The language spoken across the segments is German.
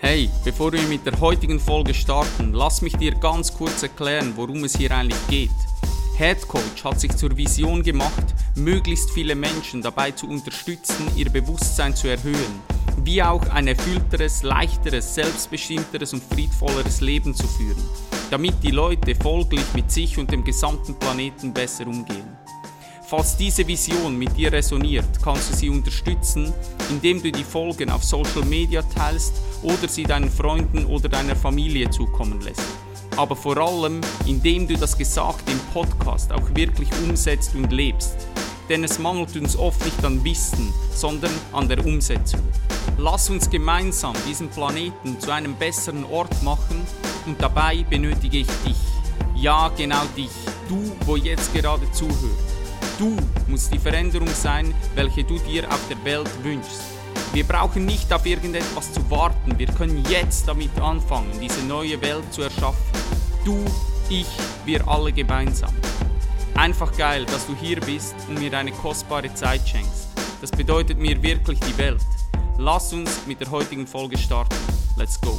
Hey, bevor wir mit der heutigen Folge starten, lass mich dir ganz kurz erklären, worum es hier eigentlich geht. Head Coach hat sich zur Vision gemacht, möglichst viele Menschen dabei zu unterstützen, ihr Bewusstsein zu erhöhen, wie auch ein erfüllteres, leichteres, selbstbestimmteres und friedvolleres Leben zu führen, damit die Leute folglich mit sich und dem gesamten Planeten besser umgehen. Falls diese Vision mit dir resoniert, kannst du sie unterstützen, indem du die Folgen auf Social Media teilst oder sie deinen Freunden oder deiner Familie zukommen lässt. Aber vor allem, indem du das Gesagte im Podcast auch wirklich umsetzt und lebst. Denn es mangelt uns oft nicht an Wissen, sondern an der Umsetzung. Lass uns gemeinsam diesen Planeten zu einem besseren Ort machen und dabei benötige ich dich. Ja, genau dich, du, wo jetzt gerade zuhörst. Du musst die Veränderung sein, welche du dir auf der Welt wünschst. Wir brauchen nicht auf irgendetwas zu warten, wir können jetzt damit anfangen, diese neue Welt zu erschaffen. Du, ich, wir alle gemeinsam. Einfach geil, dass du hier bist und mir deine kostbare Zeit schenkst. Das bedeutet mir wirklich die Welt. Lass uns mit der heutigen Folge starten. Let's go.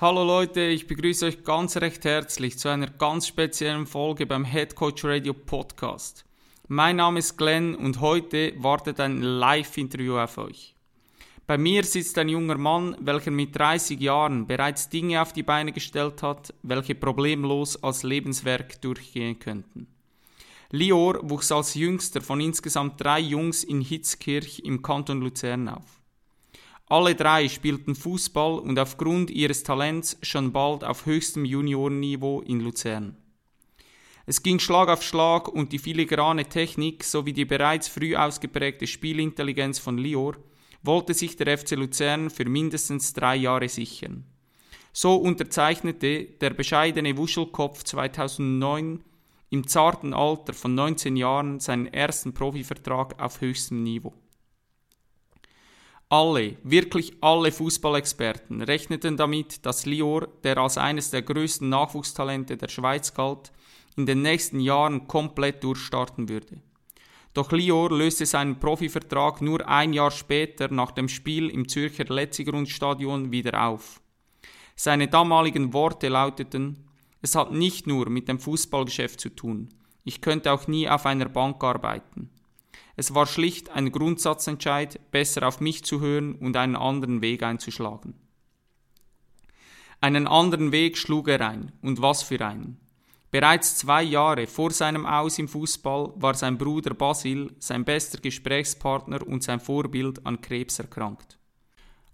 Hallo Leute, ich begrüße euch ganz recht herzlich zu einer ganz speziellen Folge beim Head Coach Radio Podcast. Mein Name ist Glenn und heute wartet ein Live-Interview auf euch. Bei mir sitzt ein junger Mann, welcher mit 30 Jahren bereits Dinge auf die Beine gestellt hat, welche problemlos als Lebenswerk durchgehen könnten. Lior wuchs als jüngster von insgesamt drei Jungs in Hitzkirch im Kanton Luzern auf. Alle drei spielten Fußball und aufgrund ihres Talents schon bald auf höchstem Juniorenniveau in Luzern. Es ging Schlag auf Schlag und die filigrane Technik sowie die bereits früh ausgeprägte Spielintelligenz von Lior wollte sich der FC Luzern für mindestens drei Jahre sichern. So unterzeichnete der bescheidene Wuschelkopf 2009 im zarten Alter von 19 Jahren seinen ersten Profivertrag auf höchstem Niveau. Alle, wirklich alle Fußballexperten rechneten damit, dass Lior, der als eines der größten Nachwuchstalente der Schweiz galt, in den nächsten Jahren komplett durchstarten würde. Doch Lior löste seinen Profivertrag nur ein Jahr später nach dem Spiel im Zürcher Letzigrundstadion wieder auf. Seine damaligen Worte lauteten, es hat nicht nur mit dem Fußballgeschäft zu tun, ich könnte auch nie auf einer Bank arbeiten. Es war schlicht ein Grundsatzentscheid, besser auf mich zu hören und einen anderen Weg einzuschlagen. Einen anderen Weg schlug er ein, und was für einen. Bereits zwei Jahre vor seinem Aus im Fußball war sein Bruder Basil, sein bester Gesprächspartner und sein Vorbild an Krebs erkrankt.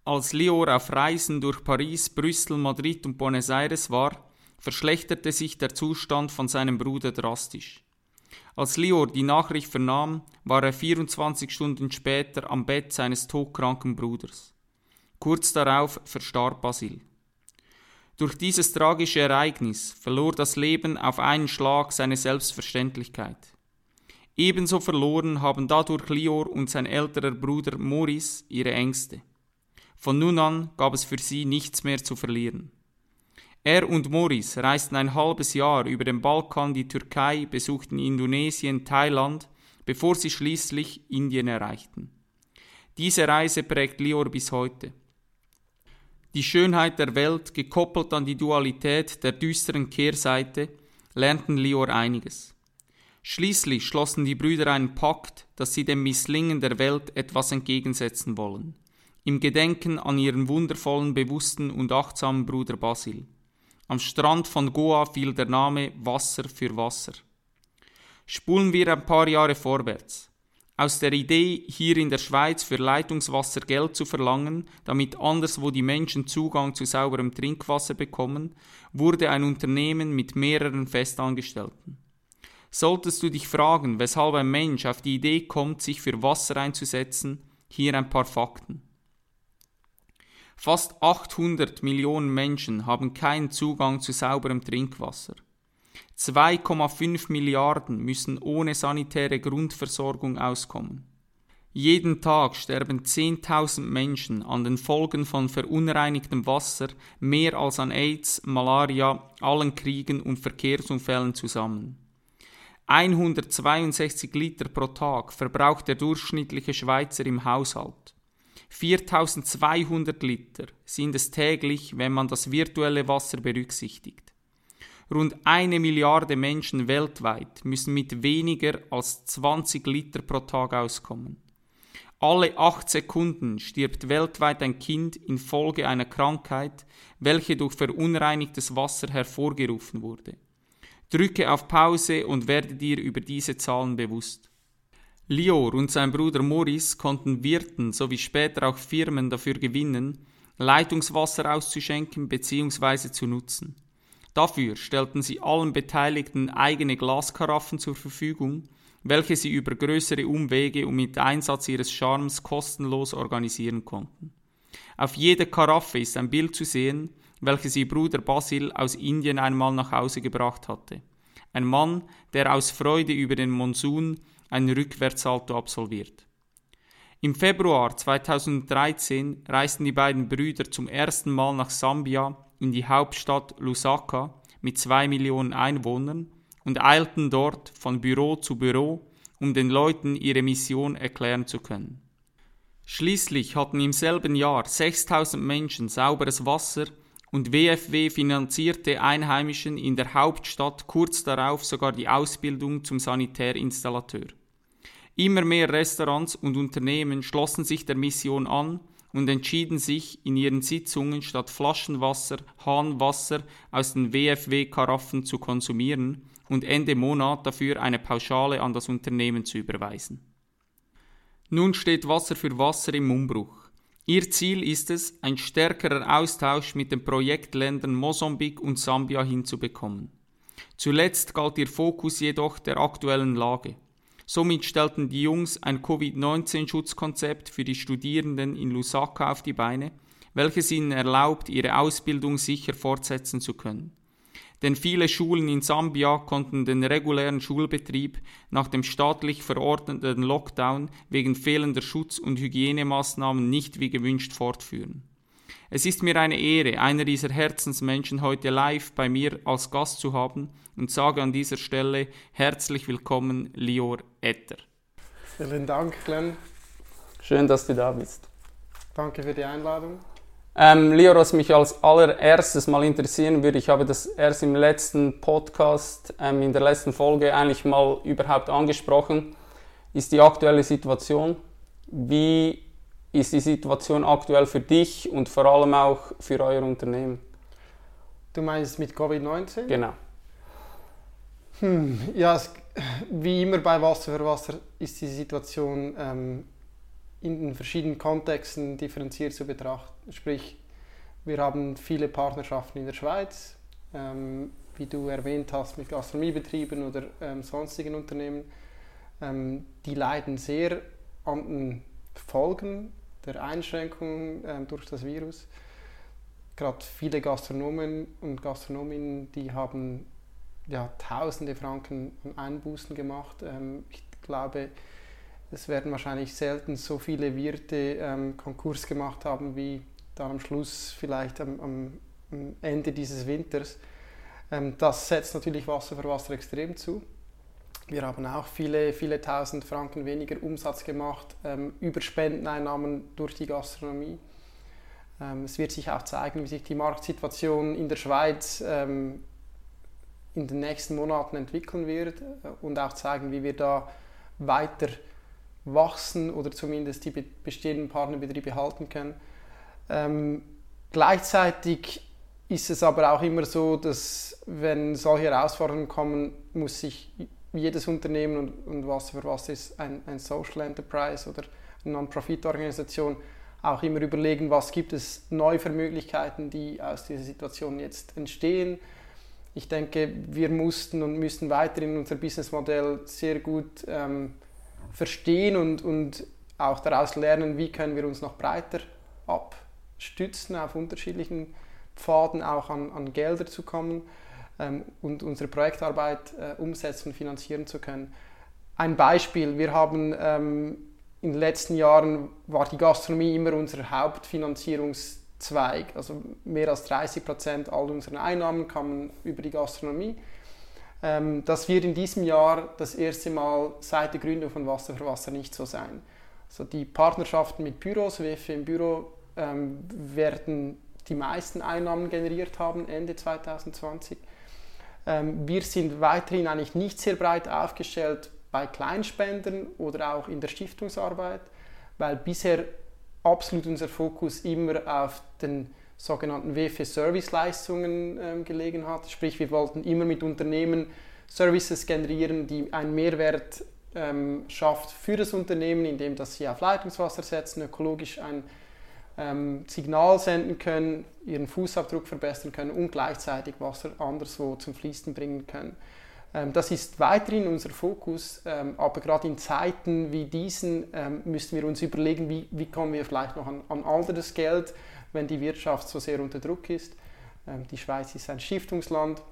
Als Lior auf Reisen durch Paris, Brüssel, Madrid und Buenos Aires war, verschlechterte sich der Zustand von seinem Bruder drastisch. Als Lior die Nachricht vernahm, war er 24 Stunden später am Bett seines todkranken Bruders. Kurz darauf verstarb Basil. Durch dieses tragische Ereignis verlor das Leben auf einen Schlag seine Selbstverständlichkeit. Ebenso verloren haben dadurch Lior und sein älterer Bruder Maurice ihre Ängste. Von nun an gab es für sie nichts mehr zu verlieren. Er und Maurice reisten ein halbes Jahr über den Balkan, die Türkei, besuchten Indonesien, Thailand, bevor sie schließlich Indien erreichten. Diese Reise prägt Lior bis heute. Die Schönheit der Welt, gekoppelt an die Dualität der düsteren Kehrseite, lernten Lior einiges. Schließlich schlossen die Brüder einen Pakt, dass sie dem Misslingen der Welt etwas entgegensetzen wollen, im Gedenken an ihren wundervollen, bewussten und achtsamen Bruder Basil. Am Strand von Goa fiel der Name Wasser für Wasser. Spulen wir ein paar Jahre vorwärts. Aus der Idee, hier in der Schweiz für Leitungswasser Geld zu verlangen, damit anderswo die Menschen Zugang zu sauberem Trinkwasser bekommen, wurde ein Unternehmen mit mehreren Festangestellten. Solltest du dich fragen, weshalb ein Mensch auf die Idee kommt, sich für Wasser einzusetzen, Hier ein paar Fakten. Fast 800 Millionen Menschen haben keinen Zugang zu sauberem Trinkwasser. 2,5 Milliarden müssen ohne sanitäre Grundversorgung auskommen. Jeden Tag sterben 10.000 Menschen an den Folgen von verunreinigtem Wasser mehr als an AIDS, Malaria, allen Kriegen und Verkehrsunfällen zusammen. 162 Liter pro Tag verbraucht der durchschnittliche Schweizer im Haushalt. 4200 Liter sind es täglich, wenn man das virtuelle Wasser berücksichtigt. Rund eine Milliarde Menschen weltweit müssen mit weniger als 20 Liter pro Tag auskommen. Alle acht Sekunden stirbt weltweit ein Kind infolge einer Krankheit, welche durch verunreinigtes Wasser hervorgerufen wurde. Drücke auf Pause und werde dir über diese Zahlen bewusst. Lior und sein Bruder Maurice konnten Wirten sowie später auch Firmen dafür gewinnen, Leitungswasser auszuschenken bzw. zu nutzen. Dafür stellten sie allen Beteiligten eigene Glaskaraffen zur Verfügung, welche sie über größere Umwege und mit Einsatz ihres Charmes kostenlos organisieren konnten. Auf jeder Karaffe ist ein Bild zu sehen, welches ihr Bruder Basil aus Indien einmal nach Hause gebracht hatte. Ein Mann, der aus Freude über den Monsun ein Rückwärtssalto absolviert. Im Februar 2013 reisten die beiden Brüder zum ersten Mal nach Sambia in die Hauptstadt Lusaka mit zwei Millionen Einwohnern und eilten dort von Büro zu Büro, um den Leuten ihre Mission erklären zu können. Schließlich hatten im selben Jahr 6000 Menschen sauberes Wasser und WFW finanzierte Einheimischen in der Hauptstadt kurz darauf sogar die Ausbildung zum Sanitärinstallateur. Immer mehr Restaurants und Unternehmen schlossen sich der Mission an und entschieden sich in ihren Sitzungen statt Flaschenwasser Hahnwasser aus den WFW-Karaffen zu konsumieren und Ende Monat dafür eine Pauschale an das Unternehmen zu überweisen. Nun steht Wasser für Wasser im Umbruch. Ihr Ziel ist es, ein stärkerer Austausch mit den Projektländern Mosambik und Sambia hinzubekommen. Zuletzt galt ihr Fokus jedoch der aktuellen Lage. Somit stellten die Jungs ein Covid-19-Schutzkonzept für die Studierenden in Lusaka auf die Beine, welches ihnen erlaubt, ihre Ausbildung sicher fortsetzen zu können denn viele Schulen in Sambia konnten den regulären Schulbetrieb nach dem staatlich verordneten Lockdown wegen fehlender Schutz- und Hygienemaßnahmen nicht wie gewünscht fortführen. Es ist mir eine Ehre, einer dieser Herzensmenschen heute live bei mir als Gast zu haben und sage an dieser Stelle herzlich willkommen, Lior Etter. Vielen Dank, Glenn. Schön, dass du da bist. Danke für die Einladung. Ähm, Leo, was mich als allererstes mal interessieren würde, ich habe das erst im letzten Podcast, ähm, in der letzten Folge eigentlich mal überhaupt angesprochen, ist die aktuelle Situation. Wie ist die Situation aktuell für dich und vor allem auch für euer Unternehmen? Du meinst mit Covid-19? Genau. Hm, ja, es, wie immer bei Wasser für Wasser ist die Situation ähm, in den verschiedenen Kontexten differenziert zu betrachten. Sprich, wir haben viele Partnerschaften in der Schweiz, ähm, wie du erwähnt hast, mit Gastronomiebetrieben oder ähm, sonstigen Unternehmen. Ähm, die leiden sehr an den Folgen der Einschränkungen ähm, durch das Virus. Gerade viele Gastronomen und Gastronominnen, die haben ja, tausende Franken an Einbußen gemacht. Ähm, ich glaube, es werden wahrscheinlich selten so viele Wirte ähm, Konkurs gemacht haben wie dann am Schluss vielleicht am, am Ende dieses Winters. Ähm, das setzt natürlich Wasser für Wasser extrem zu. Wir haben auch viele, viele tausend Franken weniger Umsatz gemacht ähm, über Spendeneinnahmen durch die Gastronomie. Ähm, es wird sich auch zeigen, wie sich die Marktsituation in der Schweiz ähm, in den nächsten Monaten entwickeln wird äh, und auch zeigen, wie wir da weiter wachsen oder zumindest die bestehenden Partnerbetriebe halten können. Ähm, gleichzeitig ist es aber auch immer so, dass wenn solche Herausforderungen kommen, muss sich jedes Unternehmen und, und was für was ist ein, ein Social Enterprise oder eine Non-Profit-Organisation auch immer überlegen, was gibt es neu für Möglichkeiten, die aus dieser Situation jetzt entstehen. Ich denke, wir mussten und müssen weiterhin unser Businessmodell sehr gut ähm, verstehen und, und auch daraus lernen, wie können wir uns noch breiter abstützen auf unterschiedlichen Pfaden, auch an, an Gelder zu kommen und unsere Projektarbeit äh, umsetzen und finanzieren zu können. Ein Beispiel, wir haben ähm, in den letzten Jahren war die Gastronomie immer unser Hauptfinanzierungszweig. Also mehr als 30 Prozent all unserer Einnahmen kamen über die Gastronomie. Ähm, das wird in diesem Jahr das erste Mal seit der Gründung von Wasser für Wasser nicht so sein. Also die Partnerschaften mit Büros, WF im Büro, ähm, werden die meisten Einnahmen generiert haben Ende 2020. Ähm, wir sind weiterhin eigentlich nicht sehr breit aufgestellt bei Kleinspendern oder auch in der Stiftungsarbeit, weil bisher absolut unser Fokus immer auf den sogenannten WF-Service-Leistungen ähm, gelegen hat. Sprich, wir wollten immer mit Unternehmen Services generieren, die einen Mehrwert ähm, schafft für das Unternehmen, indem dass sie auf Leitungswasser setzen, ökologisch ein ähm, Signal senden können, ihren Fußabdruck verbessern können und gleichzeitig Wasser anderswo zum Fließen bringen können. Ähm, das ist weiterhin unser Fokus, ähm, aber gerade in Zeiten wie diesen ähm, müssen wir uns überlegen, wie, wie kommen wir vielleicht noch an, an anderes Geld, wenn die Wirtschaft so sehr unter Druck ist. Die Schweiz ist ein Stiftungsland.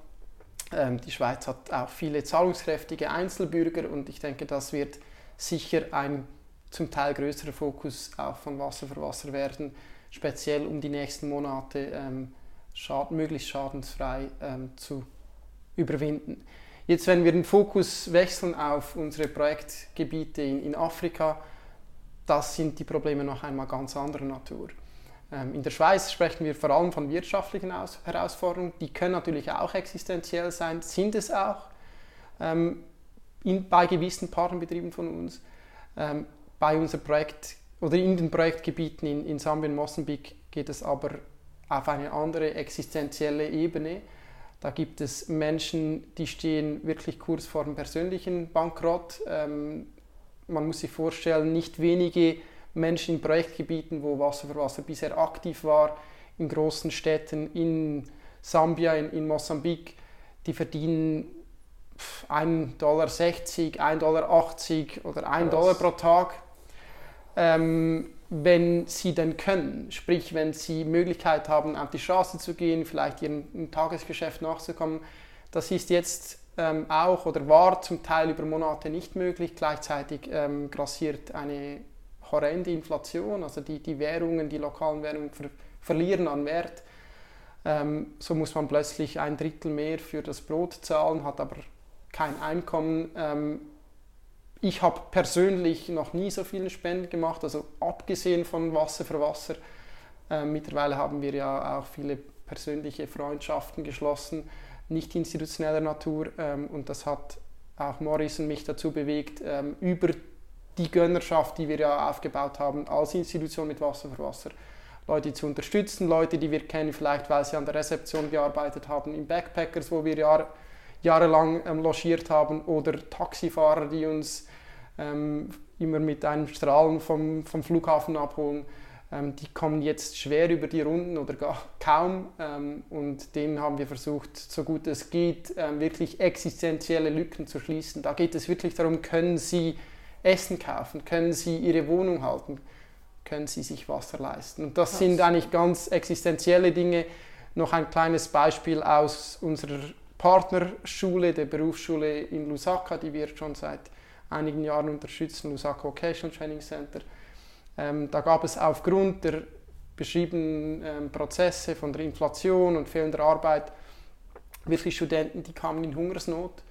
Die Schweiz hat auch viele zahlungskräftige Einzelbürger und ich denke, das wird sicher ein zum Teil größerer Fokus auch von Wasser für Wasser werden, speziell um die nächsten Monate ähm, schad möglichst schadensfrei ähm, zu überwinden. Jetzt, wenn wir den Fokus wechseln auf unsere Projektgebiete in, in Afrika, das sind die Probleme noch einmal ganz anderer Natur. Ähm, in der Schweiz sprechen wir vor allem von wirtschaftlichen Aus Herausforderungen. Die können natürlich auch existenziell sein, sind es auch ähm, in, bei gewissen Partnerbetrieben von uns. Ähm, bei unserem Projekt oder in den Projektgebieten in, in Sambia und Mosambik geht es aber auf eine andere existenzielle Ebene. Da gibt es Menschen, die stehen wirklich kurz vor dem persönlichen Bankrott. Ähm, man muss sich vorstellen, nicht wenige Menschen in Projektgebieten, wo Wasser für Wasser bisher aktiv war, in großen Städten, in Sambia, in, in Mosambik, die verdienen 1,60 Dollar, 1,80 Dollar oder 1 Dollar pro Tag. Ähm, wenn sie denn können. Sprich, wenn sie Möglichkeit haben, auf die Straße zu gehen, vielleicht ihrem Tagesgeschäft nachzukommen. Das ist jetzt ähm, auch oder war zum Teil über Monate nicht möglich. Gleichzeitig ähm, grassiert eine horrende Inflation, also die, die Währungen, die lokalen Währungen ver verlieren an Wert. Ähm, so muss man plötzlich ein Drittel mehr für das Brot zahlen, hat aber kein Einkommen. Ich habe persönlich noch nie so viele Spenden gemacht, also abgesehen von Wasser für Wasser. Äh, mittlerweile haben wir ja auch viele persönliche Freundschaften geschlossen, nicht institutioneller Natur. Ähm, und das hat auch Morris und mich dazu bewegt, ähm, über die Gönnerschaft, die wir ja aufgebaut haben, als Institution mit Wasser für Wasser, Leute zu unterstützen, Leute, die wir kennen, vielleicht weil sie an der Rezeption gearbeitet haben, im Backpackers, wo wir Jahr, jahrelang ähm, logiert haben, oder Taxifahrer, die uns ähm, immer mit einem Strahlen vom, vom Flughafen abholen. Ähm, die kommen jetzt schwer über die Runden oder gar kaum ähm, und denen haben wir versucht, so gut es geht, ähm, wirklich existenzielle Lücken zu schließen. Da geht es wirklich darum, können sie Essen kaufen, können sie ihre Wohnung halten, können sie sich Wasser leisten. Und das sind eigentlich ganz existenzielle Dinge. Noch ein kleines Beispiel aus unserer Partnerschule, der Berufsschule in Lusaka, die wir schon seit einigen Jahren unterstützen, Lusaka Vocational Training Center. Ähm, da gab es aufgrund der beschriebenen ähm, Prozesse von der Inflation und fehlender Arbeit wirklich Studenten, die kamen in Hungersnot.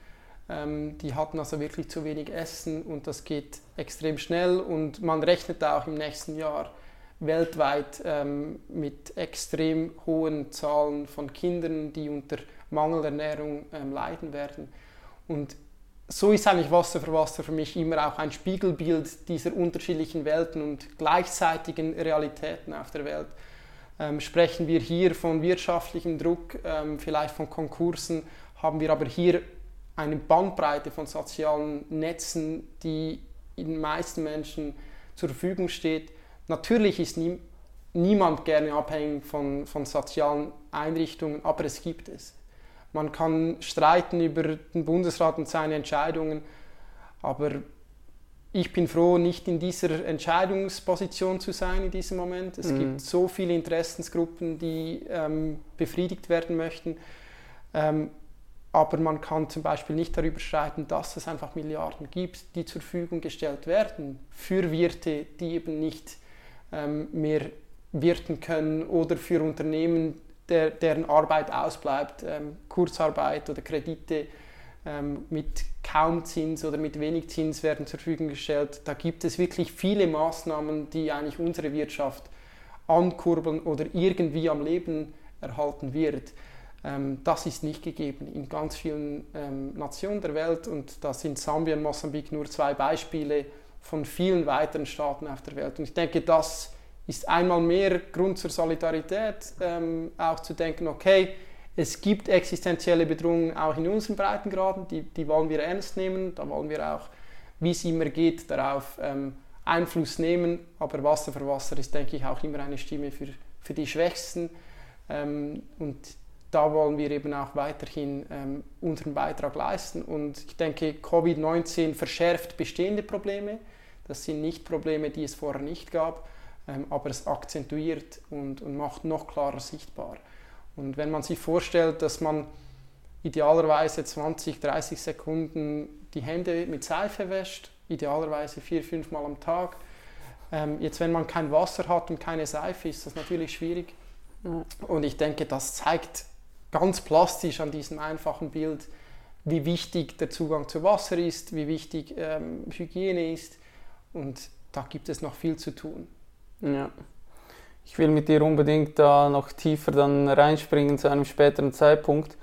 Ähm, die hatten also wirklich zu wenig Essen und das geht extrem schnell und man rechnet auch im nächsten Jahr weltweit ähm, mit extrem hohen Zahlen von Kindern, die unter Mangelernährung ähm, leiden werden. Und so ist eigentlich Wasser für Wasser für mich immer auch ein Spiegelbild dieser unterschiedlichen Welten und gleichzeitigen Realitäten auf der Welt. Ähm, sprechen wir hier von wirtschaftlichem Druck, ähm, vielleicht von Konkursen, haben wir aber hier eine Bandbreite von sozialen Netzen, die den meisten Menschen zur Verfügung steht. Natürlich ist nie, niemand gerne abhängig von, von sozialen Einrichtungen, aber es gibt es. Man kann streiten über den Bundesrat und seine Entscheidungen, aber ich bin froh, nicht in dieser Entscheidungsposition zu sein in diesem Moment. Es mhm. gibt so viele Interessensgruppen, die ähm, befriedigt werden möchten. Ähm, aber man kann zum Beispiel nicht darüber streiten, dass es einfach Milliarden gibt, die zur Verfügung gestellt werden für Wirte, die eben nicht ähm, mehr wirten können oder für Unternehmen, der, deren Arbeit ausbleibt, ähm, Kurzarbeit oder Kredite ähm, mit kaum Zins oder mit wenig Zins werden zur Verfügung gestellt. Da gibt es wirklich viele Maßnahmen, die eigentlich unsere Wirtschaft ankurbeln oder irgendwie am Leben erhalten wird. Ähm, das ist nicht gegeben in ganz vielen ähm, Nationen der Welt und da sind Sambia und Mosambik nur zwei Beispiele von vielen weiteren Staaten auf der Welt. Und ich denke, das ist einmal mehr Grund zur Solidarität, ähm, auch zu denken, okay, es gibt existenzielle Bedrohungen auch in unseren Breitengraden, die, die wollen wir ernst nehmen, da wollen wir auch, wie es immer geht, darauf ähm, Einfluss nehmen, aber Wasser für Wasser ist, denke ich, auch immer eine Stimme für, für die Schwächsten ähm, und da wollen wir eben auch weiterhin ähm, unseren Beitrag leisten. Und ich denke, Covid-19 verschärft bestehende Probleme. Das sind nicht Probleme, die es vorher nicht gab, aber es akzentuiert und, und macht noch klarer sichtbar. Und wenn man sich vorstellt, dass man idealerweise 20, 30 Sekunden die Hände mit Seife wäscht, idealerweise vier, fünf Mal am Tag. Ähm, jetzt, wenn man kein Wasser hat und keine Seife, ist das natürlich schwierig. Und ich denke, das zeigt ganz plastisch an diesem einfachen Bild, wie wichtig der Zugang zu Wasser ist, wie wichtig ähm, Hygiene ist. Und da gibt es noch viel zu tun. Ja. Ich will mit dir unbedingt da noch tiefer dann reinspringen zu einem späteren Zeitpunkt.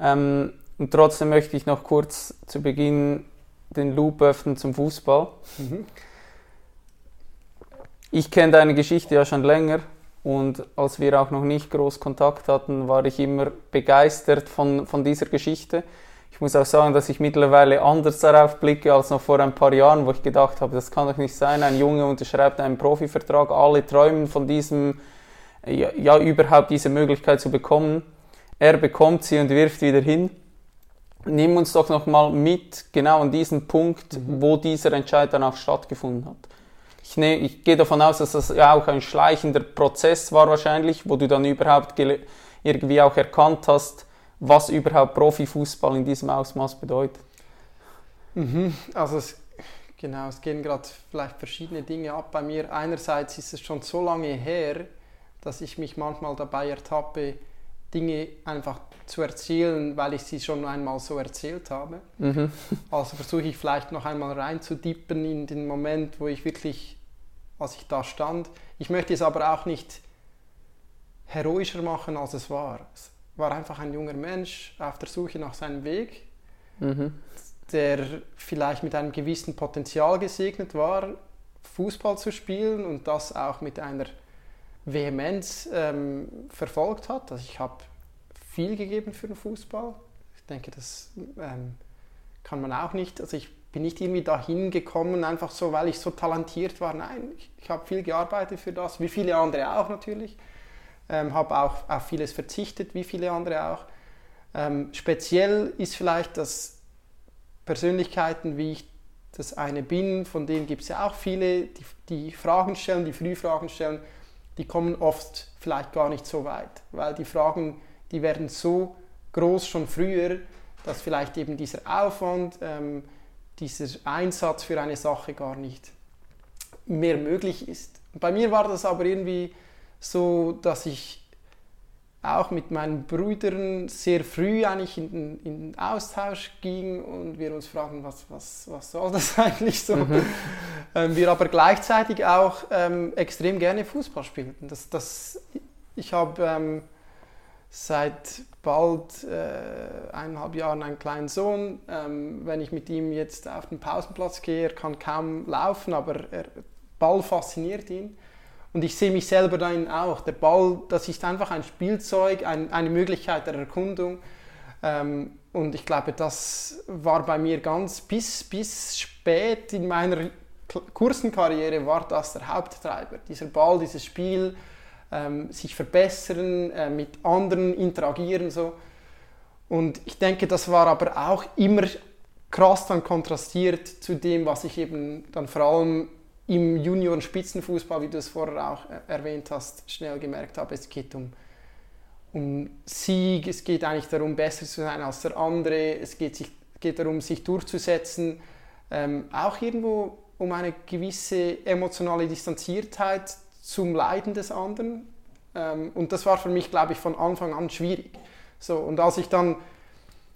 Ähm, und trotzdem möchte ich noch kurz zu Beginn den Loop öffnen zum Fußball. Mhm. Ich kenne deine Geschichte ja schon länger und als wir auch noch nicht groß Kontakt hatten, war ich immer begeistert von, von dieser Geschichte. Ich muss auch sagen, dass ich mittlerweile anders darauf blicke als noch vor ein paar Jahren, wo ich gedacht habe, das kann doch nicht sein. Ein Junge unterschreibt einen Profivertrag, alle träumen von diesem, ja, ja überhaupt diese Möglichkeit zu bekommen. Er bekommt sie und wirft wieder hin. Nimm uns doch noch mal mit genau an diesen Punkt, mhm. wo dieser Entscheid dann auch stattgefunden hat ich, ne, ich gehe davon aus, dass das ja auch ein schleichender Prozess war wahrscheinlich, wo du dann überhaupt irgendwie auch erkannt hast, was überhaupt Profifußball in diesem Ausmaß bedeutet. Mhm, also es, genau, es gehen gerade vielleicht verschiedene Dinge ab bei mir. Einerseits ist es schon so lange her, dass ich mich manchmal dabei ertappe, Dinge einfach zu erzählen, weil ich sie schon einmal so erzählt habe. Mhm. Also versuche ich vielleicht noch einmal reinzudippen in den Moment, wo ich wirklich als ich da stand. Ich möchte es aber auch nicht heroischer machen, als es war. War einfach ein junger Mensch auf der Suche nach seinem Weg, mhm. der vielleicht mit einem gewissen Potenzial gesegnet war, Fußball zu spielen und das auch mit einer Vehemenz ähm, verfolgt hat. Also ich habe viel gegeben für den Fußball. Ich denke, das ähm, kann man auch nicht. Also ich bin nicht irgendwie dahin gekommen, einfach so, weil ich so talentiert war. Nein, ich, ich habe viel gearbeitet für das, wie viele andere auch natürlich. Ähm, habe auch auf vieles verzichtet, wie viele andere auch. Ähm, speziell ist vielleicht, dass Persönlichkeiten, wie ich das eine bin, von denen gibt es ja auch viele, die, die Fragen stellen, die Frühfragen stellen, die kommen oft vielleicht gar nicht so weit, weil die Fragen, die werden so groß schon früher, dass vielleicht eben dieser Aufwand, ähm, dieser Einsatz für eine Sache gar nicht mehr möglich ist. Bei mir war das aber irgendwie so, dass ich auch mit meinen Brüdern sehr früh eigentlich in, in den Austausch ging und wir uns fragen, was, was, was soll das eigentlich so? Mhm. Ähm, wir aber gleichzeitig auch ähm, extrem gerne Fußball spielten. Das, das, ich habe ähm, seit bald äh, eineinhalb Jahren einen kleinen Sohn. Ähm, wenn ich mit ihm jetzt auf den Pausenplatz gehe, er kann kaum laufen, aber er, Ball fasziniert ihn. Und ich sehe mich selber darin auch. Der Ball, das ist einfach ein Spielzeug, ein, eine Möglichkeit der Erkundung. Ähm, und ich glaube, das war bei mir ganz bis, bis spät in meiner Kursenkarriere war das der Haupttreiber. Dieser Ball, dieses Spiel, ähm, sich verbessern, äh, mit anderen interagieren so. Und ich denke, das war aber auch immer krass dann kontrastiert zu dem, was ich eben dann vor allem im Junioren-Spitzenfußball, wie du es vorher auch erwähnt hast, schnell gemerkt habe. Es geht um, um Sieg, es geht eigentlich darum, besser zu sein als der andere, es geht, sich, geht darum, sich durchzusetzen. Ähm, auch irgendwo um eine gewisse emotionale Distanziertheit zum Leiden des anderen. Ähm, und das war für mich, glaube ich, von Anfang an schwierig. So, und als ich dann,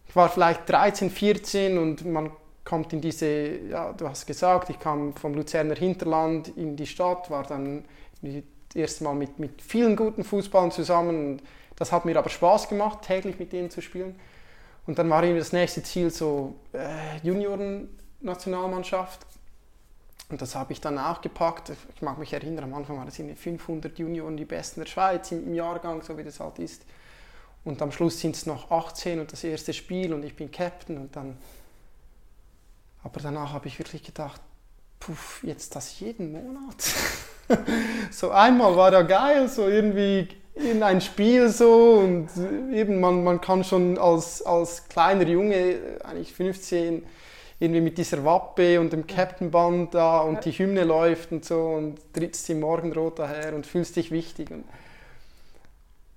ich war vielleicht 13, 14 und man kommt in diese, ja, du hast gesagt, ich kam vom Luzerner Hinterland in die Stadt, war dann das erste Mal mit, mit vielen guten Fußballern zusammen. Das hat mir aber Spaß gemacht, täglich mit denen zu spielen. Und dann war irgendwie das nächste Ziel so äh, Junioren-Nationalmannschaft. Und das habe ich dann auch gepackt. Ich mag mich erinnern, am Anfang waren es 500 Junioren, die Besten der Schweiz im Jahrgang, so wie das halt ist. Und am Schluss sind es noch 18 und das erste Spiel und ich bin Captain und dann. Aber danach habe ich wirklich gedacht, puff, jetzt das jeden Monat. so einmal war ja geil, so irgendwie in ein Spiel so und eben man, man kann schon als, als kleiner Junge, eigentlich 15, irgendwie mit dieser Wappe und dem Captain-Band da und die Hymne läuft und so und trittst im Morgenrot daher und fühlst dich wichtig. Und,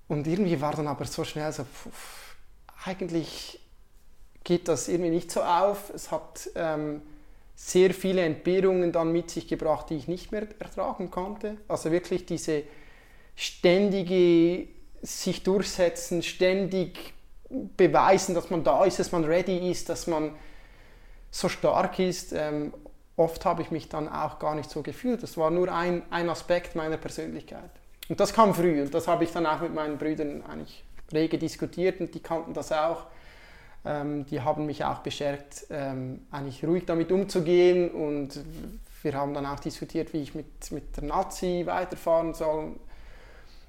und irgendwie war dann aber so schnell so, pf, eigentlich geht das irgendwie nicht so auf. Es hat ähm, sehr viele Entbehrungen dann mit sich gebracht, die ich nicht mehr ertragen konnte. Also wirklich diese ständige sich durchsetzen, ständig beweisen, dass man da ist, dass man ready ist, dass man so stark ist. Ähm, oft habe ich mich dann auch gar nicht so gefühlt. Das war nur ein, ein Aspekt meiner Persönlichkeit. Und das kam früh und das habe ich dann auch mit meinen Brüdern eigentlich rege diskutiert und die kannten das auch. Ähm, die haben mich auch bestärkt, ähm, eigentlich ruhig damit umzugehen und wir haben dann auch diskutiert, wie ich mit, mit der Nazi weiterfahren soll.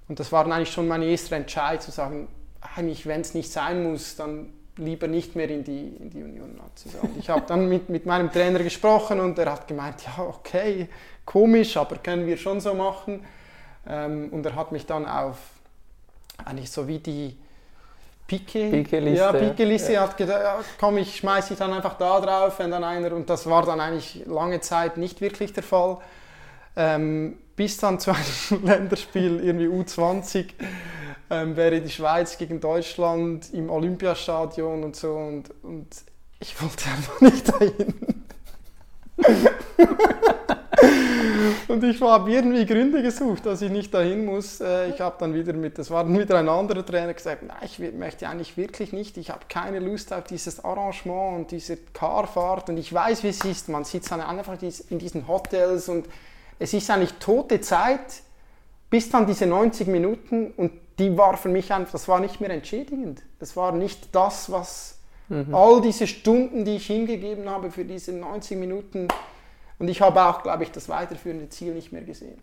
Und das war dann eigentlich schon mein erster Entscheid, zu sagen, eigentlich, wenn es nicht sein muss, dann lieber nicht mehr in die, in die Union Nazi. Und ich habe dann mit, mit meinem Trainer gesprochen und er hat gemeint, ja, okay, komisch, aber können wir schon so machen. Ähm, und er hat mich dann auf eigentlich so wie die Pike, Pike-Liste, ja, Pike-Liste ja. hat gedacht, ja, komm, ich schmeiße dich dann einfach da drauf, wenn dann einer, und das war dann eigentlich lange Zeit nicht wirklich der Fall. Ähm, bis dann zu einem Länderspiel, irgendwie U20, ähm, wäre die Schweiz gegen Deutschland im Olympiastadion und so und, und ich wollte einfach nicht dahin. und ich habe irgendwie Gründe gesucht, dass ich nicht dahin muss. Äh, ich habe dann wieder mit, das war dann wieder ein anderer Trainer gesagt, nein, ich möchte eigentlich wirklich nicht, ich habe keine Lust auf dieses Arrangement und diese Carfahrt und ich weiß, wie es ist, man sitzt dann einfach in diesen Hotels und es ist eigentlich tote Zeit, bis dann diese 90 Minuten und die war für mich einfach, das war nicht mehr entschädigend. Das war nicht das, was mhm. all diese Stunden, die ich hingegeben habe für diese 90 Minuten und ich habe auch, glaube ich, das weiterführende Ziel nicht mehr gesehen.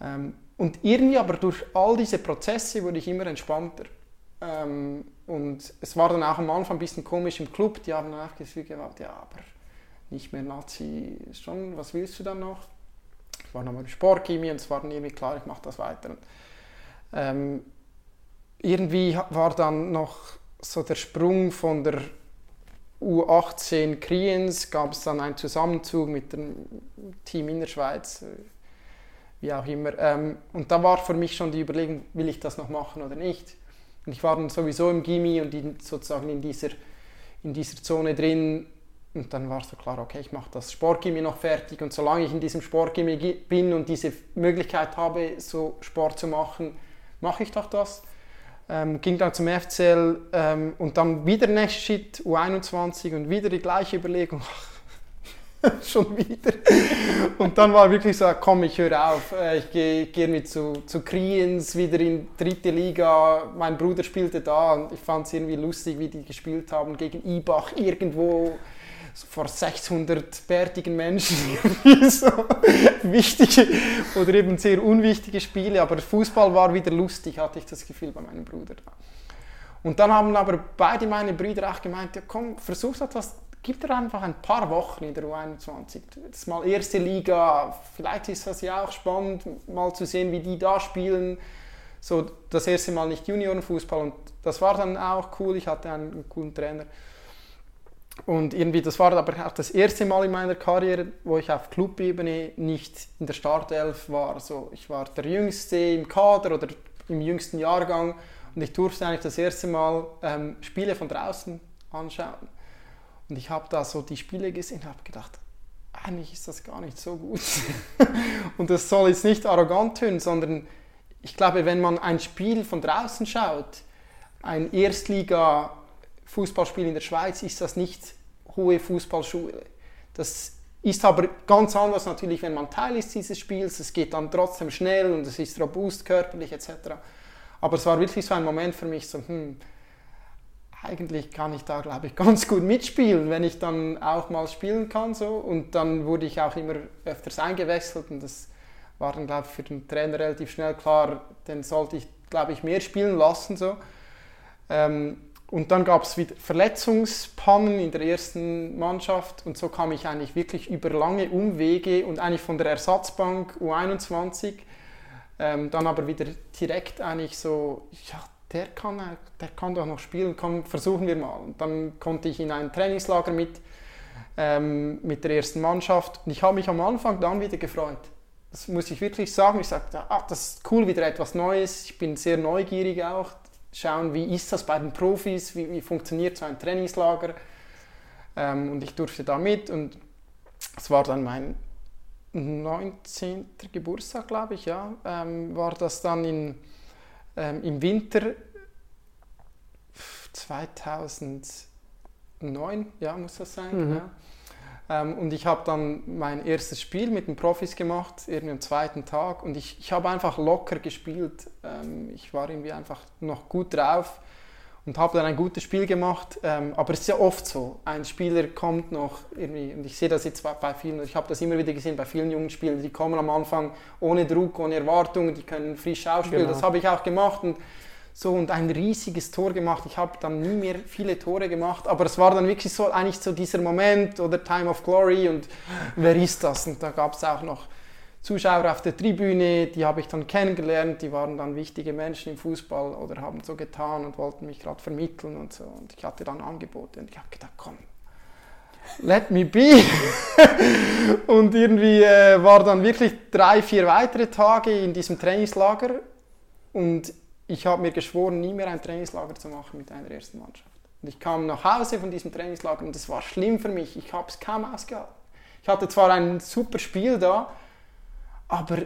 Ähm, und irgendwie aber durch all diese Prozesse wurde ich immer entspannter. Ähm, und es war dann auch am Anfang ein bisschen komisch im Club, die haben dann auch gesagt, ja, aber nicht mehr Nazi, schon, was willst du dann noch? Ich war nochmal im Sportchemie und es war dann irgendwie klar, ich mache das weiter. Ähm, irgendwie war dann noch so der Sprung von der U18 Kriens, gab es dann einen Zusammenzug mit dem Team in der Schweiz, äh, wie auch immer. Ähm, und da war für mich schon die Überlegung, will ich das noch machen oder nicht. Und ich war dann sowieso im Gimmi und in, sozusagen in dieser, in dieser Zone drin. Und dann war so klar, okay, ich mache das Sportgimmi noch fertig. Und solange ich in diesem Sportgimmi bin und diese Möglichkeit habe, so Sport zu machen, mache ich doch das. Ähm, ging dann zum FCL ähm, und dann wieder Next Shit, U21 und wieder die gleiche Überlegung. schon wieder. Und dann war wirklich so, komm, ich höre auf. Äh, ich gehe geh mit zu, zu Kriens, wieder in dritte Liga. Mein Bruder spielte da und ich fand es irgendwie lustig, wie die gespielt haben gegen Ibach irgendwo vor 600 bärtigen Menschen so wichtige oder eben sehr unwichtige Spiele, aber Fußball war wieder lustig, hatte ich das Gefühl bei meinem Bruder. Und dann haben aber beide meine Brüder auch gemeint, ja komm, versuch etwas, gib dir einfach ein paar Wochen in der U21. Das ist mal erste Liga, vielleicht ist das ja auch spannend, mal zu sehen, wie die da spielen. So das erste Mal nicht Juniorenfußball und das war dann auch cool, ich hatte einen coolen Trainer. Und irgendwie, das war aber auch das erste Mal in meiner Karriere, wo ich auf Clubebene nicht in der Startelf war. Also ich war der Jüngste im Kader oder im jüngsten Jahrgang und ich durfte eigentlich das erste Mal ähm, Spiele von draußen anschauen. Und ich habe da so die Spiele gesehen und habe gedacht, eigentlich ist das gar nicht so gut. und das soll jetzt nicht arrogant tönen, sondern ich glaube, wenn man ein Spiel von draußen schaut, ein Erstliga-Fußballspiel in der Schweiz, ist das nicht hohe Fußballschule. Das ist aber ganz anders natürlich, wenn man Teil ist dieses Spiels. Es geht dann trotzdem schnell und es ist robust, körperlich etc. Aber es war wirklich so ein Moment für mich, so, hm, eigentlich kann ich da, glaube ich, ganz gut mitspielen, wenn ich dann auch mal spielen kann. So. Und dann wurde ich auch immer öfters eingewechselt und das war dann, glaube ich, für den Trainer relativ schnell klar, den sollte ich, glaube ich, mehr spielen lassen. So. Ähm, und dann gab es wieder Verletzungspannen in der ersten Mannschaft und so kam ich eigentlich wirklich über lange Umwege und eigentlich von der Ersatzbank U21 ähm, dann aber wieder direkt eigentlich so, ja, der kann, der kann doch noch spielen, komm, versuchen wir mal. Und dann konnte ich in ein Trainingslager mit, ähm, mit der ersten Mannschaft und ich habe mich am Anfang dann wieder gefreut. Das muss ich wirklich sagen. Ich sagte, ah, das ist cool, wieder etwas Neues. Ich bin sehr neugierig auch. Schauen, wie ist das bei den Profis, wie, wie funktioniert so ein Trainingslager. Ähm, und ich durfte da mit und es war dann mein 19. Geburtstag, glaube ich, ja, ähm, war das dann in, ähm, im Winter 2009, ja, muss das sein. Mhm. Ja. Ähm, und ich habe dann mein erstes Spiel mit den Profis gemacht, irgendwie am zweiten Tag. Und ich, ich habe einfach locker gespielt. Ähm, ich war irgendwie einfach noch gut drauf und habe dann ein gutes Spiel gemacht. Ähm, aber es ist ja oft so, ein Spieler kommt noch irgendwie, und ich sehe das jetzt bei vielen, ich habe das immer wieder gesehen bei vielen jungen Spielern, die kommen am Anfang ohne Druck, ohne Erwartungen, die können frisch ausspielen. Genau. Das habe ich auch gemacht. Und so und ein riesiges Tor gemacht. Ich habe dann nie mehr viele Tore gemacht, aber es war dann wirklich so eigentlich so dieser Moment oder Time of Glory und wer ist das? Und da gab es auch noch Zuschauer auf der Tribüne, die habe ich dann kennengelernt, die waren dann wichtige Menschen im Fußball oder haben so getan und wollten mich gerade vermitteln und so. Und ich hatte dann Angebote und ich habe gedacht, komm, let me be. und irgendwie äh, war dann wirklich drei, vier weitere Tage in diesem Trainingslager und ich habe mir geschworen, nie mehr ein Trainingslager zu machen mit einer ersten Mannschaft. Und ich kam nach Hause von diesem Trainingslager und das war schlimm für mich. Ich habe es kaum ausgehalten. Ich hatte zwar ein super Spiel da, aber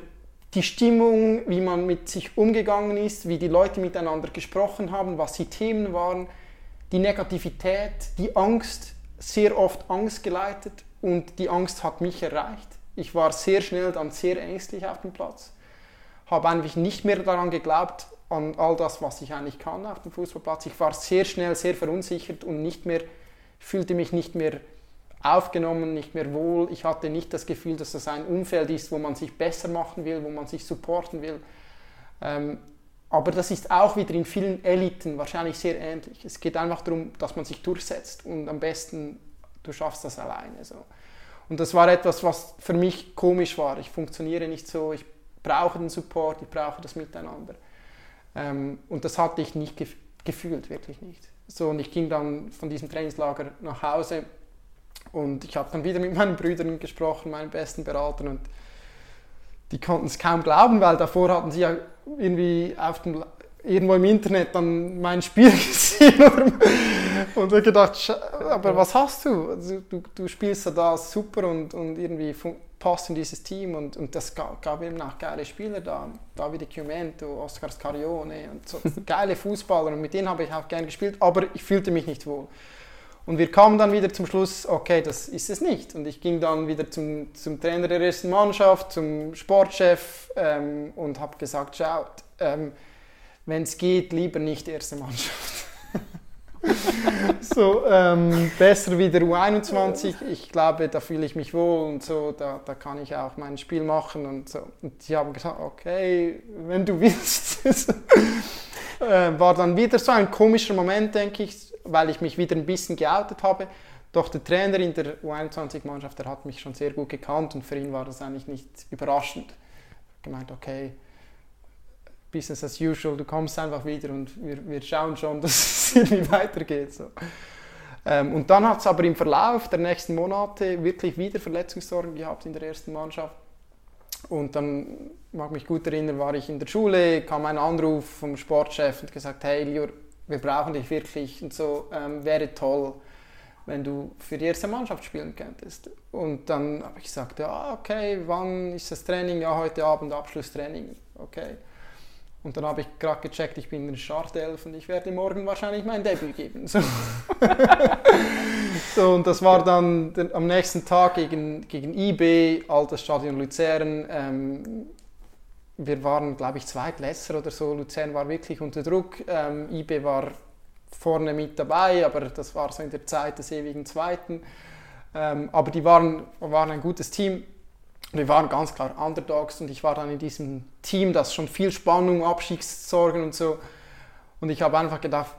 die Stimmung, wie man mit sich umgegangen ist, wie die Leute miteinander gesprochen haben, was die Themen waren, die Negativität, die Angst, sehr oft Angst geleitet und die Angst hat mich erreicht. Ich war sehr schnell dann sehr ängstlich auf dem Platz, habe eigentlich nicht mehr daran geglaubt, an all das, was ich eigentlich kann auf dem Fußballplatz. Ich war sehr schnell sehr verunsichert und nicht mehr, fühlte mich nicht mehr aufgenommen, nicht mehr wohl. Ich hatte nicht das Gefühl, dass das ein Umfeld ist, wo man sich besser machen will, wo man sich supporten will. Ähm, aber das ist auch wieder in vielen Eliten wahrscheinlich sehr ähnlich. Es geht einfach darum, dass man sich durchsetzt und am besten du schaffst das alleine. So. Und das war etwas, was für mich komisch war. Ich funktioniere nicht so, ich brauche den Support, ich brauche das Miteinander. Ähm, und das hatte ich nicht gef gefühlt, wirklich nicht. So, und ich ging dann von diesem Trainingslager nach Hause und ich habe dann wieder mit meinen Brüdern gesprochen, meinen besten Beratern und die konnten es kaum glauben, weil davor hatten sie ja irgendwie auf dem, irgendwo im Internet dann mein Spiel gesehen und ich gedacht, aber was hast du? Also, du, du spielst ja da super und, und irgendwie passt in dieses Team und, und das gab, gab eben auch geile Spieler da. Davide Chiumento, Oscar Scarione und so geile Fußballer und mit denen habe ich auch gerne gespielt, aber ich fühlte mich nicht wohl. Und wir kamen dann wieder zum Schluss, okay, das ist es nicht. Und ich ging dann wieder zum, zum Trainer der ersten Mannschaft, zum Sportchef ähm, und habe gesagt, schaut, ähm, wenn es geht, lieber nicht erste Mannschaft. So, ähm, besser wieder U21. Ich glaube, da fühle ich mich wohl und so, da, da kann ich auch mein Spiel machen und so. Und sie haben gesagt, okay, wenn du willst. äh, war dann wieder so ein komischer Moment, denke ich, weil ich mich wieder ein bisschen geoutet habe. Doch der Trainer in der U21-Mannschaft, der hat mich schon sehr gut gekannt und für ihn war das eigentlich nicht überraschend. Gemeint, okay, Business as usual, du kommst einfach wieder und wir, wir schauen schon, dass es irgendwie weitergeht. So. Ähm, und dann hat es aber im Verlauf der nächsten Monate wirklich wieder Verletzungssorgen gehabt in der ersten Mannschaft. Und dann, mag mich gut erinnern, war ich in der Schule, kam ein Anruf vom Sportchef und gesagt, hey Lior, wir brauchen dich wirklich und so, ähm, wäre toll, wenn du für die erste Mannschaft spielen könntest. Und dann habe ich gesagt, ja, okay, wann ist das Training? Ja, heute Abend Abschlusstraining. Okay. Und dann habe ich gerade gecheckt, ich bin in der Startelf und ich werde morgen wahrscheinlich mein Debüt geben. So, so und das war dann den, am nächsten Tag gegen, gegen IB, Altes Stadion Luzern. Ähm, wir waren, glaube ich, Zweitlässer oder so. Luzern war wirklich unter Druck. Ähm, IB war vorne mit dabei, aber das war so in der Zeit des ewigen Zweiten. Ähm, aber die waren, waren ein gutes Team wir waren ganz klar Underdogs und ich war dann in diesem Team, das schon viel Spannung, Abschiedssorgen und so. Und ich habe einfach gedacht,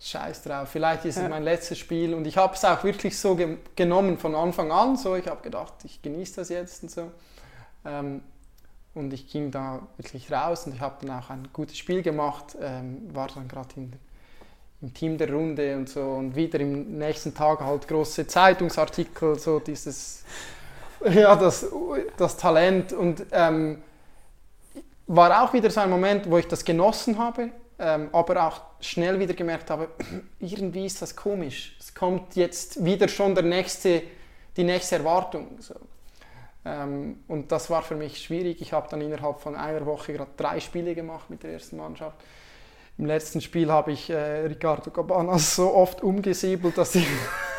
scheiß drauf, vielleicht ist es mein letztes Spiel. Und ich habe es auch wirklich so ge genommen von Anfang an. So, ich habe gedacht, ich genieße das jetzt und so. Ähm, und ich ging da wirklich raus und ich habe dann auch ein gutes Spiel gemacht, ähm, war dann gerade im Team der Runde und so. Und wieder im nächsten Tag halt große Zeitungsartikel, so dieses ja, das, das Talent und ähm, war auch wieder so ein Moment, wo ich das genossen habe, ähm, aber auch schnell wieder gemerkt habe, irgendwie ist das komisch. Es kommt jetzt wieder schon der nächste, die nächste Erwartung. So. Ähm, und das war für mich schwierig. Ich habe dann innerhalb von einer Woche gerade drei Spiele gemacht mit der ersten Mannschaft. Im letzten Spiel habe ich äh, Ricardo Cabanas so oft umgesiebelt, dass ich.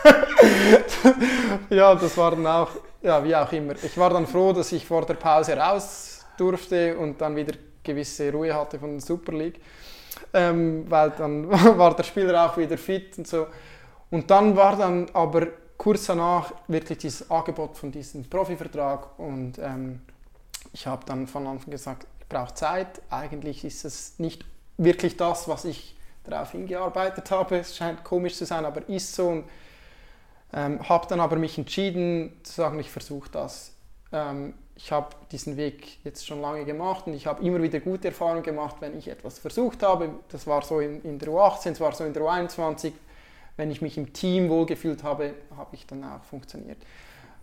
ja, das war dann auch ja, wie auch immer. Ich war dann froh, dass ich vor der Pause raus durfte und dann wieder gewisse Ruhe hatte von der Super League. Ähm, weil dann war der Spieler auch wieder fit und so. Und dann war dann aber kurz danach wirklich dieses Angebot von diesem Profivertrag und ähm, ich habe dann von Anfang gesagt, ich brauche Zeit. Eigentlich ist es nicht wirklich das, was ich darauf hingearbeitet habe. Es scheint komisch zu sein, aber ist so. Und ähm, habe dann aber mich entschieden zu sagen, ich versuche das. Ähm, ich habe diesen Weg jetzt schon lange gemacht und ich habe immer wieder gute Erfahrungen gemacht, wenn ich etwas versucht habe. Das war so in, in der U18, es war so in der U21. Wenn ich mich im Team wohlgefühlt habe, habe ich dann auch funktioniert.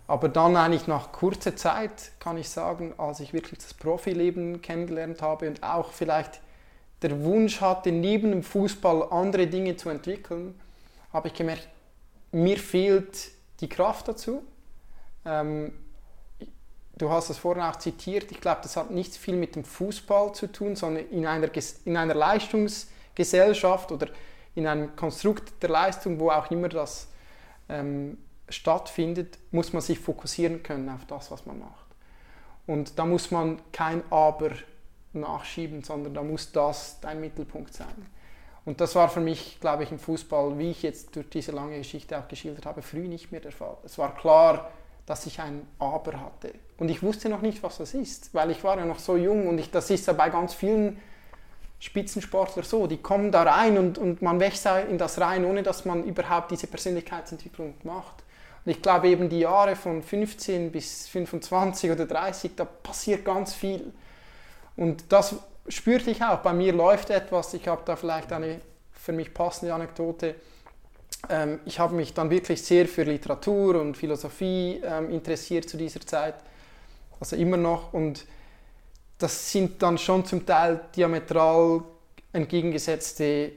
Aber dann eigentlich nach kurzer Zeit, kann ich sagen, als ich wirklich das Profileben kennengelernt habe und auch vielleicht der Wunsch hatte, neben dem Fußball andere Dinge zu entwickeln, habe ich gemerkt, mir fehlt die Kraft dazu. Ähm, du hast es vorhin auch zitiert, ich glaube, das hat nicht viel mit dem Fußball zu tun, sondern in einer, in einer Leistungsgesellschaft oder in einem Konstrukt der Leistung, wo auch immer das ähm, stattfindet, muss man sich fokussieren können auf das, was man macht. Und da muss man kein Aber nachschieben, sondern da muss das dein Mittelpunkt sein. Und das war für mich, glaube ich, im Fußball, wie ich jetzt durch diese lange Geschichte auch geschildert habe, früh nicht mehr der Fall. Es war klar, dass ich ein Aber hatte. Und ich wusste noch nicht, was das ist, weil ich war ja noch so jung und ich, das ist ja bei ganz vielen Spitzensportlern so. Die kommen da rein und, und man wächst in das rein, ohne dass man überhaupt diese Persönlichkeitsentwicklung macht. Und ich glaube eben die Jahre von 15 bis 25 oder 30, da passiert ganz viel. Und das spürte ich auch, bei mir läuft etwas, ich habe da vielleicht eine für mich passende Anekdote. Ähm, ich habe mich dann wirklich sehr für Literatur und Philosophie ähm, interessiert zu dieser Zeit, also immer noch. Und das sind dann schon zum Teil diametral entgegengesetzte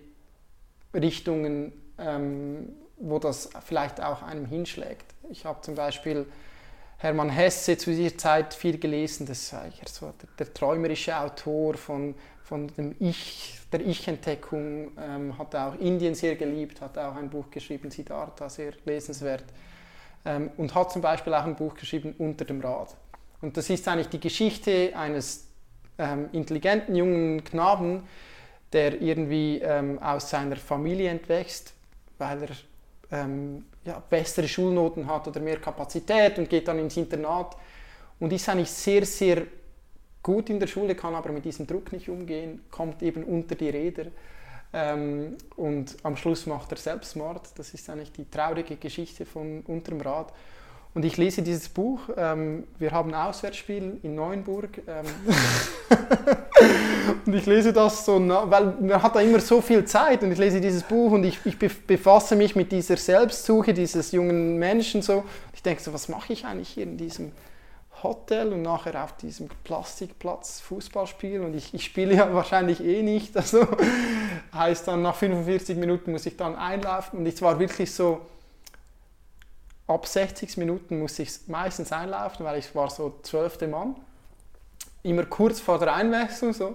Richtungen, ähm, wo das vielleicht auch einem hinschlägt. Ich habe zum Beispiel Hermann Hesse zu dieser Zeit viel gelesen, das ist so der, der träumerische Autor von, von dem Ich, der Ich-Entdeckung, ähm, hat auch Indien sehr geliebt, hat auch ein Buch geschrieben, Siddhartha, sehr lesenswert, ähm, und hat zum Beispiel auch ein Buch geschrieben, Unter dem Rad. Und das ist eigentlich die Geschichte eines ähm, intelligenten jungen Knaben, der irgendwie ähm, aus seiner Familie entwächst, weil er ähm, ja, bessere Schulnoten hat oder mehr Kapazität und geht dann ins Internat und ist eigentlich sehr, sehr gut in der Schule, kann aber mit diesem Druck nicht umgehen, kommt eben unter die Räder ähm, und am Schluss macht er Selbstmord. Das ist eigentlich die traurige Geschichte von Unterm Rad. Und ich lese dieses Buch. Ähm, wir haben ein Auswärtsspiel in Neuenburg. Ähm und ich lese das so, weil man hat da immer so viel Zeit und ich lese dieses Buch und ich, ich befasse mich mit dieser Selbstsuche dieses jungen Menschen so. Ich denke so, was mache ich eigentlich hier in diesem Hotel und nachher auf diesem Plastikplatz Fußball spielen und ich, ich spiele ja wahrscheinlich eh nicht. Also heißt dann nach 45 Minuten muss ich dann einlaufen und es war wirklich so, ab 60 Minuten musste ich meistens einlaufen, weil ich war so zwölfte Mann. Immer kurz vor der Einwechslung so.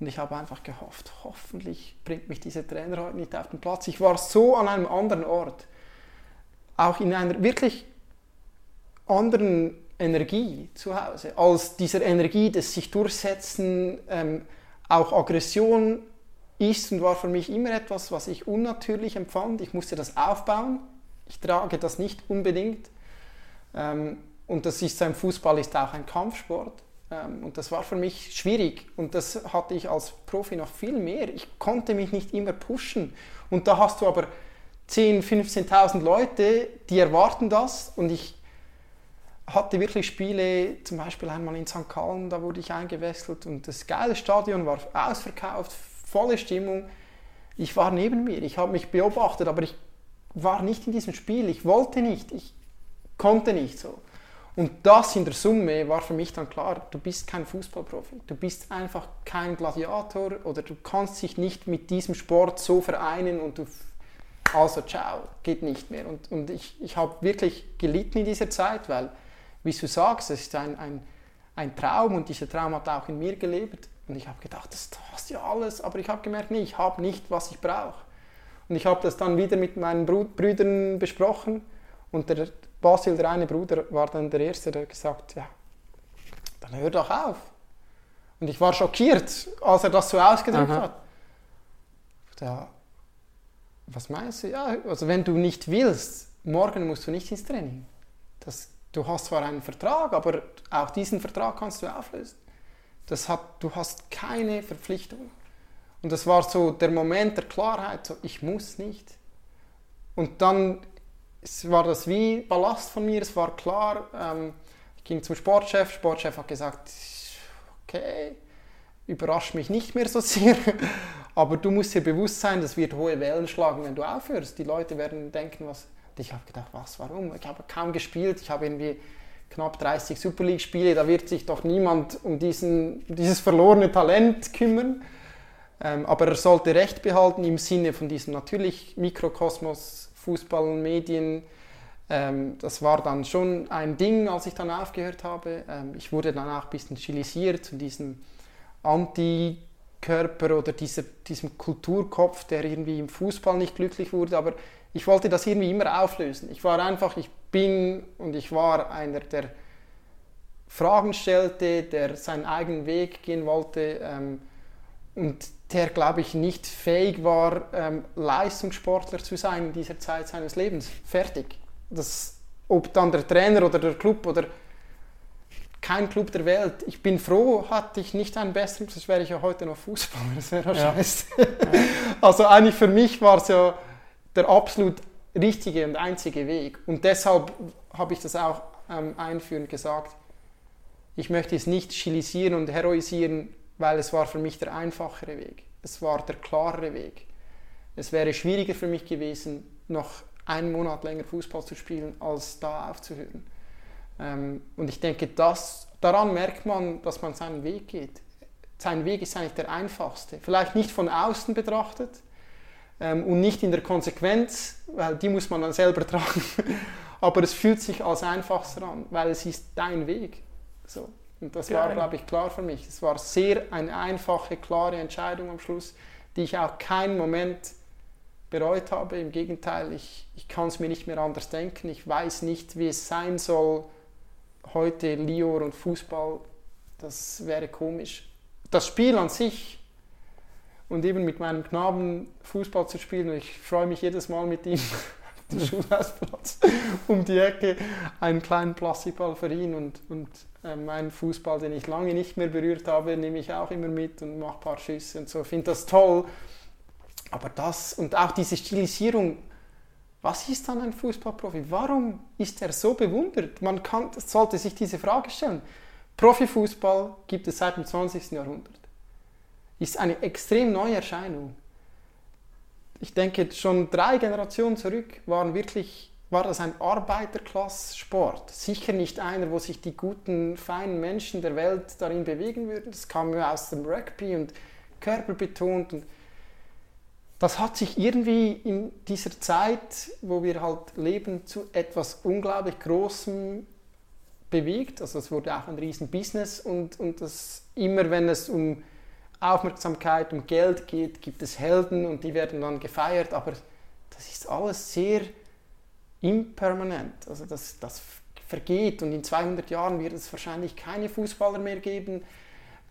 Und ich habe einfach gehofft, hoffentlich bringt mich dieser Trainer heute nicht auf den Platz. Ich war so an einem anderen Ort. Auch in einer wirklich anderen Energie zu Hause. Als dieser Energie des sich durchsetzen, ähm, auch Aggression ist und war für mich immer etwas, was ich unnatürlich empfand. Ich musste das aufbauen ich trage das nicht unbedingt. Ähm, und das ist ein Fußball ist auch ein Kampfsport. Ähm, und das war für mich schwierig. Und das hatte ich als Profi noch viel mehr. Ich konnte mich nicht immer pushen. Und da hast du aber 10.000, 15.000 Leute, die erwarten das. Und ich hatte wirklich Spiele, zum Beispiel einmal in St. Gallen, da wurde ich eingewechselt und das geile Stadion war ausverkauft, volle Stimmung. Ich war neben mir, ich habe mich beobachtet, aber ich war nicht in diesem Spiel. Ich wollte nicht, ich konnte nicht so. Und das in der Summe war für mich dann klar, du bist kein Fußballprofi. Du bist einfach kein Gladiator oder du kannst dich nicht mit diesem Sport so vereinen und du, also ciao, geht nicht mehr. Und, und ich, ich habe wirklich gelitten in dieser Zeit, weil, wie du sagst, es ist ein, ein, ein Traum und dieser Traum hat auch in mir gelebt. Und ich habe gedacht, das hast ja alles, aber ich habe gemerkt, nee, ich habe nicht, was ich brauche. Und ich habe das dann wieder mit meinen Brüdern besprochen und der Basil, der eine Bruder, war dann der Erste, der gesagt ja, dann hör doch auf. Und ich war schockiert, als er das so ausgedrückt Aha. hat. Ja, was meinst du? Ja, also wenn du nicht willst, morgen musst du nicht ins Training. Das, du hast zwar einen Vertrag, aber auch diesen Vertrag kannst du auflösen. Das hat, du hast keine Verpflichtung. Und das war so der Moment der Klarheit, so, ich muss nicht. Und dann war das wie Ballast von mir, es war klar, ähm, ich ging zum Sportchef, Sportchef hat gesagt, okay, überrascht mich nicht mehr so sehr, aber du musst dir bewusst sein, das wird hohe Wellen schlagen, wenn du aufhörst. Die Leute werden denken, was... Und ich habe gedacht, was, warum? Ich habe kaum gespielt, ich habe irgendwie knapp 30 Super League-Spiele, da wird sich doch niemand um diesen, dieses verlorene Talent kümmern. Ähm, aber er sollte Recht behalten im Sinne von diesem natürlich Mikrokosmos, Fußball, Medien. Ähm, das war dann schon ein Ding, als ich dann aufgehört habe. Ähm, ich wurde dann auch ein bisschen stilisiert zu diesem Antikörper oder dieser, diesem Kulturkopf, der irgendwie im Fußball nicht glücklich wurde. Aber ich wollte das irgendwie immer auflösen. Ich war einfach, ich bin und ich war einer, der Fragen stellte, der seinen eigenen Weg gehen wollte. Und der, glaube ich, nicht fähig war, ähm, Leistungssportler zu sein in dieser Zeit seines Lebens. Fertig. Das, ob dann der Trainer oder der Club oder kein Club der Welt. Ich bin froh, hatte ich nicht einen besseren, sonst wäre ich ja heute noch Fußballer. Das wäre ja scheiße. also eigentlich für mich war es ja der absolut richtige und einzige Weg. Und deshalb habe ich das auch ähm, einführend gesagt. Ich möchte es nicht stilisieren und heroisieren, weil es war für mich der einfachere Weg. Es war der klarere Weg. Es wäre schwieriger für mich gewesen, noch einen Monat länger Fußball zu spielen, als da aufzuhören. Ähm, und ich denke, das, daran merkt man, dass man seinen Weg geht. Sein Weg ist eigentlich der einfachste. Vielleicht nicht von außen betrachtet ähm, und nicht in der Konsequenz, weil die muss man dann selber tragen. Aber es fühlt sich als einfachster an, weil es ist dein Weg. So. Und das war, glaube ich, klar für mich. Es war sehr eine einfache, klare Entscheidung am Schluss, die ich auch keinen Moment bereut habe. Im Gegenteil, ich, ich kann es mir nicht mehr anders denken. Ich weiß nicht, wie es sein soll, heute Lior und Fußball. Das wäre komisch. Das Spiel an sich und eben mit meinem Knaben Fußball zu spielen, ich freue mich jedes Mal mit ihm auf dem Schulhausplatz um die Ecke, einen kleinen Plastikball für ihn und, und äh, mein Fußball, den ich lange nicht mehr berührt habe, nehme ich auch immer mit und mache ein paar Schüsse und so. Ich finde das toll. Aber das und auch diese Stilisierung Was ist dann ein Fußballprofi? Warum ist er so bewundert? Man kann, sollte sich diese Frage stellen. Profifußball gibt es seit dem 20. Jahrhundert. Ist eine extrem neue Erscheinung. Ich denke, schon drei Generationen zurück waren wirklich, war das ein Arbeiterklasssport. Sicher nicht einer, wo sich die guten, feinen Menschen der Welt darin bewegen würden. Das kam ja aus dem Rugby und körperbetont. Und das hat sich irgendwie in dieser Zeit, wo wir halt leben, zu etwas unglaublich Großem bewegt. Also es wurde auch ein Riesenbusiness und, und das immer, wenn es um Aufmerksamkeit, um Geld geht, gibt es Helden und die werden dann gefeiert, aber das ist alles sehr impermanent. Also das, das vergeht und in 200 Jahren wird es wahrscheinlich keine Fußballer mehr geben.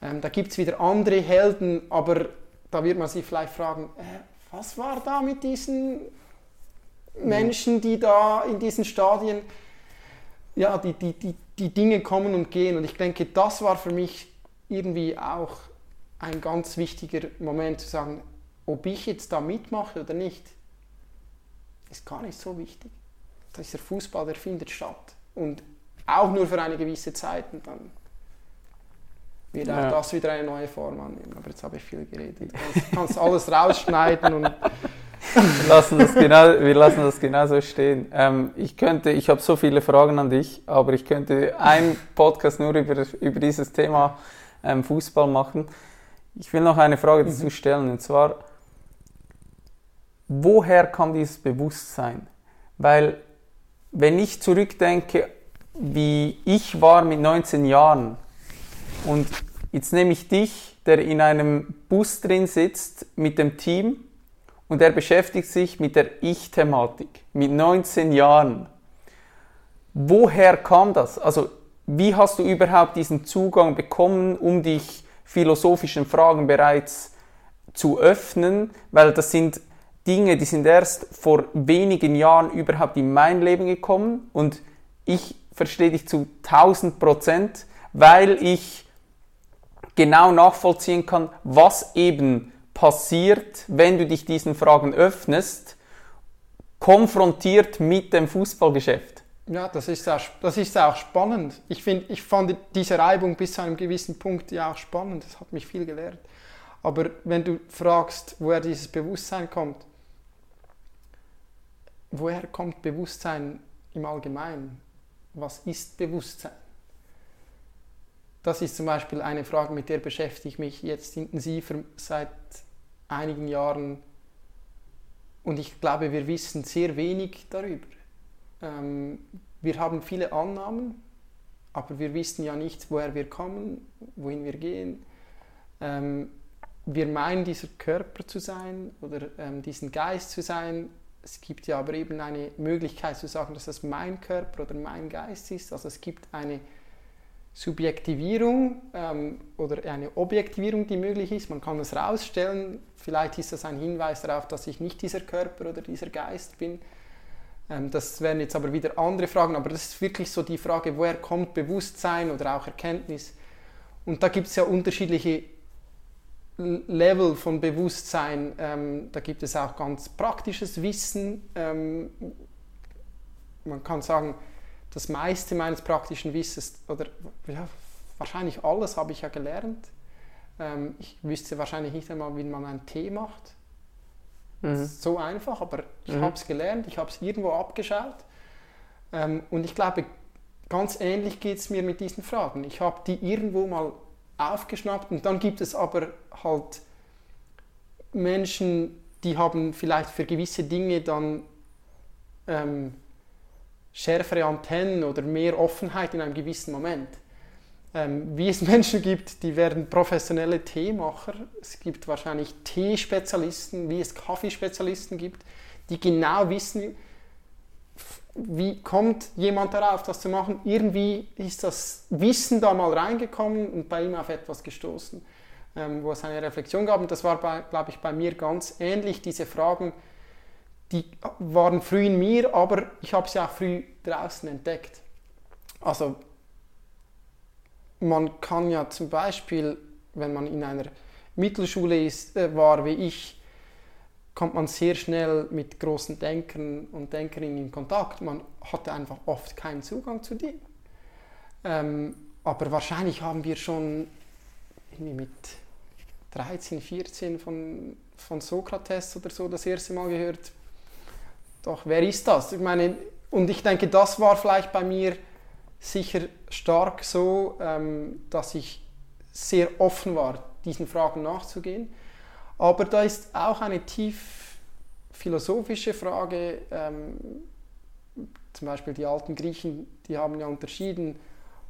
Ähm, da gibt es wieder andere Helden, aber da wird man sich vielleicht fragen, äh, was war da mit diesen Menschen, die da in diesen Stadien, ja, die, die, die, die Dinge kommen und gehen. Und ich denke, das war für mich irgendwie auch ein ganz wichtiger Moment zu sagen, ob ich jetzt da mitmache oder nicht, ist gar nicht so wichtig. Dieser Fußball, der findet statt. Und auch nur für eine gewisse Zeit. Und dann wird auch ja. das wieder eine neue Form annehmen. Aber jetzt habe ich viel geredet. Du kannst alles rausschneiden und wir lassen das genau, wir lassen das genau so stehen. Ähm, ich könnte, ich habe so viele Fragen an dich, aber ich könnte einen Podcast nur über, über dieses Thema ähm, Fußball machen. Ich will noch eine Frage dazu mhm. stellen, und zwar, woher kam dieses Bewusstsein? Weil, wenn ich zurückdenke, wie ich war mit 19 Jahren, und jetzt nehme ich dich, der in einem Bus drin sitzt mit dem Team und er beschäftigt sich mit der Ich-Thematik mit 19 Jahren. Woher kam das? Also wie hast du überhaupt diesen Zugang bekommen, um dich philosophischen Fragen bereits zu öffnen? Weil das sind Dinge, die sind erst vor wenigen Jahren überhaupt in mein Leben gekommen und ich verstehe dich zu 1000 Prozent, weil ich genau nachvollziehen kann, was eben passiert, wenn du dich diesen Fragen öffnest, konfrontiert mit dem Fußballgeschäft. Ja, das ist auch, das ist auch spannend. Ich, find, ich fand diese Reibung bis zu einem gewissen Punkt ja auch spannend. Das hat mich viel gelehrt. Aber wenn du fragst, woher dieses Bewusstsein kommt, woher kommt Bewusstsein im Allgemeinen? Was ist Bewusstsein? Das ist zum Beispiel eine Frage, mit der beschäftige ich mich jetzt intensiver seit einigen Jahren. Und ich glaube, wir wissen sehr wenig darüber. Ähm, wir haben viele Annahmen, aber wir wissen ja nicht, woher wir kommen, wohin wir gehen. Ähm, wir meinen, dieser Körper zu sein oder ähm, diesen Geist zu sein. Es gibt ja aber eben eine Möglichkeit zu sagen, dass das mein Körper oder mein Geist ist. Also es gibt eine Subjektivierung ähm, oder eine Objektivierung, die möglich ist. Man kann es rausstellen. Vielleicht ist das ein Hinweis darauf, dass ich nicht dieser Körper oder dieser Geist bin. Ähm, das wären jetzt aber wieder andere Fragen. Aber das ist wirklich so die Frage, woher kommt Bewusstsein oder auch Erkenntnis? Und da gibt es ja unterschiedliche Level von Bewusstsein. Ähm, da gibt es auch ganz praktisches Wissen. Ähm, man kann sagen, das meiste meines praktischen Wissens, oder ja, wahrscheinlich alles habe ich ja gelernt. Ähm, ich wüsste wahrscheinlich nicht einmal, wie man einen Tee macht. Mhm. So einfach, aber ich mhm. habe es gelernt, ich habe es irgendwo abgeschaut. Ähm, und ich glaube, ganz ähnlich geht es mir mit diesen Fragen. Ich habe die irgendwo mal aufgeschnappt und dann gibt es aber halt Menschen, die haben vielleicht für gewisse Dinge dann ähm, schärfere Antennen oder mehr Offenheit in einem gewissen Moment. Ähm, wie es Menschen gibt, die werden professionelle Teemacher. Es gibt wahrscheinlich Teespezialisten, wie es Kaffeespezialisten gibt, die genau wissen, wie kommt jemand darauf, das zu machen. Irgendwie ist das Wissen da mal reingekommen und bei ihm auf etwas gestoßen, ähm, wo es eine Reflexion gab. Und das war, glaube ich, bei mir ganz ähnlich, diese Fragen, die waren früh in mir, aber ich habe sie auch früh draußen entdeckt. Also man kann ja zum Beispiel, wenn man in einer Mittelschule ist, äh, war wie ich, kommt man sehr schnell mit großen Denkern und Denkerinnen in Kontakt. Man hatte einfach oft keinen Zugang zu denen. Ähm, aber wahrscheinlich haben wir schon mit 13, 14 von, von Sokrates oder so das erste Mal gehört. Doch, wer ist das? Ich meine, und ich denke, das war vielleicht bei mir sicher stark so, ähm, dass ich sehr offen war, diesen Fragen nachzugehen. Aber da ist auch eine tief philosophische Frage. Ähm, zum Beispiel die alten Griechen, die haben ja unterschieden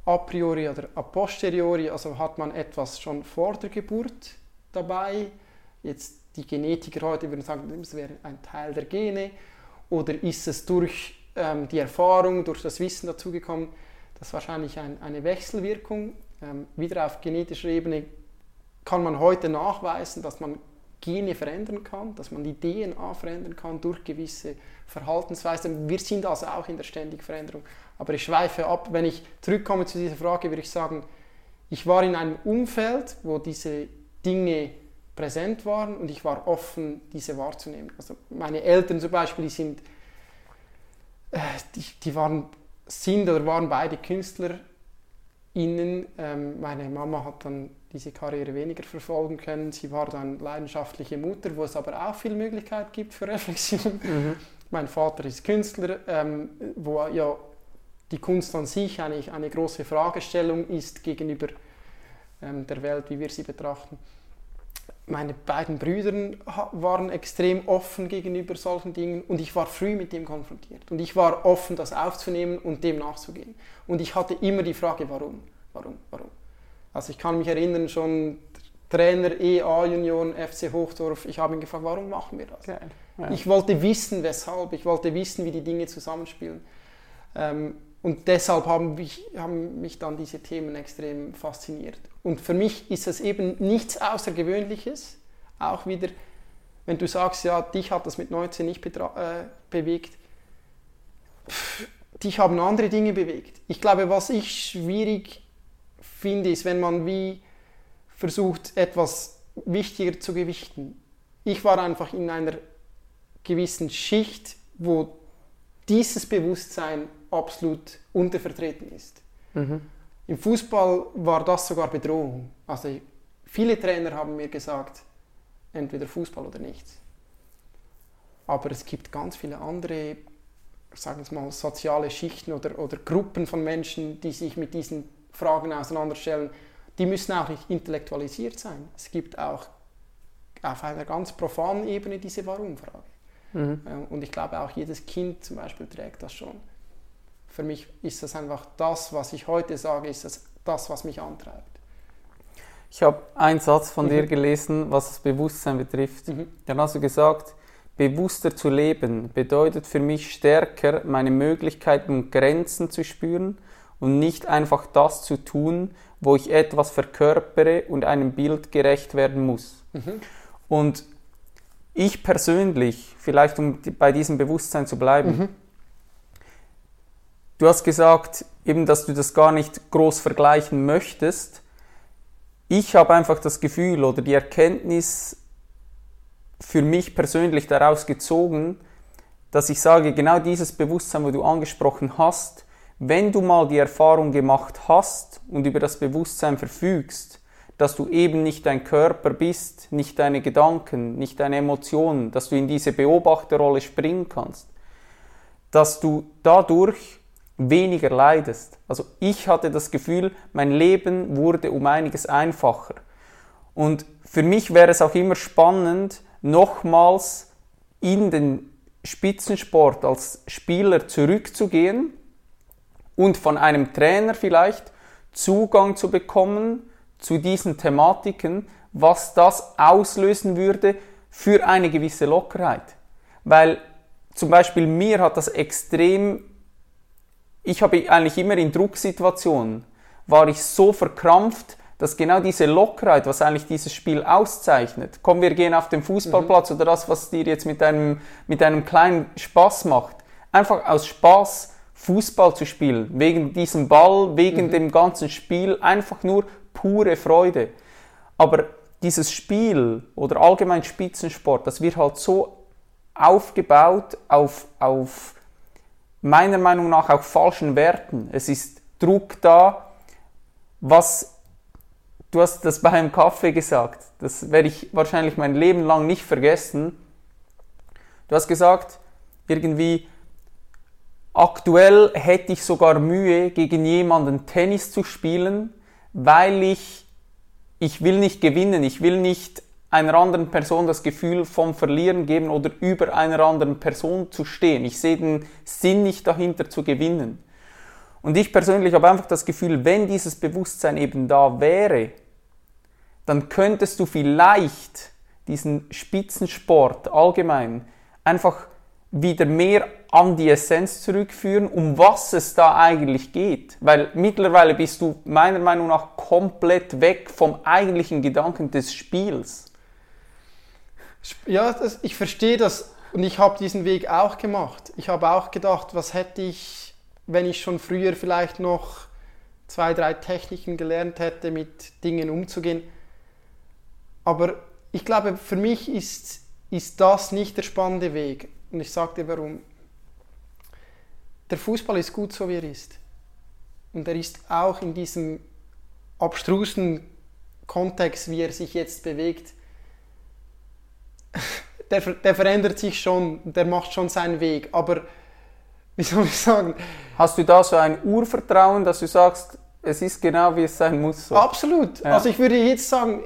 a priori oder a posteriori, also hat man etwas schon vor der Geburt dabei. Jetzt die Genetiker heute würden sagen, das wäre ein Teil der Gene. Oder ist es durch ähm, die Erfahrung, durch das Wissen dazugekommen? Das ist wahrscheinlich ein, eine Wechselwirkung. Ähm, wieder auf genetischer Ebene kann man heute nachweisen, dass man Gene verändern kann, dass man die DNA verändern kann durch gewisse Verhaltensweisen. Wir sind also auch in der ständigen Veränderung. Aber ich schweife ab. Wenn ich zurückkomme zu dieser Frage, würde ich sagen, ich war in einem Umfeld, wo diese Dinge präsent waren und ich war offen, diese wahrzunehmen. Also meine Eltern zum Beispiel, die sind, äh, die, die waren, sind oder waren beide KünstlerInnen. Ähm, meine Mama hat dann diese Karriere weniger verfolgen können. Sie war dann leidenschaftliche Mutter, wo es aber auch viel Möglichkeit gibt für Reflexion. Mhm. Mein Vater ist Künstler, ähm, wo ja die Kunst an sich eigentlich eine große Fragestellung ist gegenüber ähm, der Welt, wie wir sie betrachten. Meine beiden Brüder waren extrem offen gegenüber solchen Dingen und ich war früh mit dem konfrontiert. Und ich war offen, das aufzunehmen und dem nachzugehen. Und ich hatte immer die Frage, warum, warum, warum. Also ich kann mich erinnern, schon Trainer EA Junioren FC Hochdorf, ich habe ihn gefragt, warum machen wir das? Ja. Ich wollte wissen, weshalb, ich wollte wissen, wie die Dinge zusammenspielen. Ähm, und deshalb haben mich, haben mich dann diese Themen extrem fasziniert. Und für mich ist es eben nichts Außergewöhnliches, auch wieder, wenn du sagst, ja, dich hat das mit 19 nicht äh, bewegt, pff, dich haben andere Dinge bewegt. Ich glaube, was ich schwierig finde, ist, wenn man wie versucht, etwas wichtiger zu gewichten. Ich war einfach in einer gewissen Schicht, wo dieses Bewusstsein absolut untervertreten ist. Mhm. Im Fußball war das sogar Bedrohung. Also viele Trainer haben mir gesagt, entweder Fußball oder nichts. Aber es gibt ganz viele andere, sagen wir mal, soziale Schichten oder, oder Gruppen von Menschen, die sich mit diesen Fragen auseinanderstellen. Die müssen auch nicht intellektualisiert sein. Es gibt auch auf einer ganz profanen Ebene diese Warum-Frage. Mhm. Äh, und ich glaube auch jedes Kind zum Beispiel trägt das schon für mich ist das einfach das, was ich heute sage, ist das, das was mich antreibt. Ich habe einen Satz von mhm. dir gelesen, was das Bewusstsein betrifft. Mhm. Dann hast du gesagt, bewusster zu leben bedeutet für mich stärker, meine Möglichkeiten und Grenzen zu spüren und nicht einfach das zu tun, wo ich etwas verkörpere und einem Bild gerecht werden muss. Mhm. Und ich persönlich, vielleicht um bei diesem Bewusstsein zu bleiben, mhm. Du hast gesagt, eben, dass du das gar nicht groß vergleichen möchtest. Ich habe einfach das Gefühl oder die Erkenntnis für mich persönlich daraus gezogen, dass ich sage, genau dieses Bewusstsein, wo du angesprochen hast, wenn du mal die Erfahrung gemacht hast und über das Bewusstsein verfügst, dass du eben nicht dein Körper bist, nicht deine Gedanken, nicht deine Emotionen, dass du in diese Beobachterrolle springen kannst, dass du dadurch weniger leidest. Also ich hatte das Gefühl, mein Leben wurde um einiges einfacher. Und für mich wäre es auch immer spannend, nochmals in den Spitzensport als Spieler zurückzugehen und von einem Trainer vielleicht Zugang zu bekommen zu diesen Thematiken, was das auslösen würde für eine gewisse Lockerheit. Weil zum Beispiel mir hat das extrem ich habe eigentlich immer in Drucksituationen, war ich so verkrampft, dass genau diese Lockerheit, was eigentlich dieses Spiel auszeichnet, komm, wir gehen auf den Fußballplatz mhm. oder das, was dir jetzt mit einem, mit einem kleinen Spaß macht, einfach aus Spaß Fußball zu spielen, wegen diesem Ball, wegen mhm. dem ganzen Spiel, einfach nur pure Freude. Aber dieses Spiel oder allgemein Spitzensport, das wird halt so aufgebaut auf, auf meiner Meinung nach auch falschen Werten. Es ist Druck da, was du hast das beim Kaffee gesagt, das werde ich wahrscheinlich mein Leben lang nicht vergessen. Du hast gesagt, irgendwie aktuell hätte ich sogar Mühe, gegen jemanden Tennis zu spielen, weil ich, ich will nicht gewinnen, ich will nicht einer anderen Person das Gefühl vom Verlieren geben oder über einer anderen Person zu stehen. Ich sehe den Sinn nicht dahinter zu gewinnen. Und ich persönlich habe einfach das Gefühl, wenn dieses Bewusstsein eben da wäre, dann könntest du vielleicht diesen Spitzensport allgemein einfach wieder mehr an die Essenz zurückführen, um was es da eigentlich geht. Weil mittlerweile bist du meiner Meinung nach komplett weg vom eigentlichen Gedanken des Spiels. Ja, das, ich verstehe das und ich habe diesen Weg auch gemacht. Ich habe auch gedacht, was hätte ich, wenn ich schon früher vielleicht noch zwei, drei Techniken gelernt hätte, mit Dingen umzugehen. Aber ich glaube, für mich ist, ist das nicht der spannende Weg. Und ich sage dir warum. Der Fußball ist gut so, wie er ist. Und er ist auch in diesem abstrusen Kontext, wie er sich jetzt bewegt, der, der verändert sich schon, der macht schon seinen Weg. Aber wie soll ich sagen? Hast du da so ein Urvertrauen, dass du sagst, es ist genau wie es sein muss? So? Absolut. Ja. Also ich würde jetzt sagen,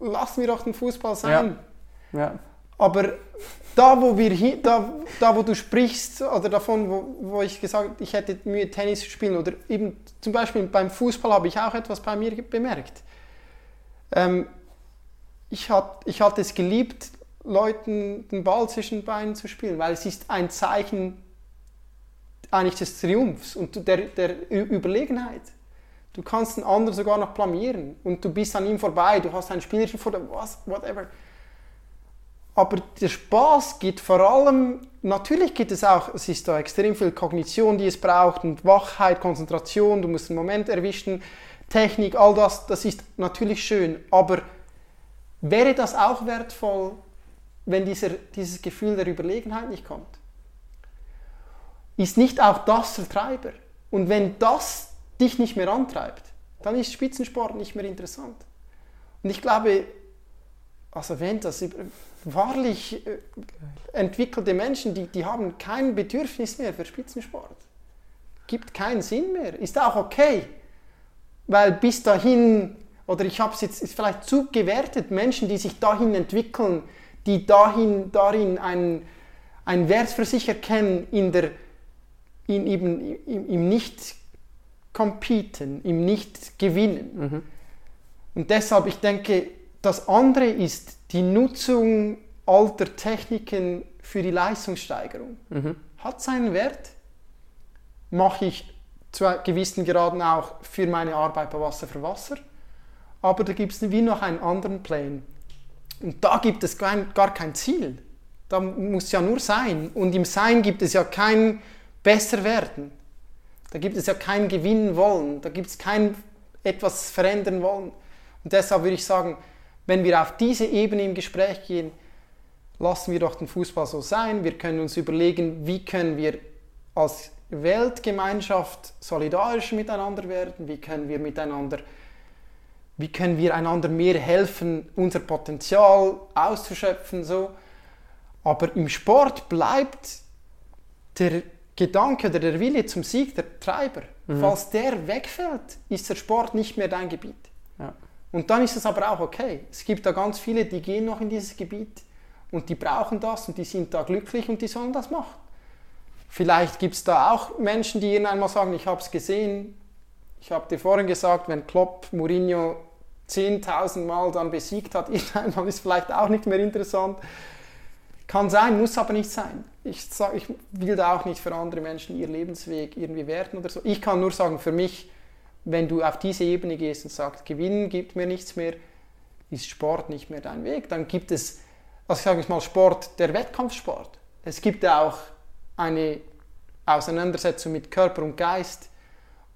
lassen wir doch den Fußball sein. Ja. ja. Aber da, wo wir da, da, wo du sprichst, oder davon, wo, wo ich gesagt habe, ich hätte Mühe, Tennis zu spielen, oder eben zum Beispiel beim Fußball habe ich auch etwas bei mir bemerkt. Ähm, ich, hat, ich hatte es geliebt, Leuten den Ball zwischen den Beinen zu spielen, weil es ist ein Zeichen eigentlich des Triumphs und der, der Überlegenheit. Du kannst den anderen sogar noch blamieren und du bist an ihm vorbei, du hast ein Spielerchen vor dem, was, whatever. Aber der Spaß geht vor allem, natürlich geht es auch, es ist da extrem viel Kognition, die es braucht und Wachheit, Konzentration, du musst einen Moment erwischen, Technik, all das, das ist natürlich schön, aber wäre das auch wertvoll, wenn dieser, dieses Gefühl der Überlegenheit nicht kommt? Ist nicht auch das der Treiber? Und wenn das dich nicht mehr antreibt, dann ist Spitzensport nicht mehr interessant. Und ich glaube, also wenn das wahrlich äh, entwickelte Menschen, die, die haben kein Bedürfnis mehr für Spitzensport. Gibt keinen Sinn mehr. Ist auch okay. Weil bis dahin, oder ich habe es jetzt ist vielleicht zu gewertet, Menschen, die sich dahin entwickeln, die dahin, darin einen, einen Wert für sich erkennen, in der, in eben, im, im Nicht-Competen, im Nicht-Gewinnen. Mhm. Und deshalb, ich denke, das andere ist die Nutzung alter Techniken für die Leistungssteigerung. Mhm. Hat seinen Wert. Mache ich zu gewissen Graden auch für meine Arbeit bei Wasser für Wasser. Aber da gibt es wie noch einen anderen Plane. Und da gibt es gar kein Ziel. Da muss ja nur sein. Und im Sein gibt es ja kein besser werden. Da gibt es ja kein Gewinnen wollen. Da gibt es kein etwas verändern wollen. Und deshalb würde ich sagen, wenn wir auf diese Ebene im Gespräch gehen, lassen wir doch den Fußball so sein. Wir können uns überlegen, wie können wir als Weltgemeinschaft solidarisch miteinander werden, wie können wir miteinander, wie können wir einander mehr helfen, unser Potenzial auszuschöpfen. So. Aber im Sport bleibt der Gedanke oder der Wille zum Sieg der Treiber. Mhm. Falls der wegfällt, ist der Sport nicht mehr dein Gebiet. Ja. Und dann ist es aber auch okay. Es gibt da ganz viele, die gehen noch in dieses Gebiet und die brauchen das und die sind da glücklich und die sollen das machen. Vielleicht gibt es da auch Menschen, die ihnen einmal sagen, ich habe es gesehen. Ich habe dir vorhin gesagt, wenn Klopp Mourinho 10.000 Mal dann besiegt hat, irgendwann ist vielleicht auch nicht mehr interessant. Kann sein, muss aber nicht sein. Ich, sag, ich will da auch nicht für andere Menschen ihr Lebensweg irgendwie werten oder so. Ich kann nur sagen, für mich wenn du auf diese Ebene gehst und sagst, Gewinnen gibt mir nichts mehr, ist Sport nicht mehr dein Weg. Dann gibt es, also sage ich mal, Sport, der Wettkampfsport. Es gibt auch eine Auseinandersetzung mit Körper und Geist,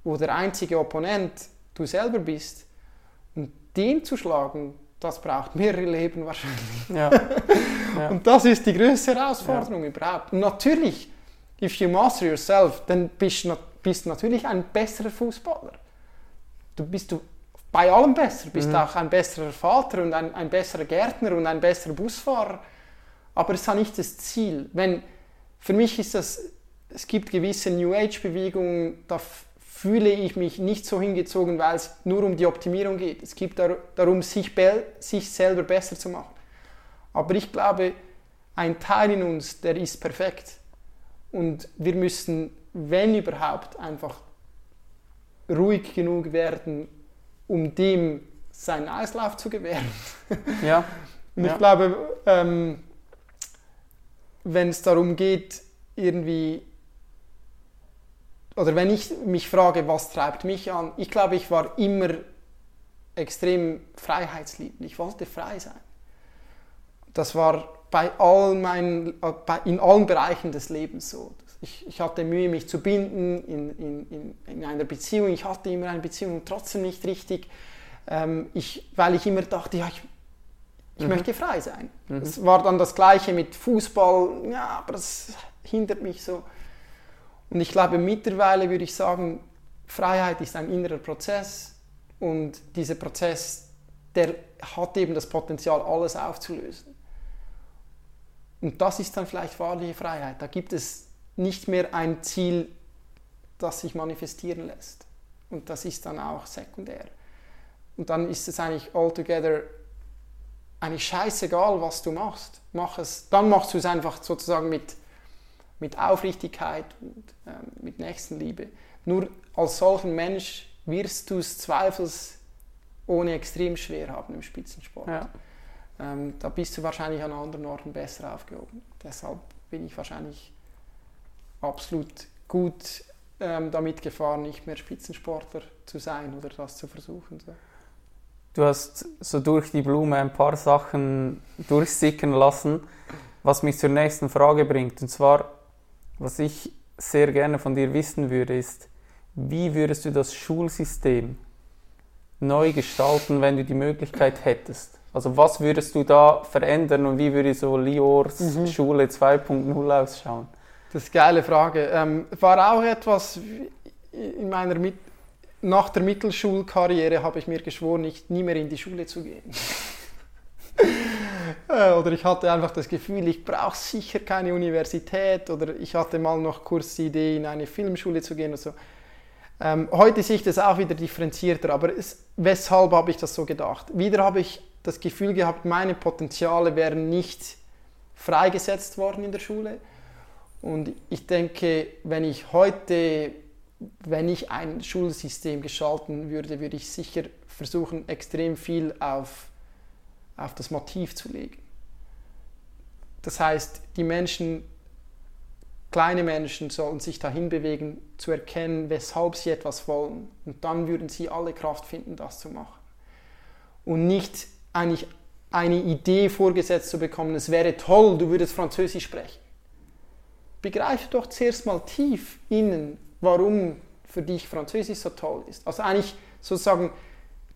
wo der einzige Opponent du selber bist. Den zu schlagen, das braucht mehrere Leben wahrscheinlich. Ja. ja. Und das ist die größte Herausforderung überhaupt. Und natürlich, if you master yourself, dann bist du bist natürlich ein besserer Fußballer. Du bist du bei allem besser, bist Mhm. auch ein besserer Vater und ein, ein besserer Gärtner und ein besserer Busfahrer. Aber es ist nicht das Ziel. Wenn, für mich ist das, es gibt gewisse New Age-Bewegungen, fühle ich mich nicht so hingezogen, weil es nur um die Optimierung geht. Es geht dar darum, sich, sich selber besser zu machen. Aber ich glaube, ein Teil in uns, der ist perfekt. Und wir müssen, wenn überhaupt, einfach ruhig genug werden, um dem seinen Auslauf zu gewähren. ja. Und Ja. ich glaube, ähm, wenn es darum geht, irgendwie, oder wenn ich mich frage, was treibt mich an, ich glaube, ich war immer extrem freiheitsliebend. Ich wollte frei sein. Das war bei all meinen, in allen Bereichen des Lebens so. Ich, ich hatte Mühe, mich zu binden in, in, in, in einer Beziehung. Ich hatte immer eine Beziehung und trotzdem nicht richtig, ähm, ich, weil ich immer dachte, ja, ich, ich möchte frei sein. Es war dann das Gleiche mit Fußball, ja, aber das hindert mich so. Und ich glaube, mittlerweile würde ich sagen, Freiheit ist ein innerer Prozess und dieser Prozess, der hat eben das Potenzial, alles aufzulösen. Und das ist dann vielleicht wahrliche Freiheit. Da gibt es nicht mehr ein Ziel, das sich manifestieren lässt. Und das ist dann auch sekundär. Und dann ist es eigentlich altogether eigentlich scheißegal, was du machst. Mach es, dann machst du es einfach sozusagen mit, mit Aufrichtigkeit und ähm, mit Nächstenliebe. Nur als solchen Mensch wirst du es zweifels ohne extrem schwer haben im Spitzensport. Ja. Ähm, da bist du wahrscheinlich an anderen Orten besser aufgehoben. Deshalb bin ich wahrscheinlich absolut gut ähm, damit gefahren, nicht mehr Spitzensportler zu sein oder das zu versuchen. So. Du hast so durch die Blume ein paar Sachen durchsickern lassen, was mich zur nächsten Frage bringt. Und zwar, was ich sehr gerne von dir wissen würde, ist, wie würdest du das Schulsystem neu gestalten, wenn du die Möglichkeit hättest? Also was würdest du da verändern und wie würde so Liors Mhm. Schule 2.0 ausschauen? Das ist eine geile Frage. Ähm, war auch etwas in meiner Mit nach der Mittelschulkarriere habe ich mir geschworen, nicht nie mehr in die Schule zu gehen. Äh, oder ich hatte einfach das Gefühl, ich brauche sicher keine Universität oder ich hatte mal noch kurz die Idee, in eine Filmschule zu gehen oder so. Ähm, heute sehe ich das auch wieder differenzierter, aber es, weshalb habe ich das so gedacht? Wieder habe ich das Gefühl gehabt, meine Potenziale wären nicht freigesetzt worden in der Schule. Und ich denke, wenn ich heute, wenn ich ein Schulsystem gestalten würde, würde ich sicher versuchen, extrem viel auf, auf das Motiv zu legen. Das heißt, die Menschen, kleine Menschen sollen sich dahin bewegen, zu erkennen, weshalb sie etwas wollen. Und dann würden sie alle Kraft finden, das zu machen. Und nicht eigentlich eine Idee vorgesetzt zu bekommen, es wäre toll, du würdest Französisch sprechen begreife doch zuerst mal tief innen, warum für dich Französisch so toll ist. Also eigentlich sozusagen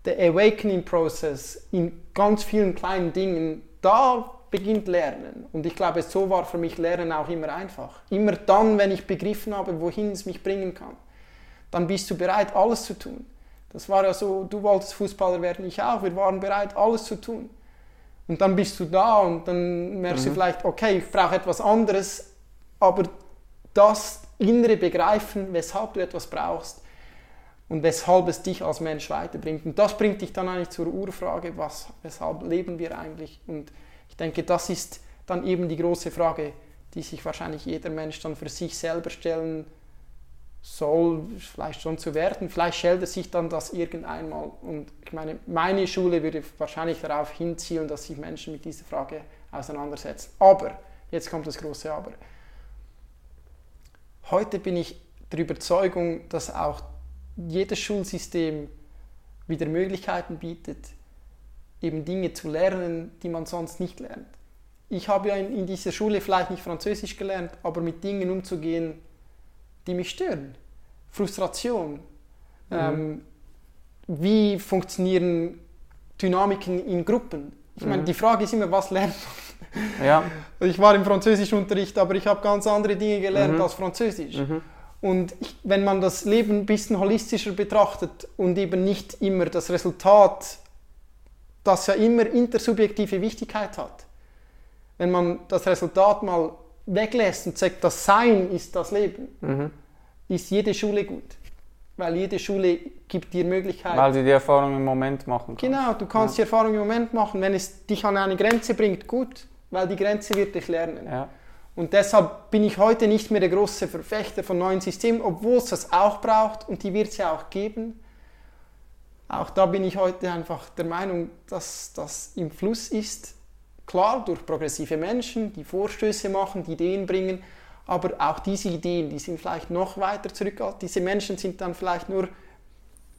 der Awakening-Prozess in ganz vielen kleinen Dingen, da beginnt Lernen. Und ich glaube, so war für mich Lernen auch immer einfach. Immer dann, wenn ich begriffen habe, wohin es mich bringen kann, dann bist du bereit, alles zu tun. Das war ja so, du wolltest Fußballer werden, ich auch. Wir waren bereit, alles zu tun. Und dann bist du da und dann merkst du vielleicht, okay, ich brauche etwas anderes, aber das innere Begreifen, weshalb du etwas brauchst und weshalb es dich als Mensch weiterbringt. Und das bringt dich dann eigentlich zur Urfrage, was, weshalb leben wir eigentlich? Und ich denke, das ist dann eben die große Frage, die sich wahrscheinlich jeder Mensch dann für sich selber stellen soll, vielleicht schon zu werden. Vielleicht stellt er sich dann das irgendeinmal. Und ich meine, meine Schule würde wahrscheinlich darauf hinzielen, dass sich Menschen mit dieser Frage auseinandersetzen. Aber, jetzt kommt das große Aber. Heute bin ich der Überzeugung, dass auch jedes Schulsystem wieder Möglichkeiten bietet, eben Dinge zu lernen, die man sonst nicht lernt. Ich habe ja in, in dieser Schule vielleicht nicht Französisch gelernt, aber mit Dingen umzugehen, die mich stören. Frustration. Ähm, wie funktionieren Dynamiken in Gruppen. Ich meine, Mhm. die Frage ist immer, was lernt man? Ja, Ich war im Französischunterricht, aber ich habe ganz andere Dinge gelernt Mhm. als Französisch. Und ich, wenn man das Leben ein bisschen holistischer betrachtet und eben nicht immer das Resultat, das ja immer intersubjektive Wichtigkeit hat, wenn man das Resultat mal weglässt und sagt, das Sein ist das Leben, Mhm. ist jede Schule gut. Weil jede Schule gibt dir Möglichkeiten. weil du die Erfahrung im Moment machen kannst. Genau, du kannst die Erfahrung im Moment machen. Wenn es dich an eine Grenze bringt, gut, weil die Grenze wird dich lernen. Ja. Und deshalb bin ich heute nicht mehr der große Verfechter von neuen Systemen, obwohl es das auch braucht und die wird es ja auch geben. Auch da bin ich heute einfach der Meinung, dass das im Fluss ist. Klar, durch progressive Menschen, die Vorstöße machen, die Ideen bringen, aber auch diese Ideen, die sind vielleicht noch weiter zurück. Diese Menschen sind dann vielleicht nur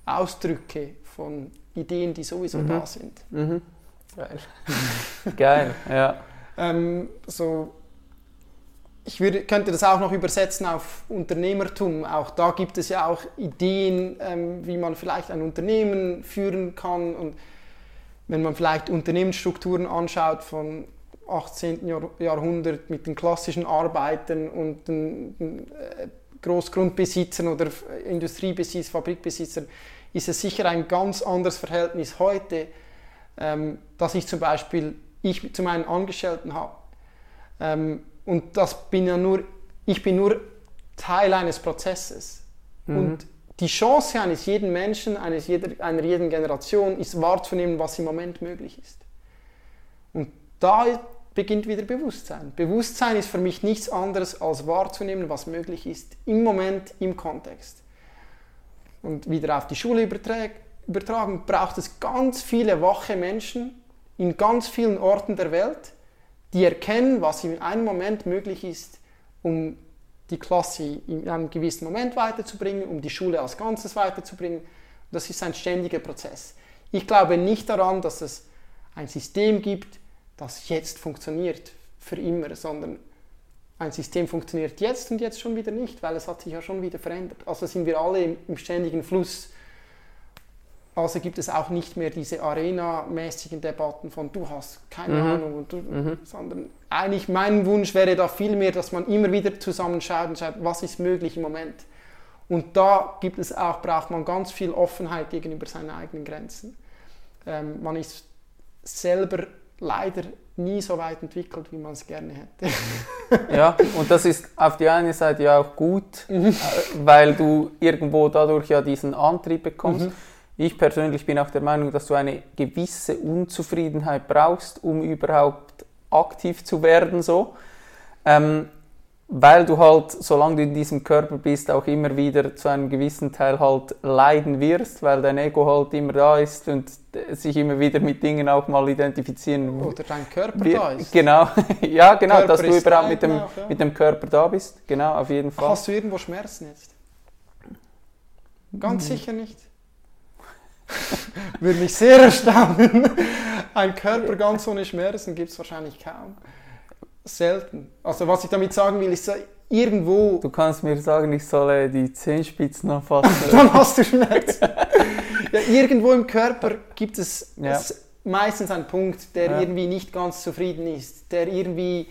Ausdrücke von Ideen, die sowieso Mhm. da sind. Mhm. Geil. Geil, ja. Ähm, so, ich würde, könnte das auch noch übersetzen auf Unternehmertum. Auch da gibt es ja auch Ideen, ähm, wie man vielleicht ein Unternehmen führen kann. Und wenn man vielleicht Unternehmensstrukturen anschaut von 18. Jahr, Jahrhundert mit den klassischen Arbeitern und den, den äh, Großgrundbesitzern oder Industriebesitz, Fabrikbesitzern, ist es sicher ein ganz anderes Verhältnis heute, ähm, dass ich zum Beispiel ich zu meinen Angestellten habe. Ähm, und das bin ja nur, ich bin nur Teil eines Prozesses. Mhm. Und die Chance eines jeden Menschen, eines jeder, einer jeden Generation ist wahrzunehmen, was im Moment möglich ist. Und da beginnt wieder Bewusstsein. Bewusstsein ist für mich nichts anderes als wahrzunehmen, was möglich ist, im Moment, im Kontext. Und wieder auf die Schule übertrag, übertragen, braucht es ganz viele wache Menschen in ganz vielen Orten der Welt, die erkennen, was in einem Moment möglich ist, um die Klasse in einem gewissen Moment weiterzubringen, um die Schule als Ganzes weiterzubringen. Das ist ein ständiger Prozess. Ich glaube nicht daran, dass es ein System gibt, das jetzt funktioniert für immer, sondern ein System funktioniert jetzt und jetzt schon wieder nicht, weil es hat sich ja schon wieder verändert. Also sind wir alle im, im ständigen Fluss. Also gibt es auch nicht mehr diese Arena-mäßigen Debatten von du hast keine Mhm. Ahnung, und du, sondern eigentlich mein Wunsch wäre da viel mehr, dass man immer wieder zusammenschaut und schaut, was ist möglich im Moment. Und da gibt es auch, braucht man ganz viel Offenheit gegenüber seinen eigenen Grenzen. Ähm, man ist selber leider nie so weit entwickelt, wie man es gerne hätte. Ja, und das ist auf die eine Seite ja auch gut, Mhm. äh, weil du irgendwo dadurch ja diesen Antrieb bekommst. Mhm. Ich persönlich bin auch der Meinung, dass du eine gewisse Unzufriedenheit brauchst, um überhaupt aktiv zu werden, so. Ähm, weil du halt, solange du in diesem Körper bist, auch immer wieder zu einem gewissen Teil halt leiden wirst, weil dein Ego halt immer da ist und äh, sich immer wieder mit Dingen auch mal identifizieren Oder dein Körper wir- da ist. Genau, ja, genau, dass du überhaupt mit dem, auch, ja. mit dem Körper da bist. Genau, auf jeden Fall. Hast du irgendwo Schmerzen jetzt? Ganz sicher nicht. Würde mich sehr erstaunen. Ein Körper ganz ohne Schmerzen gibt es wahrscheinlich kaum. Selten. Also was ich damit sagen will, ist so, irgendwo, Du kannst mir sagen, ich solle die Zehenspitzen anfassen. dann hast du Schmerzen. ja, irgendwo im Körper gibt es Ja. meistens einen Punkt, der Ja. irgendwie nicht ganz zufrieden ist, der irgendwie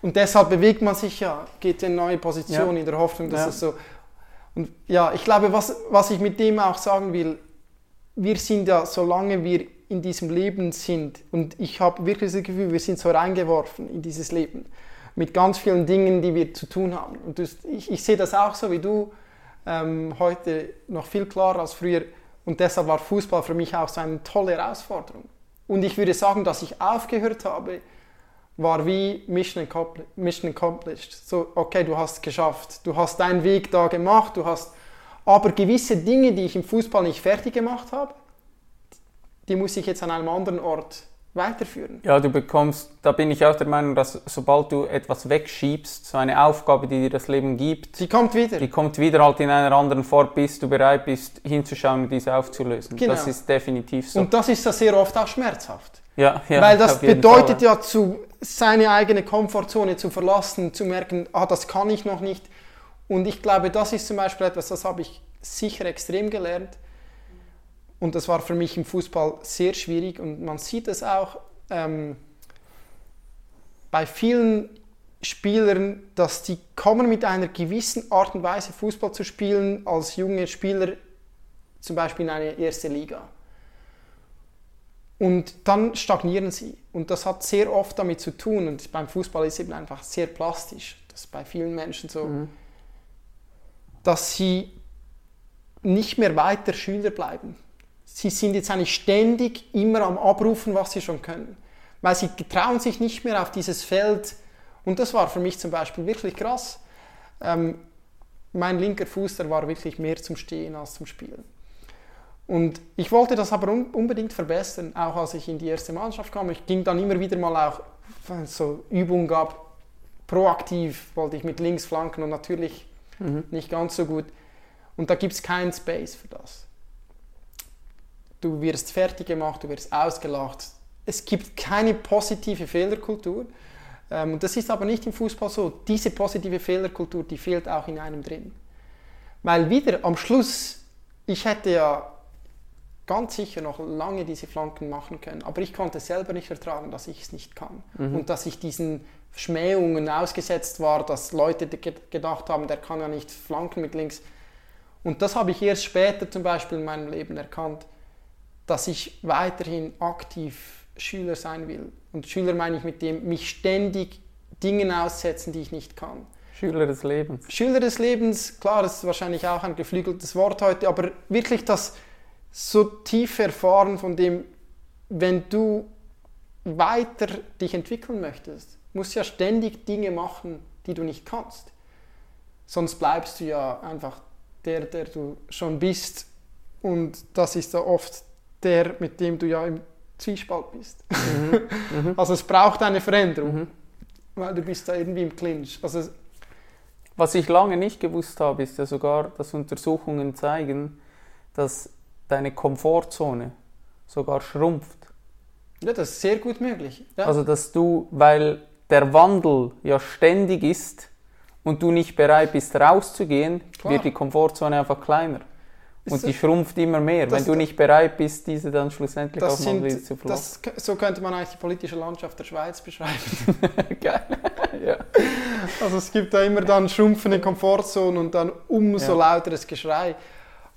und deshalb bewegt man sich ja, geht in neue Position in der Hoffnung, dass es so und ja, ich glaube, was, was ich mit dem auch sagen will, wir sind ja, solange wir in diesem Leben sind, und ich habe wirklich das Gefühl, wir sind so reingeworfen in dieses Leben, mit ganz vielen Dingen, die wir zu tun haben. Und ich, ich sehe das auch so wie du, ähm, heute noch viel klarer als früher. Und deshalb war Fußball für mich auch so eine tolle Herausforderung. Und ich würde sagen, dass ich aufgehört habe, war wie Mission Accompli- Mission Accomplished. So, okay, du hast es geschafft, du hast deinen Weg da gemacht, du hast aber gewisse Dinge, die ich im Fußball nicht fertig gemacht habe, die muss ich jetzt an einem anderen Ort weiterführen. Ja, du bekommst, da bin ich auch der Meinung, dass sobald du etwas wegschiebst, so eine Aufgabe, die dir das Leben gibt, Sie kommt wieder. die kommt wieder halt in einer anderen Form, bis du bereit bist, hinzuschauen und diese aufzulösen. Genau. Das ist definitiv so. Und das ist ja sehr oft auch schmerzhaft. ja, ja, Weil das bedeutet Fall, ja, zu, seine eigene Komfortzone zu verlassen, zu merken, ah, das kann ich noch nicht. Und ich glaube, das ist zum Beispiel etwas, das habe ich sicher extrem gelernt. Und das war für mich im Fußball sehr schwierig und man sieht es auch ähm, bei vielen Spielern, dass die kommen mit einer gewissen Art und Weise Fußball zu spielen als junge Spieler, zum Beispiel in eine erste Liga. Und dann stagnieren sie. Und das hat sehr oft damit zu tun. Und beim Fußball ist es eben einfach sehr plastisch. Das ist bei vielen Menschen so, mhm. Dass sie nicht mehr weiter Schüler bleiben. Sie sind jetzt eigentlich ständig immer am Abrufen, was sie schon können. Weil sie trauen sich nicht mehr auf dieses Feld. Und das war für mich zum Beispiel wirklich krass. Ähm, mein linker Fuß, der war wirklich mehr zum Stehen als zum Spielen. Und ich wollte das aber unbedingt verbessern, auch als ich in die erste Mannschaft kam. Ich ging dann immer wieder mal auch, wenn es so Übungen gab, proaktiv wollte ich mit links flanken und natürlich mhm. nicht ganz so gut. Und da gibt es keinen Space für das. Du wirst fertig gemacht, du wirst ausgelacht. Es gibt keine positive Fehlerkultur. Ähm, und das ist aber nicht im Fußball so. Diese positive Fehlerkultur, die fehlt auch in einem drin. Weil wieder am Schluss, ich hätte ja ganz sicher noch lange diese Flanken machen können. Aber ich konnte selber nicht ertragen, dass ich es nicht kann. Mhm. Und dass ich diesen Schmähungen ausgesetzt war, dass Leute gedacht haben, der kann ja nicht flanken mit links. Und das habe ich erst später zum Beispiel in meinem Leben erkannt, dass ich weiterhin aktiv Schüler sein will. Und Schüler meine ich mit dem, mich ständig Dingen aussetzen, die ich nicht kann. Schüler des Lebens. Schüler des Lebens, klar, das ist wahrscheinlich auch ein geflügeltes Wort heute, aber wirklich das so tief erfahren von dem, wenn du weiter dich entwickeln möchtest, musst ja ständig Dinge machen, die du nicht kannst. Sonst bleibst du ja einfach der, der du schon bist. Und das ist ja oft der, mit dem du ja im Zwiespalt bist. Mhm. Mhm. Also es braucht eine Veränderung, mhm. weil du bist da irgendwie im Clinch. Also Was ich lange nicht gewusst habe, ist ja sogar, dass Untersuchungen zeigen, dass deine Komfortzone sogar schrumpft. Ja, das ist sehr gut möglich. Ja. Also, dass du, weil der Wandel ja ständig ist und du nicht bereit bist rauszugehen, Klar. wird die Komfortzone einfach kleiner. Und die schrumpft immer mehr, wenn du nicht bereit bist, diese dann schlussendlich auch mal wieder zu verlassen. so könnte man eigentlich die politische Landschaft der Schweiz beschreiben. Geil. ja. Also es gibt da immer dann schrumpfende Komfortzonen und dann umso ja. lauteres Geschrei.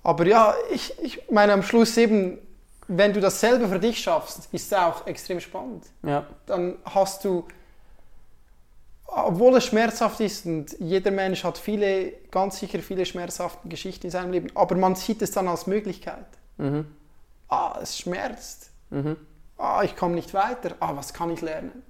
Aber ja, ich, ich meine am Schluss eben, wenn du das selber für dich schaffst, ist es auch extrem spannend. Ja. Dann hast du, obwohl es schmerzhaft ist und jeder Mensch hat viele, ganz sicher viele schmerzhafte Geschichten in seinem Leben, aber man sieht es dann als Möglichkeit. Mhm. Ah, es schmerzt. Mhm. Ah, ich komme nicht weiter. Ah, was kann ich lernen?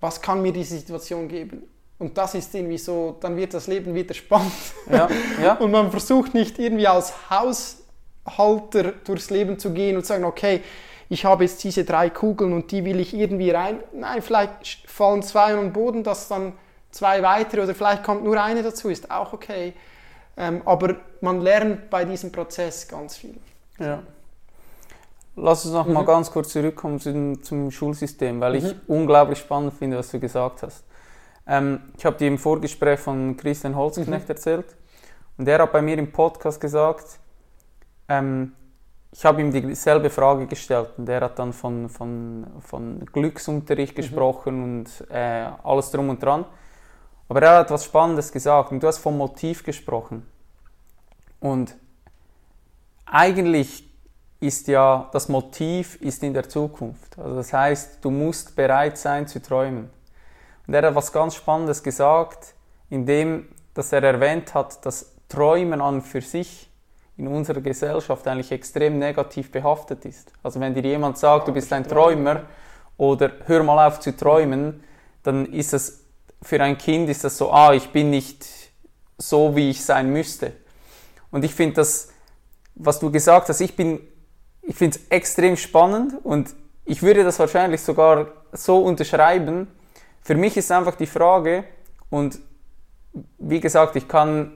Was kann mir diese Situation geben? Und das ist irgendwie so, dann wird das Leben wieder spannend. Ja, ja. Und man versucht nicht irgendwie als Haushalter durchs Leben zu gehen und sagen, okay, ich habe jetzt diese drei Kugeln und die will ich irgendwie rein. Nein, vielleicht fallen zwei an den Boden, dass dann zwei weitere oder vielleicht kommt nur eine dazu, ist auch okay. Ähm, aber man lernt bei diesem Prozess ganz viel. Ja. Lass uns noch mhm. mal ganz kurz zurückkommen zum, zum Schulsystem, weil mhm. ich unglaublich spannend finde, was du gesagt hast. Ähm, ich habe dir im Vorgespräch von Christian Holzknecht mhm. erzählt und er hat bei mir im Podcast gesagt, ähm, ich habe ihm dieselbe Frage gestellt und er hat dann von, von, von Glücksunterricht mhm. gesprochen und äh, alles drum und dran. Aber er hat etwas Spannendes gesagt und du hast vom Motiv gesprochen. Und eigentlich ist ja das Motiv ist in der Zukunft. Also das heißt, du musst bereit sein zu träumen. Und er hat was ganz Spannendes gesagt, indem dass er erwähnt hat, dass Träumen an für sich in unserer Gesellschaft eigentlich extrem negativ behaftet ist. Also wenn dir jemand sagt, du bist ein Träumer oder hör mal auf zu träumen, dann ist es für ein Kind ist das so, ah, ich bin nicht so, wie ich sein müsste. Und ich finde das, was du gesagt hast, ich bin, ich finde es extrem spannend und ich würde das wahrscheinlich sogar so unterschreiben, für mich ist einfach die Frage, und wie gesagt, ich kann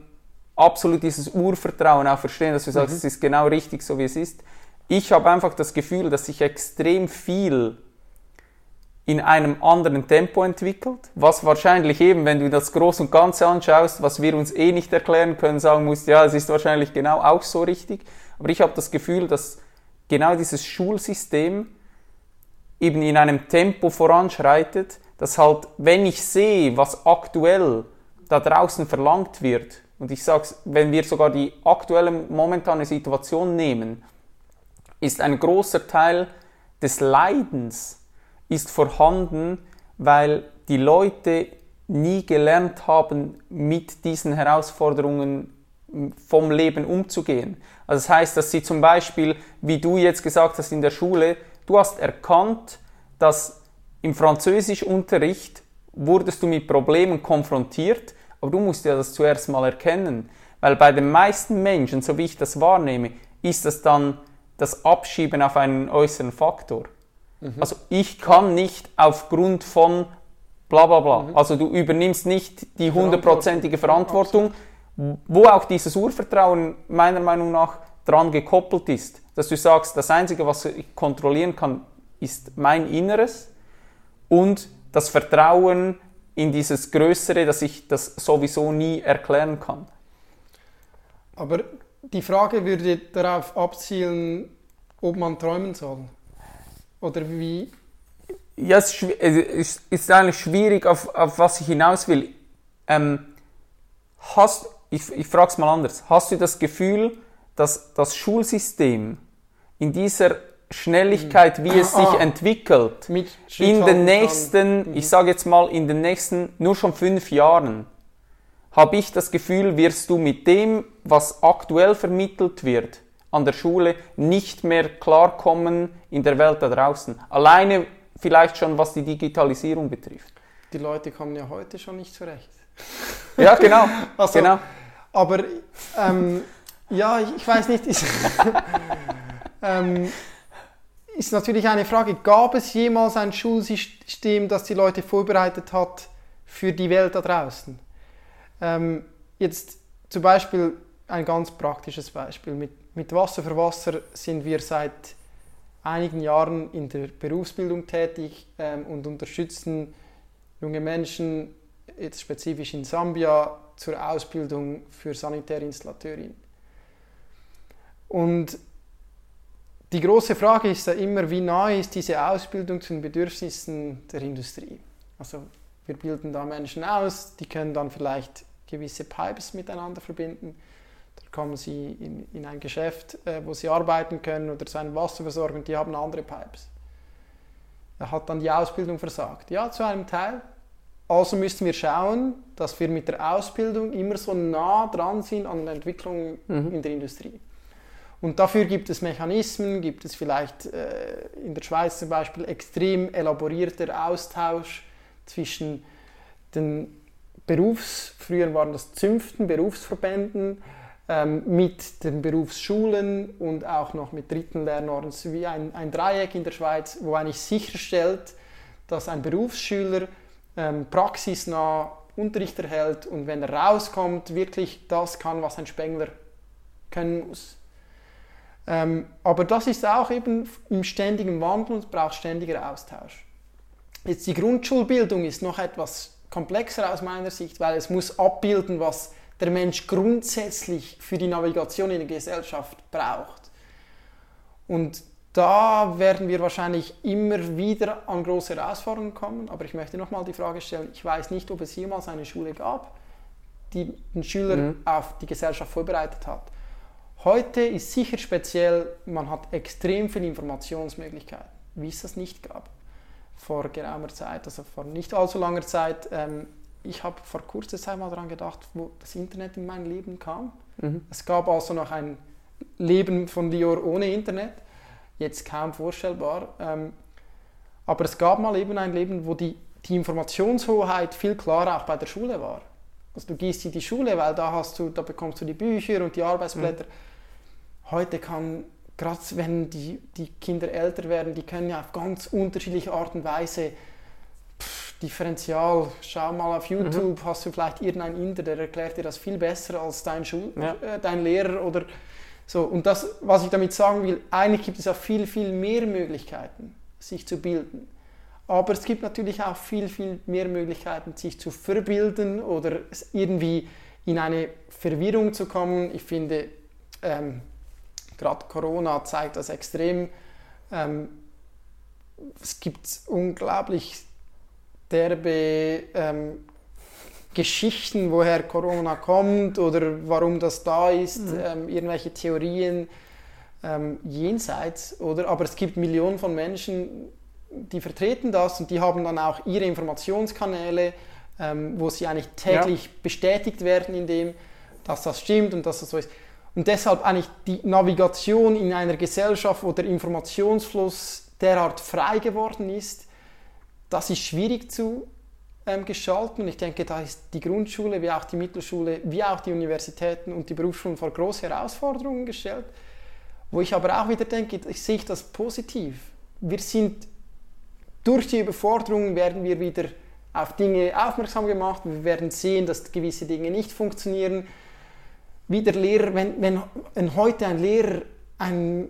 absolut dieses Urvertrauen auch verstehen, dass du sagst, mhm. es ist genau richtig, so wie es ist. Ich habe einfach das Gefühl, dass sich extrem viel in einem anderen Tempo entwickelt, was wahrscheinlich eben, wenn du das Groß und Ganze anschaust, was wir uns eh nicht erklären können, sagen musst, ja, es ist wahrscheinlich genau auch so richtig. Aber ich habe das Gefühl, dass genau dieses Schulsystem eben in einem Tempo voranschreitet, dass halt, wenn ich sehe, was aktuell da draußen verlangt wird, und ich sage wenn wir sogar die aktuelle momentane Situation nehmen, ist ein großer Teil des Leidens ist vorhanden, weil die Leute nie gelernt haben, mit diesen Herausforderungen vom Leben umzugehen. Also das heißt, dass sie zum Beispiel, wie du jetzt gesagt hast in der Schule, du hast erkannt, dass im Französischunterricht wurdest du mit Problemen konfrontiert, aber du musst ja das zuerst mal erkennen. Weil bei den meisten Menschen, so wie ich das wahrnehme, ist das dann das Abschieben auf einen äußeren Faktor. Mhm. Also ich kann nicht aufgrund von bla bla bla. Mhm. Also du übernimmst nicht die hundertprozentige Verantwortung, wo auch dieses Urvertrauen meiner Meinung nach dran gekoppelt ist. Dass du sagst, das Einzige, was ich kontrollieren kann, ist mein Inneres und das Vertrauen in dieses Größere, dass ich das sowieso nie erklären kann. Aber die Frage würde darauf abzielen, ob man träumen soll. Oder wie? Ja, es ist, ist eigentlich schwierig, auf, auf was ich hinaus will. Ähm, hast, ich, ich frage es mal anders. Hast du das Gefühl, dass das Schulsystem in dieser Schnelligkeit, wie es sich ah, entwickelt, in den nächsten, mhm. ich sage jetzt mal, in den nächsten nur schon fünf Jahren, habe ich das Gefühl, wirst du mit dem, was aktuell vermittelt wird an der Schule, nicht mehr klarkommen in der Welt da draußen. Alleine vielleicht schon, was die Digitalisierung betrifft. Die Leute kommen ja heute schon nicht zurecht. Ja, genau. also, genau. Aber ähm, ja, ich, ich, weiß nicht. Ist, ähm, ist natürlich eine Frage, gab es jemals ein Schulsystem, das die Leute vorbereitet hat für die Welt da draußen? Ähm, jetzt zum Beispiel ein ganz praktisches Beispiel. Mit, mit Wasser für Wasser sind wir seit einigen Jahren in der Berufsbildung tätig ähm, und unterstützen junge Menschen, jetzt spezifisch in Sambia, zur Ausbildung für Sanitärinstallateurinnen. Und die große Frage ist ja immer, wie nahe ist diese Ausbildung zu den Bedürfnissen der Industrie? Also wir bilden da Menschen aus, die können dann vielleicht gewisse Pipes miteinander verbinden. Da kommen sie in, in ein Geschäft, äh, wo sie arbeiten können oder zu einem Wasserversorger die haben andere Pipes. Er hat dann die Ausbildung versagt. Ja, zu einem Teil. Also müssen wir schauen, dass wir mit der Ausbildung immer so nah dran sind an der Entwicklung mhm. in der Industrie. Und dafür gibt es Mechanismen, gibt es vielleicht äh, in der Schweiz zum Beispiel extrem elaborierter Austausch zwischen den Berufs, früher waren das Zünften, Berufsverbänden, ähm, mit den Berufsschulen und auch noch mit dritten Lernorten, wie ein, ein Dreieck in der Schweiz, wo eigentlich sicherstellt, dass ein Berufsschüler ähm, praxisnah Unterricht erhält und wenn er rauskommt, wirklich das kann, was ein Spengler können muss. Ähm, aber das ist auch eben im ständigen Wandel und braucht ständiger Austausch. Jetzt die Grundschulbildung ist noch etwas komplexer aus meiner Sicht, weil es muss abbilden, was der Mensch grundsätzlich für die Navigation in der Gesellschaft braucht. Und da werden wir wahrscheinlich immer wieder an große Herausforderungen kommen. Aber ich möchte nochmal die Frage stellen, ich weiß nicht, ob es jemals eine Schule gab, die den Schüler mhm. auf die Gesellschaft vorbereitet hat. Heute ist sicher speziell, man hat extrem viele Informationsmöglichkeiten, wie es das nicht gab vor geraumer Zeit, also vor nicht allzu langer Zeit. Ähm, ich habe vor kurzer Zeit mal daran gedacht, wo das Internet in mein Leben kam. Mhm. Es gab also noch ein Leben von Dior ohne Internet, jetzt kaum vorstellbar. Ähm, aber es gab mal eben ein Leben, wo die, die Informationshoheit viel klarer auch bei der Schule war. Also du gehst in die Schule, weil da hast du, da bekommst du die Bücher und die Arbeitsblätter. Mhm heute kann, gerade wenn die, die Kinder älter werden, die können ja auf ganz unterschiedliche Art und Weise pff, differenzial, schau mal auf YouTube, mhm. hast du vielleicht irgendeinen Inder, der erklärt dir das viel besser als dein, Schul ja. äh, dein Lehrer oder so. Und das, was ich damit sagen will, eigentlich gibt es auch viel, viel mehr Möglichkeiten, sich zu bilden. Aber es gibt natürlich auch viel, viel mehr Möglichkeiten, sich zu verbilden oder irgendwie in eine Verwirrung zu kommen. Ich finde, ähm, gerade Corona zeigt das extrem. Ähm, es gibt unglaublich derbe ähm, Geschichten, woher Corona kommt oder warum das da ist, mhm. ähm, irgendwelche Theorien ähm, jenseits, oder? Aber es gibt Millionen von Menschen, die vertreten das und die haben dann auch ihre Informationskanäle, ähm, wo sie eigentlich täglich ja. bestätigt werden, in dem, dass das stimmt und dass das so ist. Und deshalb eigentlich die Navigation in einer Gesellschaft, wo der Informationsfluss derart frei geworden ist, das ist schwierig zu ähm, gestalten. Und ich denke, da ist die Grundschule, wie auch die Mittelschule, wie auch die Universitäten und die Berufsschulen vor große Herausforderungen gestellt. Wo ich aber auch wieder denke, ich sehe das positiv. Wir sind durch die Überforderungen werden wir wieder auf Dinge aufmerksam gemacht. Wir werden sehen, dass gewisse Dinge nicht funktionieren. Wie der Lehrer, wenn, wenn, wenn heute ein Lehrer ein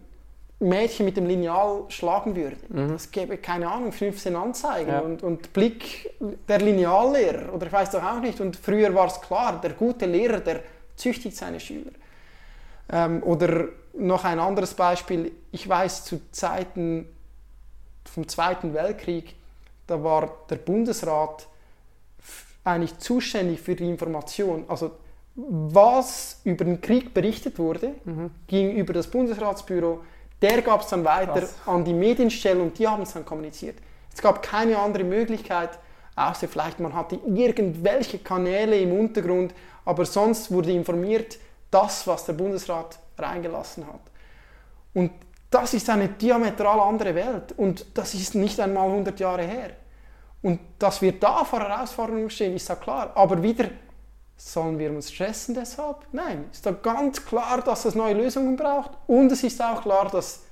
Mädchen mit dem Lineal schlagen würde, mhm. das gäbe, keine Ahnung, 15 Anzeigen ja. und, und Blick der Lineallehrer oder ich weiß doch auch nicht. Und früher war es klar, der gute Lehrer, der züchtigt seine Schüler. Ähm, oder noch ein anderes Beispiel, ich weiß zu Zeiten vom Zweiten Weltkrieg, da war der Bundesrat eigentlich zuständig für die Information. Also was über den Krieg berichtet wurde, mhm. ging über das Bundesratsbüro, der gab es dann weiter Krass. an die Medienstellen und die haben es dann kommuniziert. Es gab keine andere Möglichkeit, außer vielleicht man hatte irgendwelche Kanäle im Untergrund, aber sonst wurde informiert, das, was der Bundesrat reingelassen hat. Und das ist eine diametral andere Welt und das ist nicht einmal 100 Jahre her. Und dass wir da vor Herausforderungen stehen, ist ja klar. Aber wieder, sollen wir uns stressen deshalb? Nein, ist da ganz klar, dass es neue Lösungen braucht und es ist auch klar, dass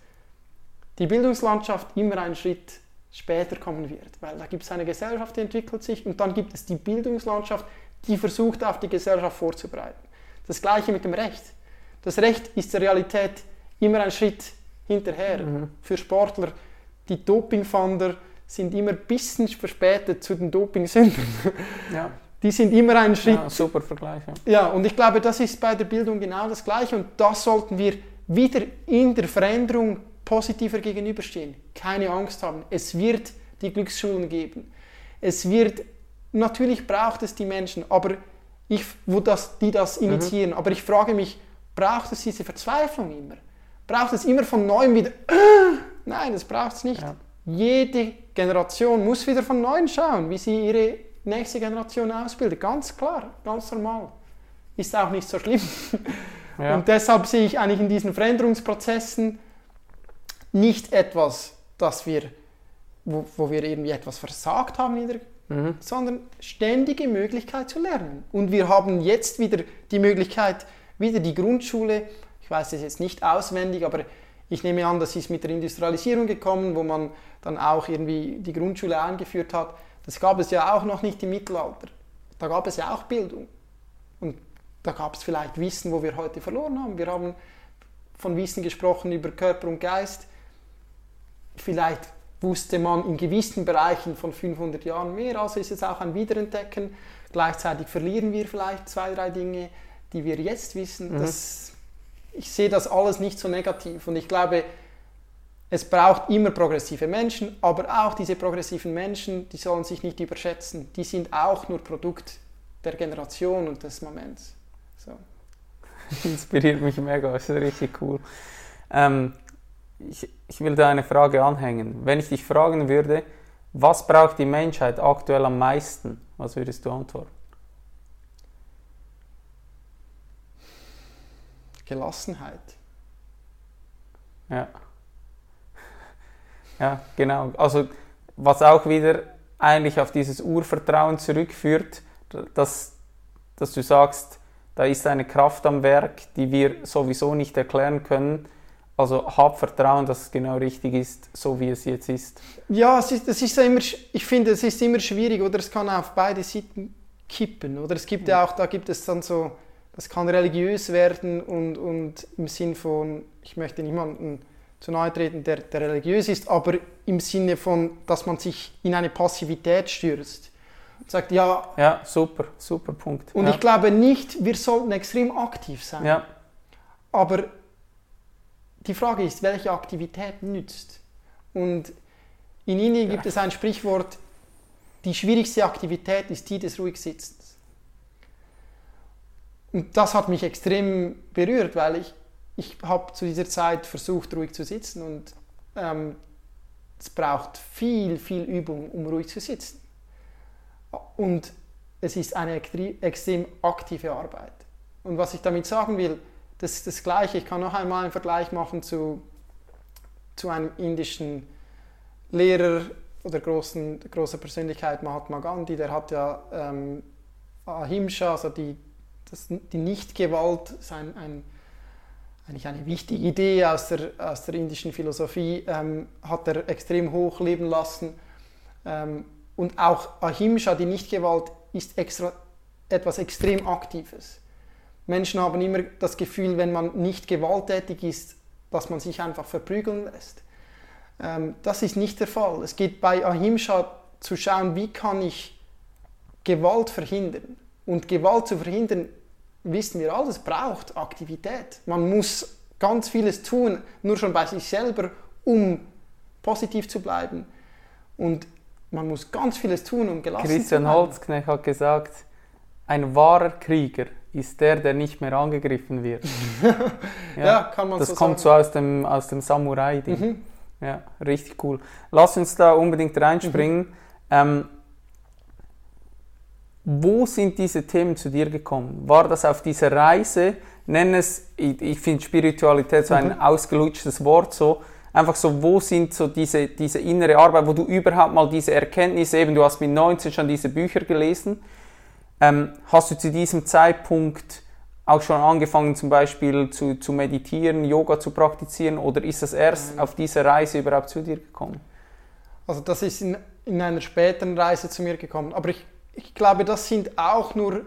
die Bildungslandschaft immer einen Schritt später kommen wird, weil da gibt es eine Gesellschaft, die entwickelt sich und dann gibt es die Bildungslandschaft, die versucht, auf die Gesellschaft vorzubereiten. Das gleiche mit dem Recht. Das Recht ist der Realität immer ein Schritt hinterher. Mhm. Für Sportler, die Dopingfander sind immer ein bisschen verspätet zu den Dopingsündern. Ja. Die sind immer einen Schritt. Ja, super Vergleich. Ja. ja, und ich glaube, das ist bei der Bildung genau das Gleiche und das sollten wir wieder in der Veränderung positiver gegenüberstehen. Keine Angst haben. Es wird die Glücksschulen geben. Es wird, natürlich braucht es die Menschen, aber ich, wo das, die das mhm. initiieren. Mhm. Aber ich frage mich, braucht es diese Verzweiflung immer? Braucht es immer von neuem wieder? Nein, das braucht es nicht. Ja. Jede Generation muss wieder von neuem schauen, wie sie ihre nächste Generation ausbildet. Ganz klar, ganz normal. Ist auch nicht so schlimm. Ja. Und deshalb sehe ich eigentlich in diesen Veränderungsprozessen nicht etwas, dass wir, wo, wo wir irgendwie etwas versagt haben, der, mhm. sondern ständige Möglichkeit zu lernen. Und wir haben jetzt wieder die Möglichkeit, wieder die Grundschule ich weiß es jetzt nicht auswendig, aber ich nehme an, das ist mit der Industrialisierung gekommen, wo man dann auch irgendwie die Grundschule eingeführt hat. Das gab es ja auch noch nicht im Mittelalter. Da gab es ja auch Bildung. Und da gab es vielleicht Wissen, wo wir heute verloren haben. Wir haben von Wissen gesprochen über Körper und Geist. Vielleicht wusste man in gewissen Bereichen von 500 Jahren mehr, also ist es auch ein Wiederentdecken. Gleichzeitig verlieren wir vielleicht zwei, drei Dinge, die wir jetzt wissen. Mhm. Das ich sehe das alles nicht so negativ und ich glaube, es braucht immer progressive Menschen, aber auch diese progressiven Menschen, die sollen sich nicht überschätzen. Die sind auch nur Produkt der Generation und des Moments. So. Inspiriert mich mega, das ist richtig cool. Ähm, ich, ich will da eine Frage anhängen. Wenn ich dich fragen würde, was braucht die Menschheit aktuell am meisten, was würdest du antworten? Gelassenheit. Ja. Ja, genau. Also was auch wieder eigentlich auf dieses Urvertrauen zurückführt, dass, dass du sagst, da ist eine Kraft am Werk, die wir sowieso nicht erklären können. Also hab Vertrauen, dass es genau richtig ist, so wie es jetzt ist. Ja, es ist, es ist immer, ich finde, es ist immer schwierig oder es kann auf beide Seiten kippen. Oder es gibt ja auch, da gibt es dann so das kann religiös werden und, und im Sinn von, ich möchte niemanden zu nahe treten, der, der religiös ist, aber im Sinne von, dass man sich in eine Passivität stürzt. Und sagt, ja. Ja, super, super Punkt. Und ja. ich glaube nicht, wir sollten extrem aktiv sein. Ja. Aber die Frage ist, welche Aktivität nützt? Und in Indien gibt es ein Sprichwort, die schwierigste Aktivität ist die des ruhig Sitzens. Und das hat mich extrem berührt, weil ich, ich habe zu dieser Zeit versucht, ruhig zu sitzen und ähm, es braucht viel, viel Übung, um ruhig zu sitzen. Und es ist eine extrem aktive Arbeit. Und was ich damit sagen will, das ist das Gleiche. Ich kann noch einmal einen Vergleich machen zu, zu einem indischen Lehrer oder großen, großer Persönlichkeit Mahatma Gandhi. Der hat ja ähm, Ahimsa, also die, das, die Nichtgewalt, ist ein, ein, eigentlich eine wichtige Idee aus der, aus der indischen Philosophie, ähm, hat er extrem hoch leben lassen. Ähm, und auch Ahimsa, die Nichtgewalt, ist extra, etwas extrem Aktives. Menschen haben immer das Gefühl, wenn man nicht gewalttätig ist, dass man sich einfach verprügeln lässt. Ähm, das ist nicht der Fall. Es geht bei Ahimsa zu schauen, wie kann ich Gewalt verhindern. Und Gewalt zu verhindern, wissen wir alle, es braucht Aktivität. Man muss ganz vieles tun, nur schon bei sich selber, um positiv zu bleiben. Und man muss ganz vieles tun, um gelassen Christian zu bleiben. Christian Holzknecht hat gesagt, ein wahrer Krieger ist der, der nicht mehr angegriffen wird. ja, ja, kann man das so Das kommt so aus dem, aus dem Samurai-Ding. Mhm. Ja, richtig cool. Lass uns da unbedingt reinspringen. Mhm. Ähm, wo sind diese Themen zu dir gekommen? War das auf dieser Reise? Nenn es, ich, ich finde Spiritualität so ein mhm. ausgelutschtes Wort, so einfach so, wo sind so diese, diese innere Arbeit, wo du überhaupt mal diese Erkenntnisse, eben du hast mit 19 schon diese Bücher gelesen, ähm, hast du zu diesem Zeitpunkt auch schon angefangen, zum Beispiel zu, zu meditieren, Yoga zu praktizieren oder ist das erst Nein. auf dieser Reise überhaupt zu dir gekommen? Also das ist in, in einer späteren Reise zu mir gekommen. Aber ich, ich glaube, das sind auch nur,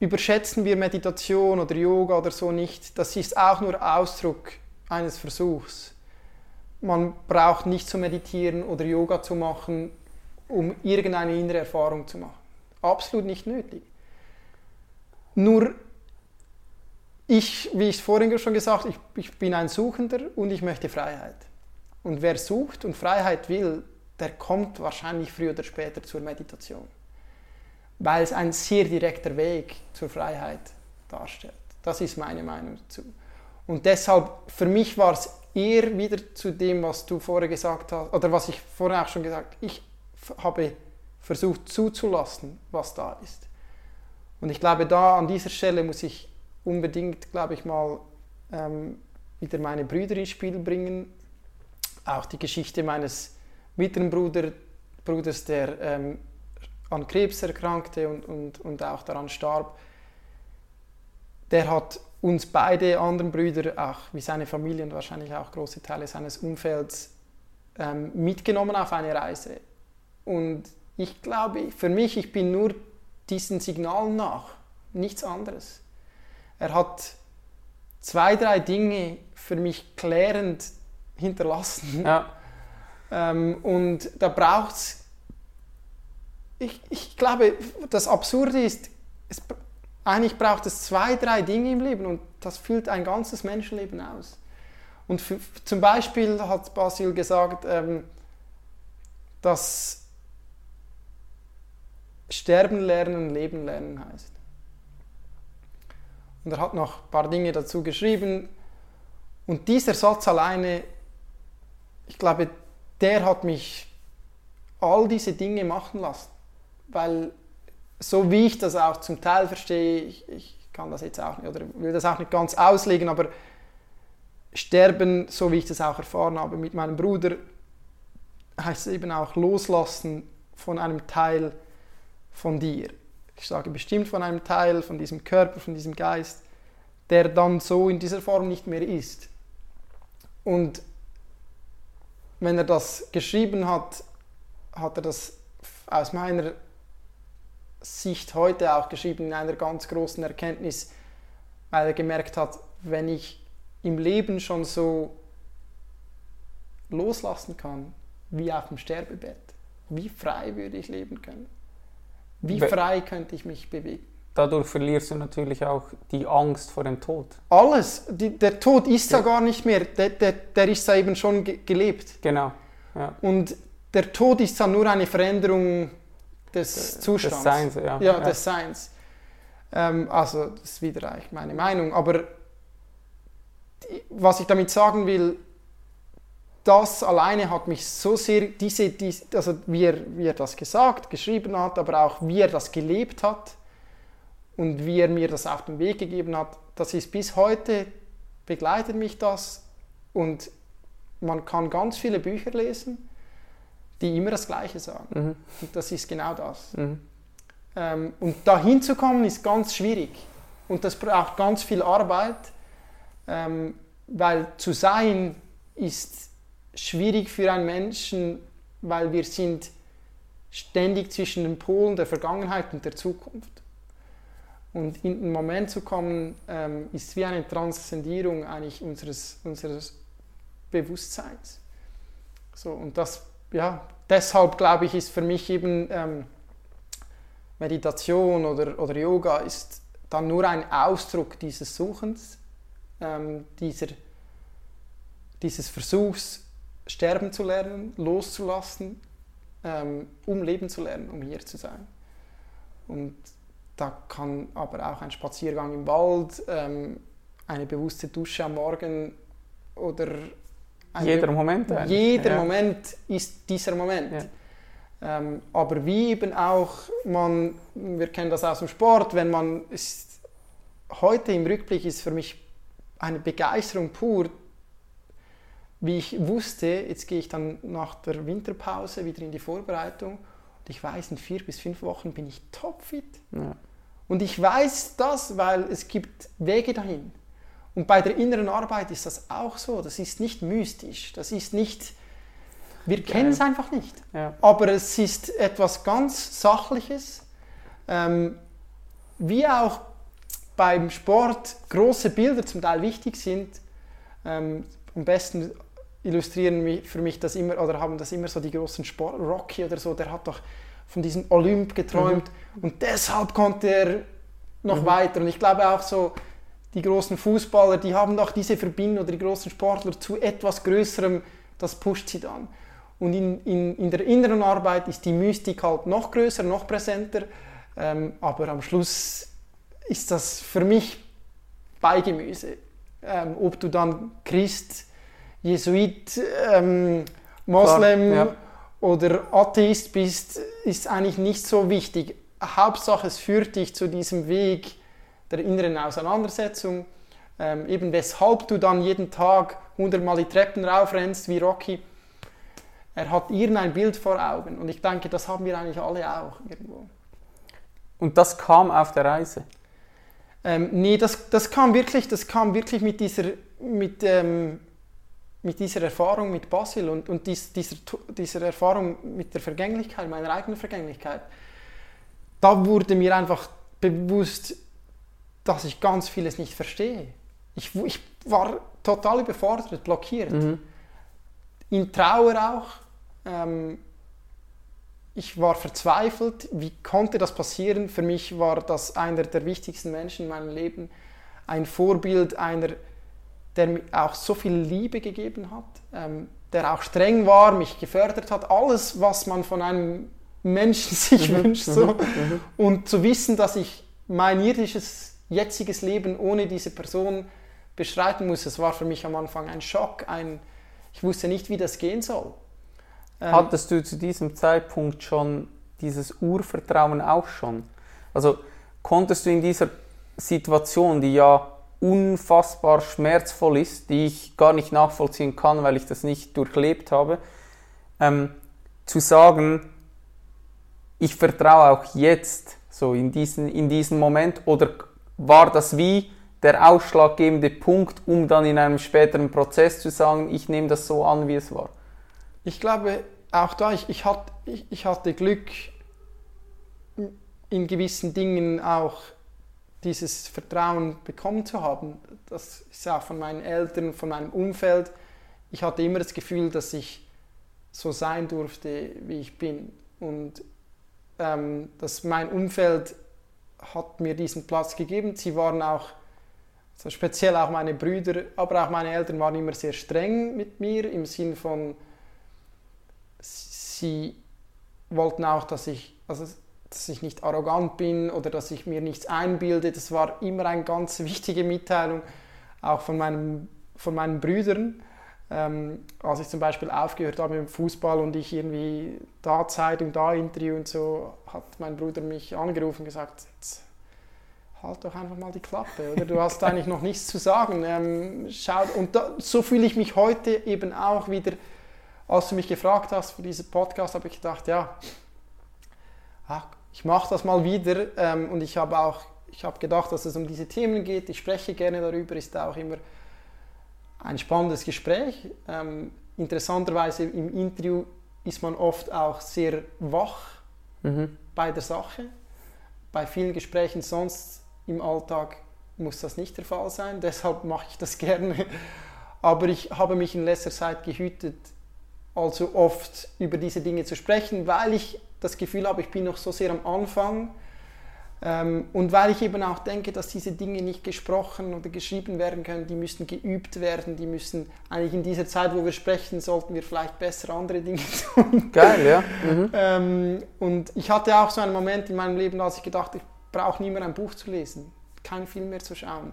überschätzen wir Meditation oder Yoga oder so nicht, das ist auch nur Ausdruck eines Versuchs. Man braucht nicht zu meditieren oder Yoga zu machen, um irgendeine innere Erfahrung zu machen absolut nicht nötig. Nur ich, wie ich es vorhin schon gesagt habe, ich, ich bin ein Suchender und ich möchte Freiheit. Und wer sucht und Freiheit will, der kommt wahrscheinlich früher oder später zur Meditation. Weil es ein sehr direkter Weg zur Freiheit darstellt. Das ist meine Meinung dazu. Und deshalb, für mich war es eher wieder zu dem, was du vorher gesagt hast, oder was ich vorher auch schon gesagt habe. Ich habe versucht zuzulassen, was da ist. Und ich glaube, da an dieser Stelle muss ich unbedingt, glaube ich mal, ähm, wieder meine Brüder ins Spiel bringen. Auch die Geschichte meines mittleren Bruder, Bruders, der ähm, an Krebs erkrankte und, und, und auch daran starb. Der hat uns beide anderen Brüder, auch wie seine Familie und wahrscheinlich auch große Teile seines Umfelds, ähm, mitgenommen auf eine Reise. Und ich glaube, für mich, ich bin nur diesen Signalen nach, nichts anderes. Er hat zwei, drei Dinge für mich klärend hinterlassen. Ja. Ähm, und da braucht es, ich, ich glaube, das Absurde ist, es, eigentlich braucht es zwei, drei Dinge im Leben und das füllt ein ganzes Menschenleben aus. Und für, zum Beispiel hat Basil gesagt, ähm, dass Sterben lernen, Leben lernen heißt. Und er hat noch ein paar Dinge dazu geschrieben. Und dieser Satz alleine, ich glaube, der hat mich all diese Dinge machen lassen. Weil so wie ich das auch zum Teil verstehe, ich, ich kann das jetzt auch nicht, oder will das auch nicht ganz auslegen, aber Sterben, so wie ich das auch erfahren habe mit meinem Bruder, heißt eben auch loslassen von einem Teil von dir. Ich sage bestimmt von einem Teil, von diesem Körper, von diesem Geist, der dann so in dieser Form nicht mehr ist. Und wenn er das geschrieben hat, hat er das aus meiner Sicht heute auch geschrieben in einer ganz großen Erkenntnis, weil er gemerkt hat, wenn ich im Leben schon so loslassen kann, wie auf dem Sterbebett, wie frei würde ich leben können. Wie frei könnte ich mich bewegen? Dadurch verlierst du natürlich auch die Angst vor dem Tod. Alles. Die, der Tod ist ja. gar nicht mehr. Der, der, der ist ja eben schon ge gelebt. Genau. Ja. Und der Tod ist dann nur eine Veränderung des Zustands. Des Seins, ja. Ja, ja. des Seins. Ähm, also, das ist wieder eigentlich meine Meinung. Aber die, was ich damit sagen will, das alleine hat mich so sehr, diese, diese, also wie er, wie er das gesagt, geschrieben hat, aber auch wie er das gelebt hat und wie er mir das auf den Weg gegeben hat, das ist bis heute, begleitet mich das und man kann ganz viele Bücher lesen, die immer das Gleiche sagen. Mhm. Und das ist genau das. Mhm. Ähm, und da hinzukommen ist ganz schwierig und das braucht ganz viel Arbeit, ähm, weil zu sein ist schwierig für einen Menschen, weil wir sind ständig zwischen den Polen der Vergangenheit und der Zukunft. Und in den Moment zu kommen, ähm, ist wie eine Transzendierung eigentlich unseres, unseres Bewusstseins. So, und das, ja, deshalb glaube ich, ist für mich eben ähm, Meditation oder, oder Yoga ist dann nur ein Ausdruck dieses Suchens, ähm, dieser, dieses Versuchs, sterben zu lernen, loszulassen, ähm, um leben zu lernen, um hier zu sein. Und da kann aber auch ein Spaziergang im Wald, eine bewusste Dusche am Morgen oder jeder Moment. Eigentlich. Jeder ja. Moment ist dieser Moment. Ja. Ähm, aber wie eben auch man, wir kennen das aus dem Sport, wenn man ist, heute im Rückblick ist für mich eine Begeisterung pur, wie ich wusste, jetzt gehe ich dann nach der Winterpause wieder in die Vorbereitung und ich weiß, in vier bis fünf Wochen bin ich topfit. Ja. Und ich weiß das, weil es gibt Wege dahin. Und bei der inneren Arbeit ist das auch so. Das ist nicht mystisch. Das ist nicht. Wir kennen es einfach nicht. Ja. Aber es ist etwas ganz Sachliches. Ähm, wie auch beim Sport große Bilder zum Teil wichtig sind. Ähm, am besten illustrieren für mich das immer oder haben das immer so die großen Sport. Rocky oder so, der hat doch von diesem Olymp geträumt mhm. und deshalb konnte er noch mhm. weiter. Und ich glaube auch so, die großen Fußballer, die haben doch diese Verbindung oder die großen Sportler zu etwas Größerem, das pusht sie dann. Und in, in, in der inneren Arbeit ist die Mystik halt noch größer, noch präsenter, ähm, aber am Schluss ist das für mich Beigemüse. Ähm, ob du dann Christ, Jesuit, ähm, Moslem Klar, ja. Oder Atheist bist, ist eigentlich nicht so wichtig. Hauptsache, es führt dich zu diesem Weg, der inneren Auseinandersetzung, ähm, eben weshalb du dann jeden Tag hundertmal die Treppen raufrennst wie Rocky. Er hat irgendein Bild vor Augen und ich denke, das haben wir eigentlich alle auch irgendwo. Und das kam auf der Reise? Ähm, nee, das, das, kam wirklich, das kam wirklich mit dieser, mit, ähm, mit dieser Erfahrung mit Basil und, und dies, dieser, dieser Erfahrung mit der Vergänglichkeit, meiner eigenen Vergänglichkeit. Da wurde mir einfach bewusst, dass ich ganz vieles nicht verstehe. Ich, ich war total überfordert, blockiert. Mhm. In Trauer auch. Ähm, ich war verzweifelt. Wie konnte das passieren? Für mich war das einer der wichtigsten Menschen in meinem Leben. Ein Vorbild, einer, der mir auch so viel Liebe gegeben hat, ähm, der auch streng war, mich gefördert hat. Alles, was man von einem Menschen sich mhm. wünscht. So. Mhm. mhm. Und zu wissen, dass ich mein irdisches jetziges Leben ohne diese Person beschreiten muss. Es war für mich am Anfang ein Schock, ein, ich wusste nicht, wie das gehen soll. Ähm, Hattest du zu diesem Zeitpunkt schon dieses Urvertrauen auch schon? Also konntest du in dieser Situation, die ja unfassbar schmerzvoll ist, die ich gar nicht nachvollziehen kann, weil ich das nicht durchlebt habe, ähm, zu sagen, ich vertraue auch jetzt so in diesen, in diesen Moment oder war das wie der ausschlaggebende Punkt, um dann in einem späteren Prozess zu sagen, ich nehme das so an, wie es war? Ich glaube, auch da, ich, ich, hatte, ich, ich hatte Glück, in gewissen Dingen auch dieses Vertrauen bekommen zu haben. Das ist auch von meinen Eltern, von meinem Umfeld. Ich hatte immer das Gefühl, dass ich so sein durfte, wie ich bin. Und ähm, dass mein Umfeld hat mir diesen Platz gegeben. Sie waren auch, also speziell auch meine Brüder, aber auch meine Eltern waren immer sehr streng mit mir im Sinn von, sie wollten auch, dass ich, also, dass ich nicht arrogant bin oder dass ich mir nichts einbilde. Das war immer eine ganz wichtige Mitteilung, auch von, meinem, von meinen Brüdern. Ähm, als ich zum Beispiel aufgehört habe mit dem Fußball und ich irgendwie da Zeitung, da Interview und so, hat mein Bruder mich angerufen und gesagt, jetzt halt doch einfach mal die Klappe, oder? Du hast eigentlich noch nichts zu sagen. Ähm, schau, und da, so fühle ich mich heute eben auch wieder, als du mich gefragt hast für diesen Podcast, habe ich gedacht, ja, ach, ich mache das mal wieder ähm, und ich habe auch, ich habe gedacht, dass es um diese Themen geht. Ich spreche gerne darüber, ist auch immer ein spannendes Gespräch. Ähm, interessanterweise im Interview ist man oft auch sehr wach mhm. bei der Sache. Bei vielen Gesprächen sonst im Alltag muss das nicht der Fall sein, deshalb mache ich das gerne. Aber ich habe mich in letzter Zeit gehütet, allzu oft über diese Dinge zu sprechen, weil ich das Gefühl habe, ich bin noch so sehr am Anfang ähm, und weil ich eben auch denke, dass diese Dinge nicht gesprochen oder geschrieben werden können, die müssen geübt werden, die müssen eigentlich in dieser Zeit, wo wir sprechen, sollten wir vielleicht besser andere Dinge tun. Geil, ja. Mhm. Ähm, und ich hatte auch so einen Moment in meinem Leben, als ich gedacht ich brauche nie mehr ein Buch zu lesen, kein Film mehr zu schauen.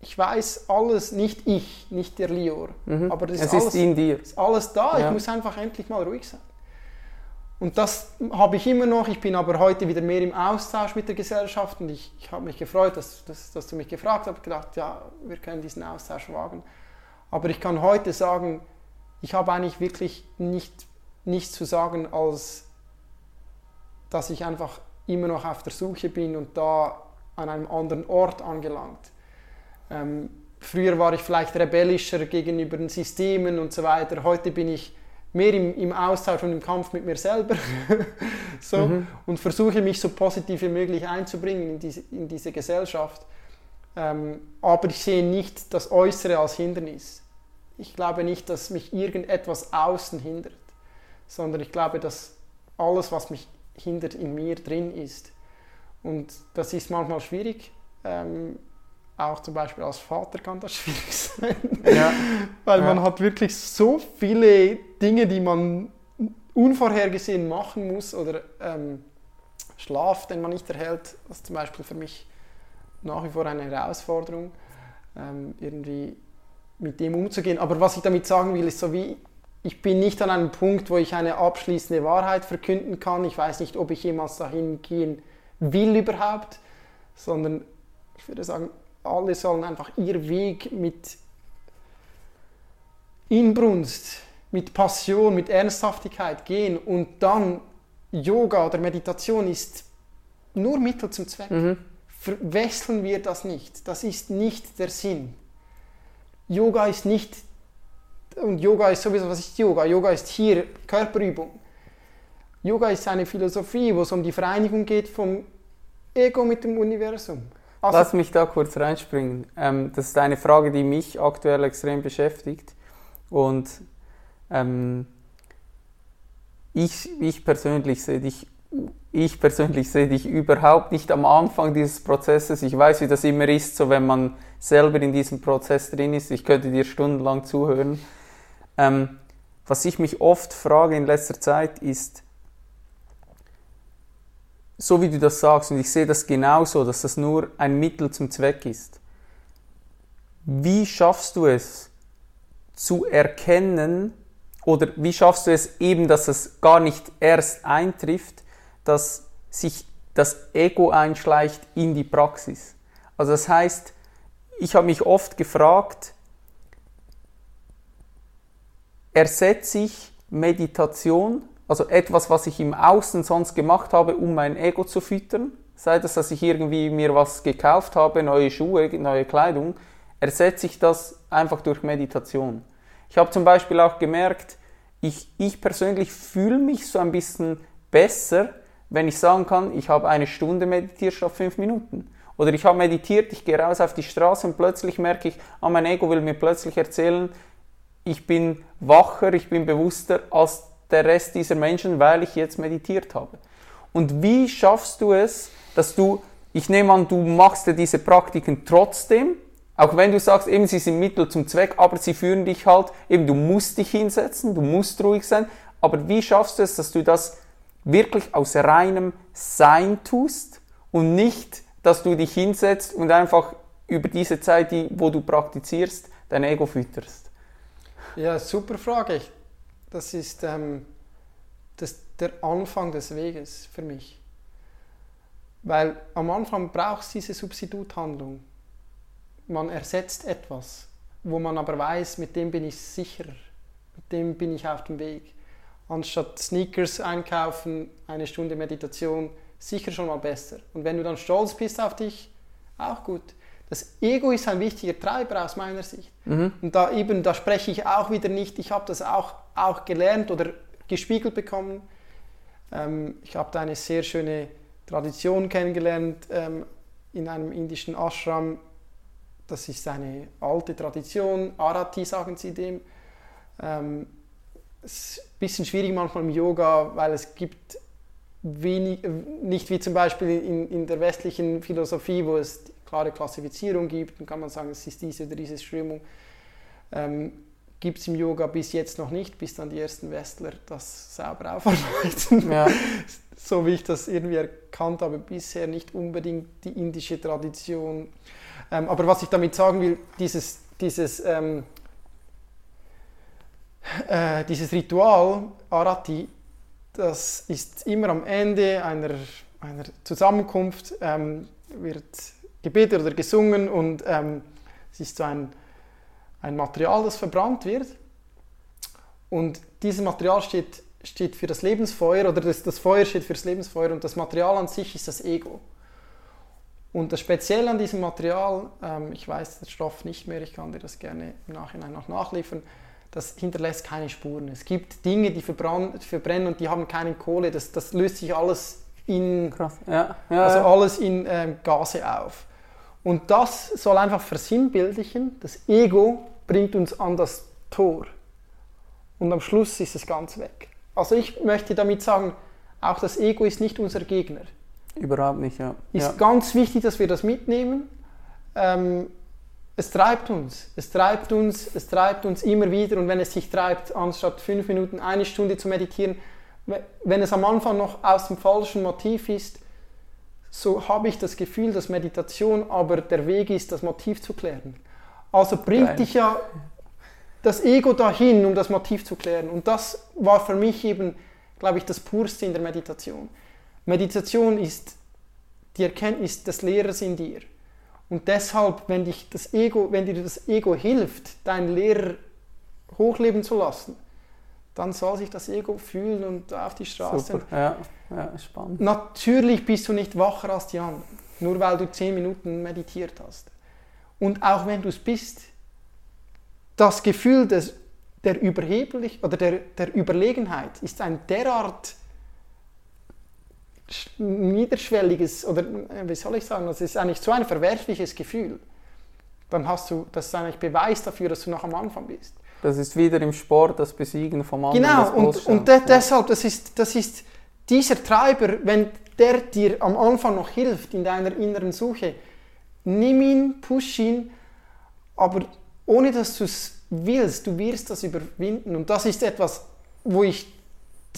Ich weiß alles, nicht ich, nicht der Lior, mhm. aber das es ist, alles, in dir. ist alles da. Ja. Ich muss einfach endlich mal ruhig sein. Und das habe ich immer noch. Ich bin aber heute wieder mehr im Austausch mit der Gesellschaft und ich, ich habe mich gefreut, dass, dass, dass, du mich gefragt hast. Ich gedacht, ja, wir können diesen Austausch wagen. Aber ich kann heute sagen, ich habe eigentlich wirklich nicht, nichts zu sagen, als dass ich einfach immer noch auf der Suche bin und da an einem anderen Ort angelangt. Ähm, früher war ich vielleicht rebellischer gegenüber den Systemen und so weiter. Heute bin ich mehr im, im Austausch und im Kampf mit mir selber so, mhm. und versuche mich so positiv wie möglich einzubringen in diese, in diese Gesellschaft. Ähm, aber ich sehe nicht das Äußere als Hindernis. Ich glaube nicht, dass mich irgendetwas außen hindert, sondern ich glaube, dass alles, was mich hindert, in mir drin ist. Und das ist manchmal schwierig. Ähm, auch zum Beispiel als Vater kann das schwierig sein, ja. weil ja. man hat wirklich so viele Dinge, die man unvorhergesehen machen muss oder ähm, Schlaf, den man nicht erhält, das ist zum Beispiel für mich nach wie vor eine Herausforderung, ähm, irgendwie mit dem umzugehen. Aber was ich damit sagen will, ist so wie, ich bin nicht an einem Punkt, wo ich eine abschließende Wahrheit verkünden kann. Ich weiß nicht, ob ich jemals dahin gehen will überhaupt, sondern ich würde sagen, alle sollen einfach ihr Weg mit Inbrunst, mit Passion, mit Ernsthaftigkeit gehen und dann Yoga oder Meditation ist nur Mittel zum Zweck. Mhm. Verwechseln wir das nicht. Das ist nicht der Sinn. Yoga ist nicht, und Yoga ist sowieso, was ist Yoga? Yoga ist hier Körperübung. Yoga ist eine Philosophie, wo es um die Vereinigung geht vom Ego mit dem Universum. Also Lass mich da kurz reinspringen. Ähm, das ist eine Frage, die mich aktuell extrem beschäftigt. Und ähm, ich, ich, persönlich sehe dich, ich persönlich sehe dich überhaupt nicht am Anfang dieses Prozesses. Ich weiß, wie das immer ist, so wenn man selber in diesem Prozess drin ist. Ich könnte dir stundenlang zuhören. Ähm, was ich mich oft frage in letzter Zeit ist, so wie du das sagst, und ich sehe das genauso, dass das nur ein Mittel zum Zweck ist. Wie schaffst du es zu erkennen, oder wie schaffst du es eben, dass es gar nicht erst eintrifft, dass sich das Ego einschleicht in die Praxis? Also das heißt, ich habe mich oft gefragt, ersetze ich Meditation also etwas, was ich im Außen sonst gemacht habe, um mein Ego zu füttern, sei das, dass ich irgendwie mir was gekauft habe, neue Schuhe, neue Kleidung, ersetze ich das einfach durch Meditation. Ich habe zum Beispiel auch gemerkt, ich, ich persönlich fühle mich so ein bisschen besser, wenn ich sagen kann, ich habe eine Stunde meditiert statt fünf Minuten. Oder ich habe meditiert, ich gehe raus auf die Straße und plötzlich merke ich, ah, mein Ego will mir plötzlich erzählen, ich bin wacher, ich bin bewusster als der Rest dieser Menschen, weil ich jetzt meditiert habe. Und wie schaffst du es, dass du, ich nehme an, du machst dir diese Praktiken trotzdem, auch wenn du sagst, eben sie sind Mittel zum Zweck, aber sie führen dich halt, eben du musst dich hinsetzen, du musst ruhig sein, aber wie schaffst du es, dass du das wirklich aus reinem Sein tust und nicht, dass du dich hinsetzt und einfach über diese Zeit, die, wo du praktizierst, dein Ego fütterst? Ja, super Frage. Das ist ähm, das, der Anfang des Weges für mich. Weil am Anfang brauchst du diese Substituthandlung. Man ersetzt etwas, wo man aber weiß, mit dem bin ich sicher, mit dem bin ich auf dem Weg. Anstatt Sneakers einkaufen, eine Stunde Meditation, sicher schon mal besser. Und wenn du dann stolz bist auf dich, auch gut. Das Ego ist ein wichtiger Treiber aus meiner Sicht. Mhm. Und da eben, da spreche ich auch wieder nicht, ich habe das auch, auch gelernt oder gespiegelt bekommen. Ähm, ich habe da eine sehr schöne Tradition kennengelernt ähm, in einem indischen Ashram. Das ist eine alte Tradition, Arati sagen sie dem. Ähm, es ist ein bisschen schwierig manchmal im Yoga, weil es gibt wenig, nicht wie zum Beispiel in, in der westlichen Philosophie, wo es klare Klassifizierung gibt, dann kann man sagen, es ist diese oder diese Strömung. Ähm, gibt es im Yoga bis jetzt noch nicht, bis dann die ersten Westler das sauber aufarbeiten. Ja. so wie ich das irgendwie erkannt habe, bisher nicht unbedingt die indische Tradition. Ähm, aber was ich damit sagen will, dieses, dieses, ähm, äh, dieses Ritual, Arati, das ist immer am Ende einer, einer Zusammenkunft, ähm, wird gebetet oder gesungen und ähm, es ist so ein, ein Material, das verbrannt wird. Und dieses Material steht, steht für das Lebensfeuer oder das, das Feuer steht für das Lebensfeuer und das Material an sich ist das Ego. Und das Spezielle an diesem Material, ähm, ich weiß den Stoff nicht mehr, ich kann dir das gerne im Nachhinein noch nachliefern, das hinterlässt keine Spuren. Es gibt Dinge, die verbrennen und die haben keine Kohle, das, das löst sich alles in, ja. Ja, also alles in ähm, Gase auf. Und das soll einfach versinnbildlichen, das Ego bringt uns an das Tor. Und am Schluss ist es ganz weg. Also ich möchte damit sagen, auch das Ego ist nicht unser Gegner. Überhaupt nicht, ja. Ist ja. ganz wichtig, dass wir das mitnehmen. Ähm, es treibt uns, es treibt uns, es treibt uns immer wieder. Und wenn es sich treibt, anstatt fünf Minuten eine Stunde zu meditieren, wenn es am Anfang noch aus dem falschen Motiv ist, so habe ich das Gefühl, dass Meditation aber der Weg ist, das Motiv zu klären. Also bringt Geil. dich ja das Ego dahin, um das Motiv zu klären. Und das war für mich eben, glaube ich, das Purste in der Meditation. Meditation ist die Erkenntnis des Lehrers in dir. Und deshalb, wenn, dich das Ego, wenn dir das Ego hilft, deinen Lehrer hochleben zu lassen, dann soll sich das Ego fühlen und auf die Straße. Super. Ja. Ja, spannend. Natürlich bist du nicht wacher als die anderen, nur weil du zehn Minuten meditiert hast. Und auch wenn du es bist, das Gefühl des, der Überheblich oder der, der Überlegenheit ist ein derart niederschwelliges oder äh, wie soll ich sagen, das ist eigentlich so ein verwerfliches Gefühl. Dann hast du, das ist eigentlich Beweis dafür, dass du noch am Anfang bist. Das ist wieder im Sport das Besiegen vom anderen. Genau, und, und de deshalb, das ist, das ist dieser Treiber, wenn der dir am Anfang noch hilft in deiner inneren Suche, nimm ihn, push ihn, aber ohne dass du es willst, du wirst das überwinden. Und das ist etwas, wo ich,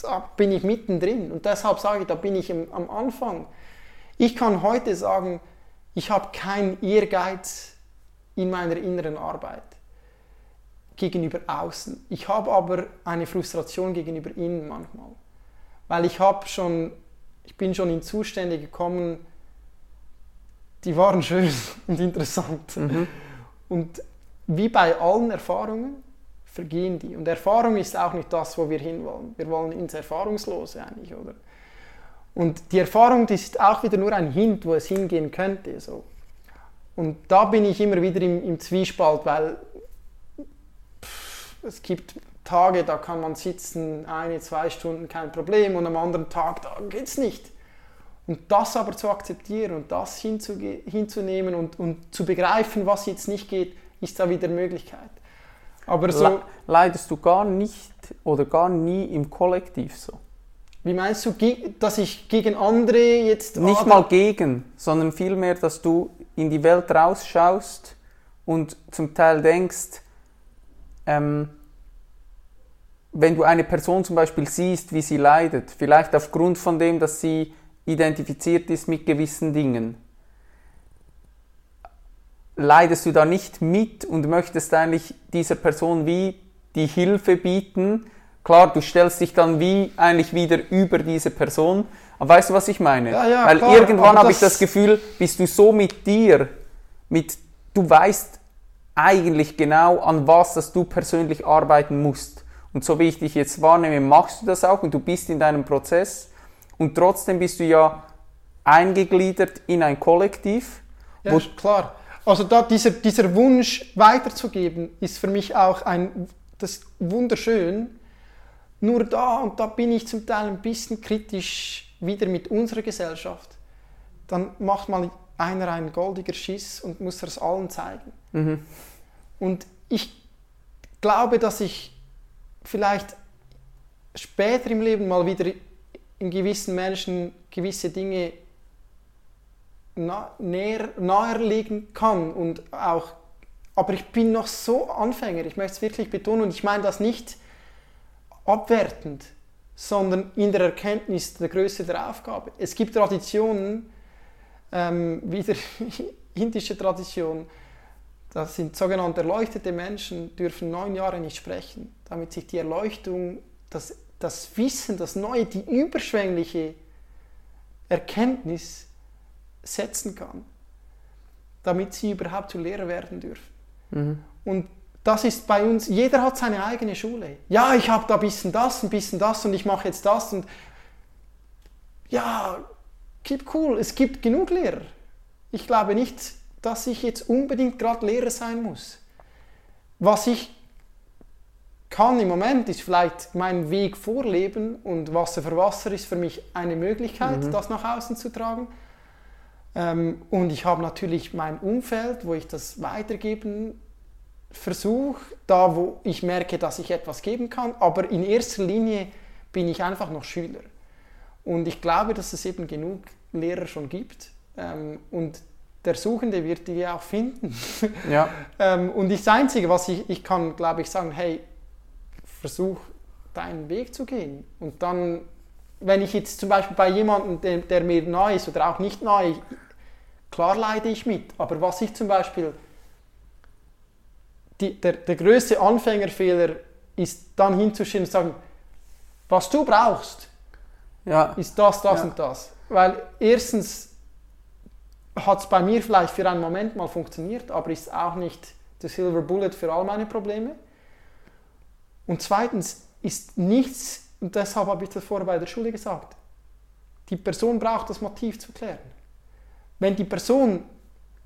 da bin ich mittendrin. Und deshalb sage ich, da bin ich am, am Anfang. Ich kann heute sagen, ich habe keinen Ehrgeiz in meiner inneren Arbeit gegenüber außen. Ich habe aber eine Frustration gegenüber innen manchmal. Weil ich habe schon, ich bin schon in Zustände gekommen, die waren schön und interessant. Mhm. Und wie bei allen Erfahrungen vergehen die. Und Erfahrung ist auch nicht das, wo wir hinwollen. Wir wollen ins Erfahrungslose eigentlich, oder? Und die Erfahrung die ist auch wieder nur ein Hint, wo es hingehen könnte. So. Und da bin ich immer wieder im, im Zwiespalt, weil pff, es gibt Tage, da kann man sitzen, eine, zwei Stunden, kein Problem, und am anderen Tag, da geht es nicht. Und das aber zu akzeptieren und das hinzunehmen und, und zu begreifen, was jetzt nicht geht, ist da wieder Möglichkeit. Aber so, Leidest du gar nicht oder gar nie im Kollektiv so? Wie meinst du, dass ich gegen andere jetzt... Nicht mal gegen, sondern vielmehr, dass du in die Welt rausschaust und zum Teil denkst, ähm, wenn du eine Person zum Beispiel siehst, wie sie leidet, vielleicht aufgrund von dem, dass sie identifiziert ist mit gewissen Dingen, leidest du da nicht mit und möchtest eigentlich dieser Person wie die Hilfe bieten. Klar, du stellst dich dann wie eigentlich wieder über diese Person. Aber weißt du, was ich meine? Ja, ja, Weil klar, irgendwann habe ich das- das Gefühl, bist du so mit dir, mit du weißt eigentlich genau, an was dass du persönlich arbeiten musst. Und so wie ich dich jetzt wahrnehme, machst du das auch und du bist in deinem Prozess. Und trotzdem bist du ja eingegliedert in ein Kollektiv. Ja, wo, klar. Also da dieser, dieser Wunsch weiterzugeben, ist für mich auch ein, das wunderschön. Nur da, und da bin ich zum Teil ein bisschen kritisch wieder mit unserer Gesellschaft. Dann macht mal einer einen goldiger Schiss und muss das allen zeigen. Und ich glaube, dass ich vielleicht später im Leben mal wieder in gewissen Menschen gewisse Dinge na, näher, nahe legen kann und auch, aber ich bin noch so Anfänger, ich möchte es wirklich betonen und ich meine das nicht abwertend, sondern in der Erkenntnis der Größe der Aufgabe. Es gibt Traditionen, ähm, wie der indische Tradition, das sind sogenannte erleuchtete Menschen, dürfen neun Jahre nicht sprechen, damit sich die Erleuchtung, das, das Wissen, das Neue, die überschwängliche Erkenntnis setzen kann, damit sie überhaupt zu Lehrer werden dürfen. Und das ist bei uns, jeder hat seine eigene Schule. Ja, ich habe da ein bisschen das, ein bisschen das und ich mache jetzt das und ja, keep cool, es gibt genug Lehrer. Ich glaube nicht, dass ich jetzt unbedingt gerade Lehrer sein muss. Was ich kann im Moment ist vielleicht meinen Weg vorleben und Wasser für Wasser ist für mich eine Möglichkeit, das nach außen zu tragen. Ähm, und ich habe natürlich mein Umfeld, wo ich das weitergeben versuche, da wo ich merke, dass ich etwas geben kann, aber in erster Linie bin ich einfach noch Schüler. Und ich glaube, dass es eben genug Lehrer schon gibt ähm, und der Suchende wird die auch finden. ja, Ähm, und das Einzige, was ich, ich kann, glaube ich, sagen, hey, versuch deinen Weg zu gehen. Und dann, wenn ich jetzt zum Beispiel bei jemandem, der, der mir nahe ist oder auch nicht nahe, klar leide ich mit. Aber was ich zum Beispiel, die, der, der größte Anfängerfehler ist dann hinzustehen und sagen, was du brauchst, ja, ist das, das Ja. und das. Weil erstens hat es bei mir vielleicht für einen Moment mal funktioniert, aber ist auch nicht der Silver Bullet für all meine Probleme. Und zweitens ist nichts, und deshalb habe ich das vorher bei der Schule gesagt, die Person braucht das Motiv zu klären. Wenn die Person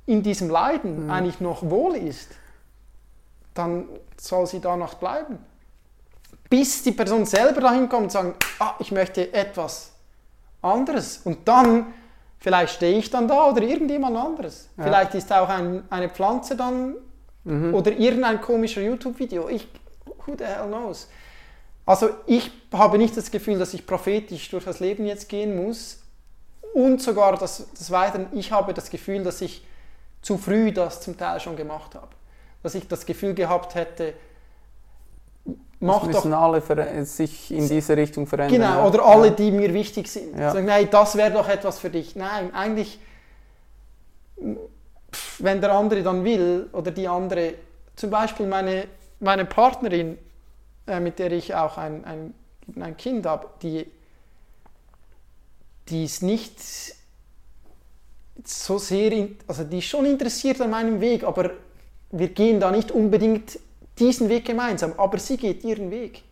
in diesem Leiden eigentlich noch wohl ist, dann soll sie danach bleiben. Bis die Person selber dahin kommt und sagt, ah, ich möchte etwas anderes. Und dann, vielleicht stehe ich dann da oder irgendjemand anderes. Ja. Vielleicht ist auch ein, eine Pflanze dann oder irgendein komischer YouTube-Video. Ich, who the hell knows? Also ich habe nicht das Gefühl, dass ich prophetisch durch das Leben jetzt gehen muss. Und sogar das, das Weiteren, ich habe das Gefühl, dass ich zu früh das zum Teil schon gemacht habe. Dass ich das Gefühl gehabt hätte, das mach doch müssen alle ver- sich in diese Richtung verändern. Genau, oder alle, Ja. die mir wichtig sind. Ja. Sagen, nein, das wäre doch etwas für dich. Nein, eigentlich, wenn der andere dann will oder die andere, zum Beispiel meine, meine Partnerin, äh, mit der ich auch ein, ein, ein Kind habe, die, die ist nicht so sehr, in, also die ist schon interessiert an meinem Weg, aber wir gehen da nicht unbedingt diesen Weg gemeinsam, aber sie geht ihren Weg.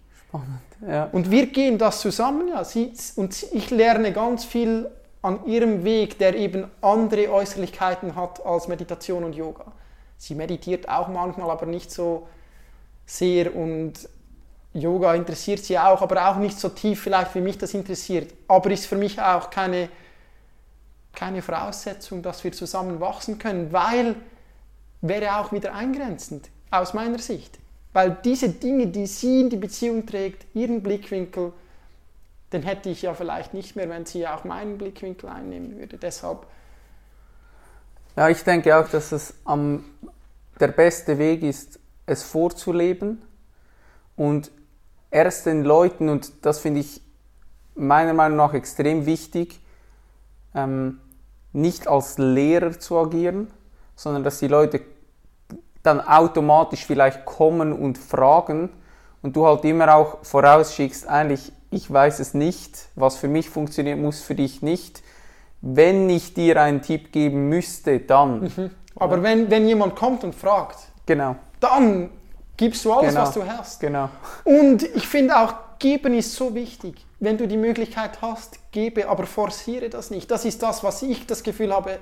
Ja. Und wir gehen das zusammen, ja. Sie, und ich lerne ganz viel an ihrem Weg, der eben andere Äußerlichkeiten hat als Meditation und Yoga. Sie meditiert auch manchmal, aber nicht so sehr und Yoga interessiert sie auch, aber auch nicht so tief vielleicht, wie mich das interessiert. Aber ist für mich auch keine, keine Voraussetzung, dass wir zusammen wachsen können, weil wäre auch wieder eingrenzend aus meiner Sicht. Weil diese Dinge, die sie in die Beziehung trägt, ihren Blickwinkel, den hätte ich ja vielleicht nicht mehr, wenn sie auch meinen Blickwinkel einnehmen würde. Deshalb. Ja, ich denke auch, dass es am, der beste Weg ist, es vorzuleben und erst den Leuten, und das finde ich meiner Meinung nach extrem wichtig, ähm, nicht als Lehrer zu agieren, sondern dass die Leute dann automatisch vielleicht kommen und fragen und du halt immer auch vorausschickst, eigentlich, ich weiß es nicht, was für mich funktioniert, muss für dich nicht. Wenn ich dir einen Tipp geben müsste, dann. Mhm. Aber wenn, wenn jemand kommt und fragt, genau. dann gibst du alles, genau. was du hast. Genau. Und ich finde auch, geben ist so wichtig. Wenn du die Möglichkeit hast, gebe, aber forciere das nicht. Das ist das, was ich das Gefühl habe,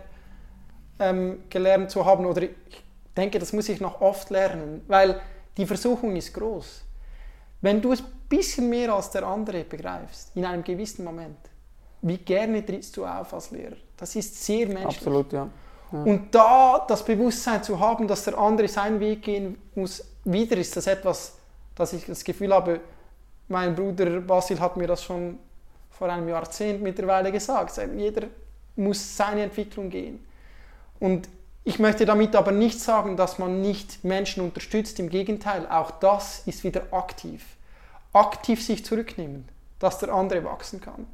ähm, gelernt zu haben. Oder ich denke, das muss ich noch oft lernen, weil die Versuchung ist groß. Wenn du es ein bisschen mehr als der andere begreifst, in einem gewissen Moment, wie gerne trittst du auf als Lehrer? Das ist sehr menschlich. Absolut, ja. Ja. Und da das Bewusstsein zu haben, dass der andere seinen Weg gehen muss, wieder ist das etwas, dass ich das Gefühl habe, mein Bruder Basil hat mir das schon vor einem Jahrzehnt mittlerweile gesagt. Jeder muss seine Entwicklung gehen. Und ich möchte damit aber nicht sagen, dass man nicht Menschen unterstützt. Im Gegenteil, auch das ist wieder aktiv. Aktiv sich zurücknehmen, dass der andere wachsen kann.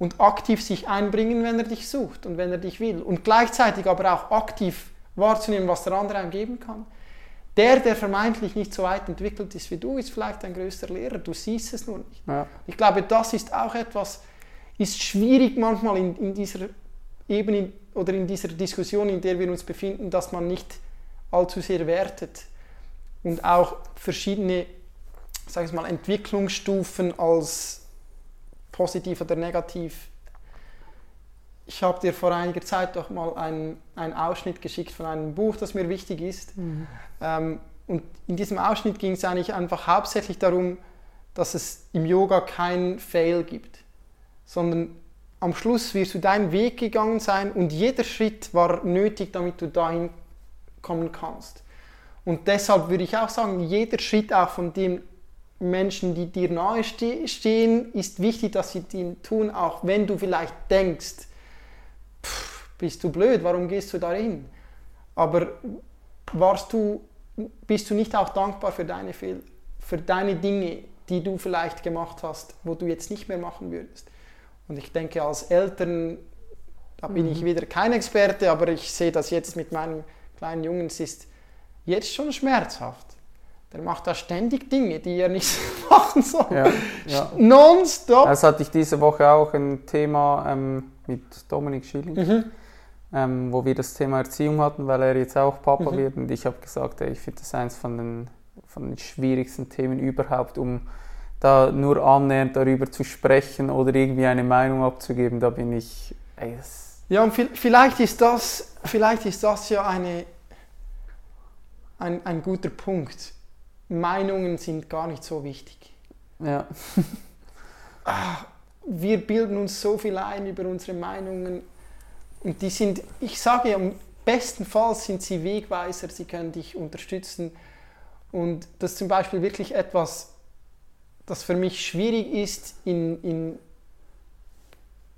Und aktiv sich einbringen, wenn er dich sucht und wenn er dich will. Und gleichzeitig aber auch aktiv wahrzunehmen, was der andere einem geben kann. Der, der vermeintlich nicht so weit entwickelt ist wie du, ist vielleicht ein größter Lehrer. Du siehst es nur nicht. Ja. Ich glaube, das ist auch etwas, ist schwierig manchmal in, in dieser Ebene oder in dieser Diskussion, in der wir uns befinden, dass man nicht allzu sehr wertet und auch verschiedene, sag ich mal, Entwicklungsstufen als positiv oder negativ. Ich habe dir vor einiger Zeit doch mal einen, einen Ausschnitt geschickt von einem Buch, das mir wichtig ist. Mhm. Ähm, und in diesem Ausschnitt ging es eigentlich einfach hauptsächlich darum, dass es im Yoga kein Fail gibt, sondern am Schluss wirst du deinen Weg gegangen sein und jeder Schritt war nötig, damit du dahin kommen kannst. Und deshalb würde ich auch sagen, jeder Schritt auch von den Menschen, die dir nahe stehen, ist wichtig, dass sie den tun, auch wenn du vielleicht denkst, pff, bist du blöd, warum gehst du dahin? Aber warst du, bist du nicht auch dankbar für deine Fehler, für deine Dinge, die du vielleicht gemacht hast, wo du jetzt nicht mehr machen würdest? Und ich denke, als Eltern, da bin mhm. ich wieder kein Experte, aber ich sehe das jetzt mit meinem kleinen Jungen, es ist jetzt schon schmerzhaft. Der macht da ständig Dinge, die er nicht machen soll. Ja, ja. Nonstop. Das hatte ich diese Woche auch ein Thema ähm, mit Dominik Schilling, mhm. ähm, wo wir das Thema Erziehung hatten, weil er jetzt auch Papa mhm. wird. Und ich habe gesagt, ey, ich finde das eines von den, von den schwierigsten Themen überhaupt, um da nur annähernd darüber zu sprechen oder irgendwie eine Meinung abzugeben, da bin ich. Ey, ja, und vielleicht ist das, vielleicht ist das ja eine, ein, ein guter Punkt. Meinungen sind gar nicht so wichtig. Ja. Ah, wir bilden uns so viel ein über unsere Meinungen und die sind, ich sage ja, bestenfalls sind sie Wegweiser, sie können dich unterstützen und das ist zum Beispiel wirklich etwas, das für mich schwierig ist in, in,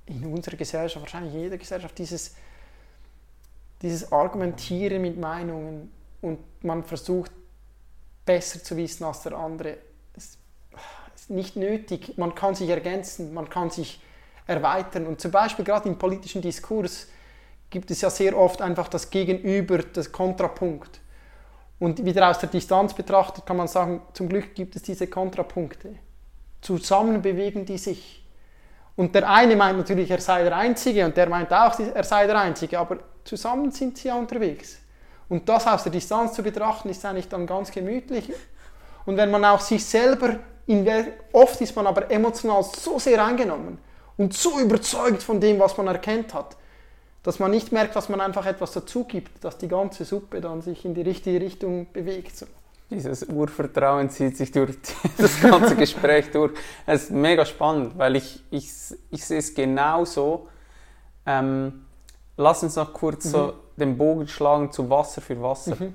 in unserer Gesellschaft, wahrscheinlich in jeder Gesellschaft, dieses, dieses Argumentieren mit Meinungen und man versucht besser zu wissen als der andere. Es ist nicht nötig. Man kann sich ergänzen, man kann sich erweitern. Und zum Beispiel gerade im politischen Diskurs gibt es ja sehr oft einfach das Gegenüber, das Kontrapunkt. Und wieder aus der Distanz betrachtet kann man sagen, zum Glück gibt es diese Kontrapunkte. Zusammen bewegen die sich. Und der eine meint natürlich, er sei der Einzige und der meint auch, er sei der Einzige, aber zusammen sind sie ja unterwegs. Und das aus der Distanz zu betrachten, ist eigentlich dann ganz gemütlich. Und wenn man auch sich selber, in oft ist man aber emotional so sehr eingenommen und so überzeugt von dem, was man erkennt hat, dass man nicht merkt, dass man einfach etwas dazu gibt, dass die ganze Suppe dann sich in die richtige Richtung bewegt. Dieses Urvertrauen zieht sich durch das ganze Gespräch durch. Es ist mega spannend, weil ich, ich, ich sehe es genauso. Ähm, lass uns noch kurz mhm. so den Bogen schlagen zu Wasser für Wasser. Mhm.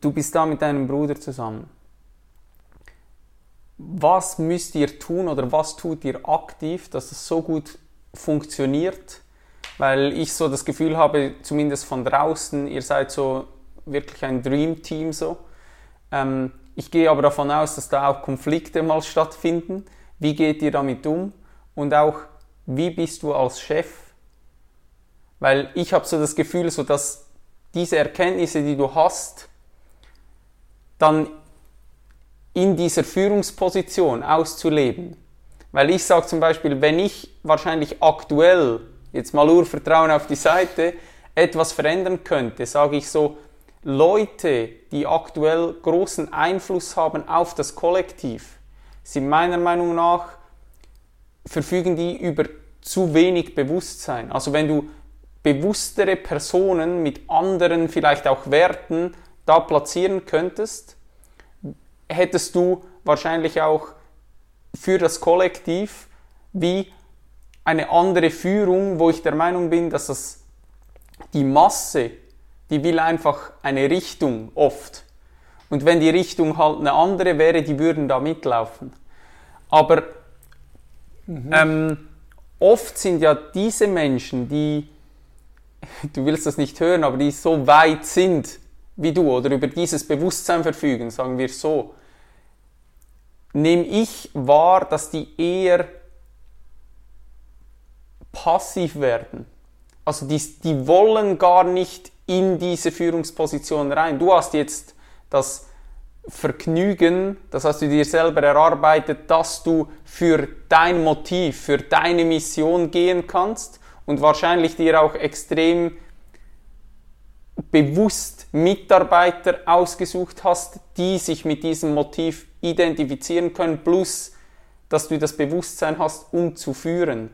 Du bist da mit deinem Bruder zusammen. was müsst ihr tun oder was tut ihr aktiv, dass es so gut funktioniert? Weil ich so das Gefühl habe, zumindest von draußen, ihr seid so wirklich ein Dream Team so. Ähm, ich gehe aber davon aus, dass da auch Konflikte mal stattfinden. Wie geht ihr damit um? Und auch, wie bist du als Chef? Weil ich habe so das Gefühl, so dass diese Erkenntnisse, die du hast, dann in dieser Führungsposition auszuleben. Weil ich sage zum Beispiel, wenn ich wahrscheinlich aktuell, jetzt mal Urvertrauen auf die Seite, etwas verändern könnte, sage ich so, Leute, die aktuell großen Einfluss haben auf das Kollektiv, sind meiner Meinung nach, verfügen die über zu wenig Bewusstsein. Also wenn du bewusstere Personen mit anderen, vielleicht auch Werten da platzieren könntest, hättest du wahrscheinlich auch für das Kollektiv wie eine andere Führung, wo ich der Meinung bin, dass das die Masse, die will einfach eine Richtung oft. Und wenn die Richtung halt eine andere wäre, die würden da mitlaufen. Aber mhm. ähm, oft sind ja diese Menschen, die, du willst das nicht hören, aber die so weit sind wie du oder über dieses Bewusstsein verfügen, sagen wir so, nehme ich wahr, dass die eher passiv werden. Also die, die wollen gar nicht in diese Führungsposition rein. Du hast jetzt das Vergnügen, das hast du dir selber erarbeitet, dass du für dein Motiv, für deine Mission gehen kannst und wahrscheinlich dir auch extrem bewusst Mitarbeiter ausgesucht hast, die sich mit diesem Motiv identifizieren können, plus dass du das Bewusstsein hast, um zu führen.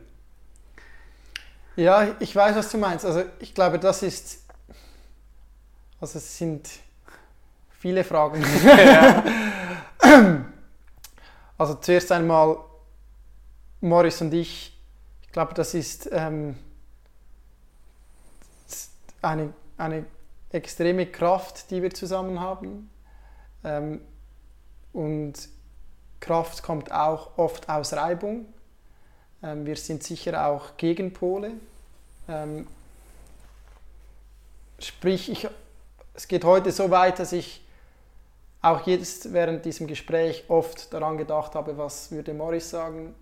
Ja, ich weiß, was du meinst. Also ich glaube, das ist, also es sind viele Fragen. also zuerst einmal Morris und ich, ich glaube, das ist ähm, eine, eine extreme Kraft, die wir zusammen haben. Ähm, und Kraft kommt auch oft aus Reibung. Ähm, wir sind sicher auch Gegenpole. Ähm, sprich, ich, es geht heute so weit, dass ich auch jetzt während diesem Gespräch oft daran gedacht habe, was würde Morris sagen,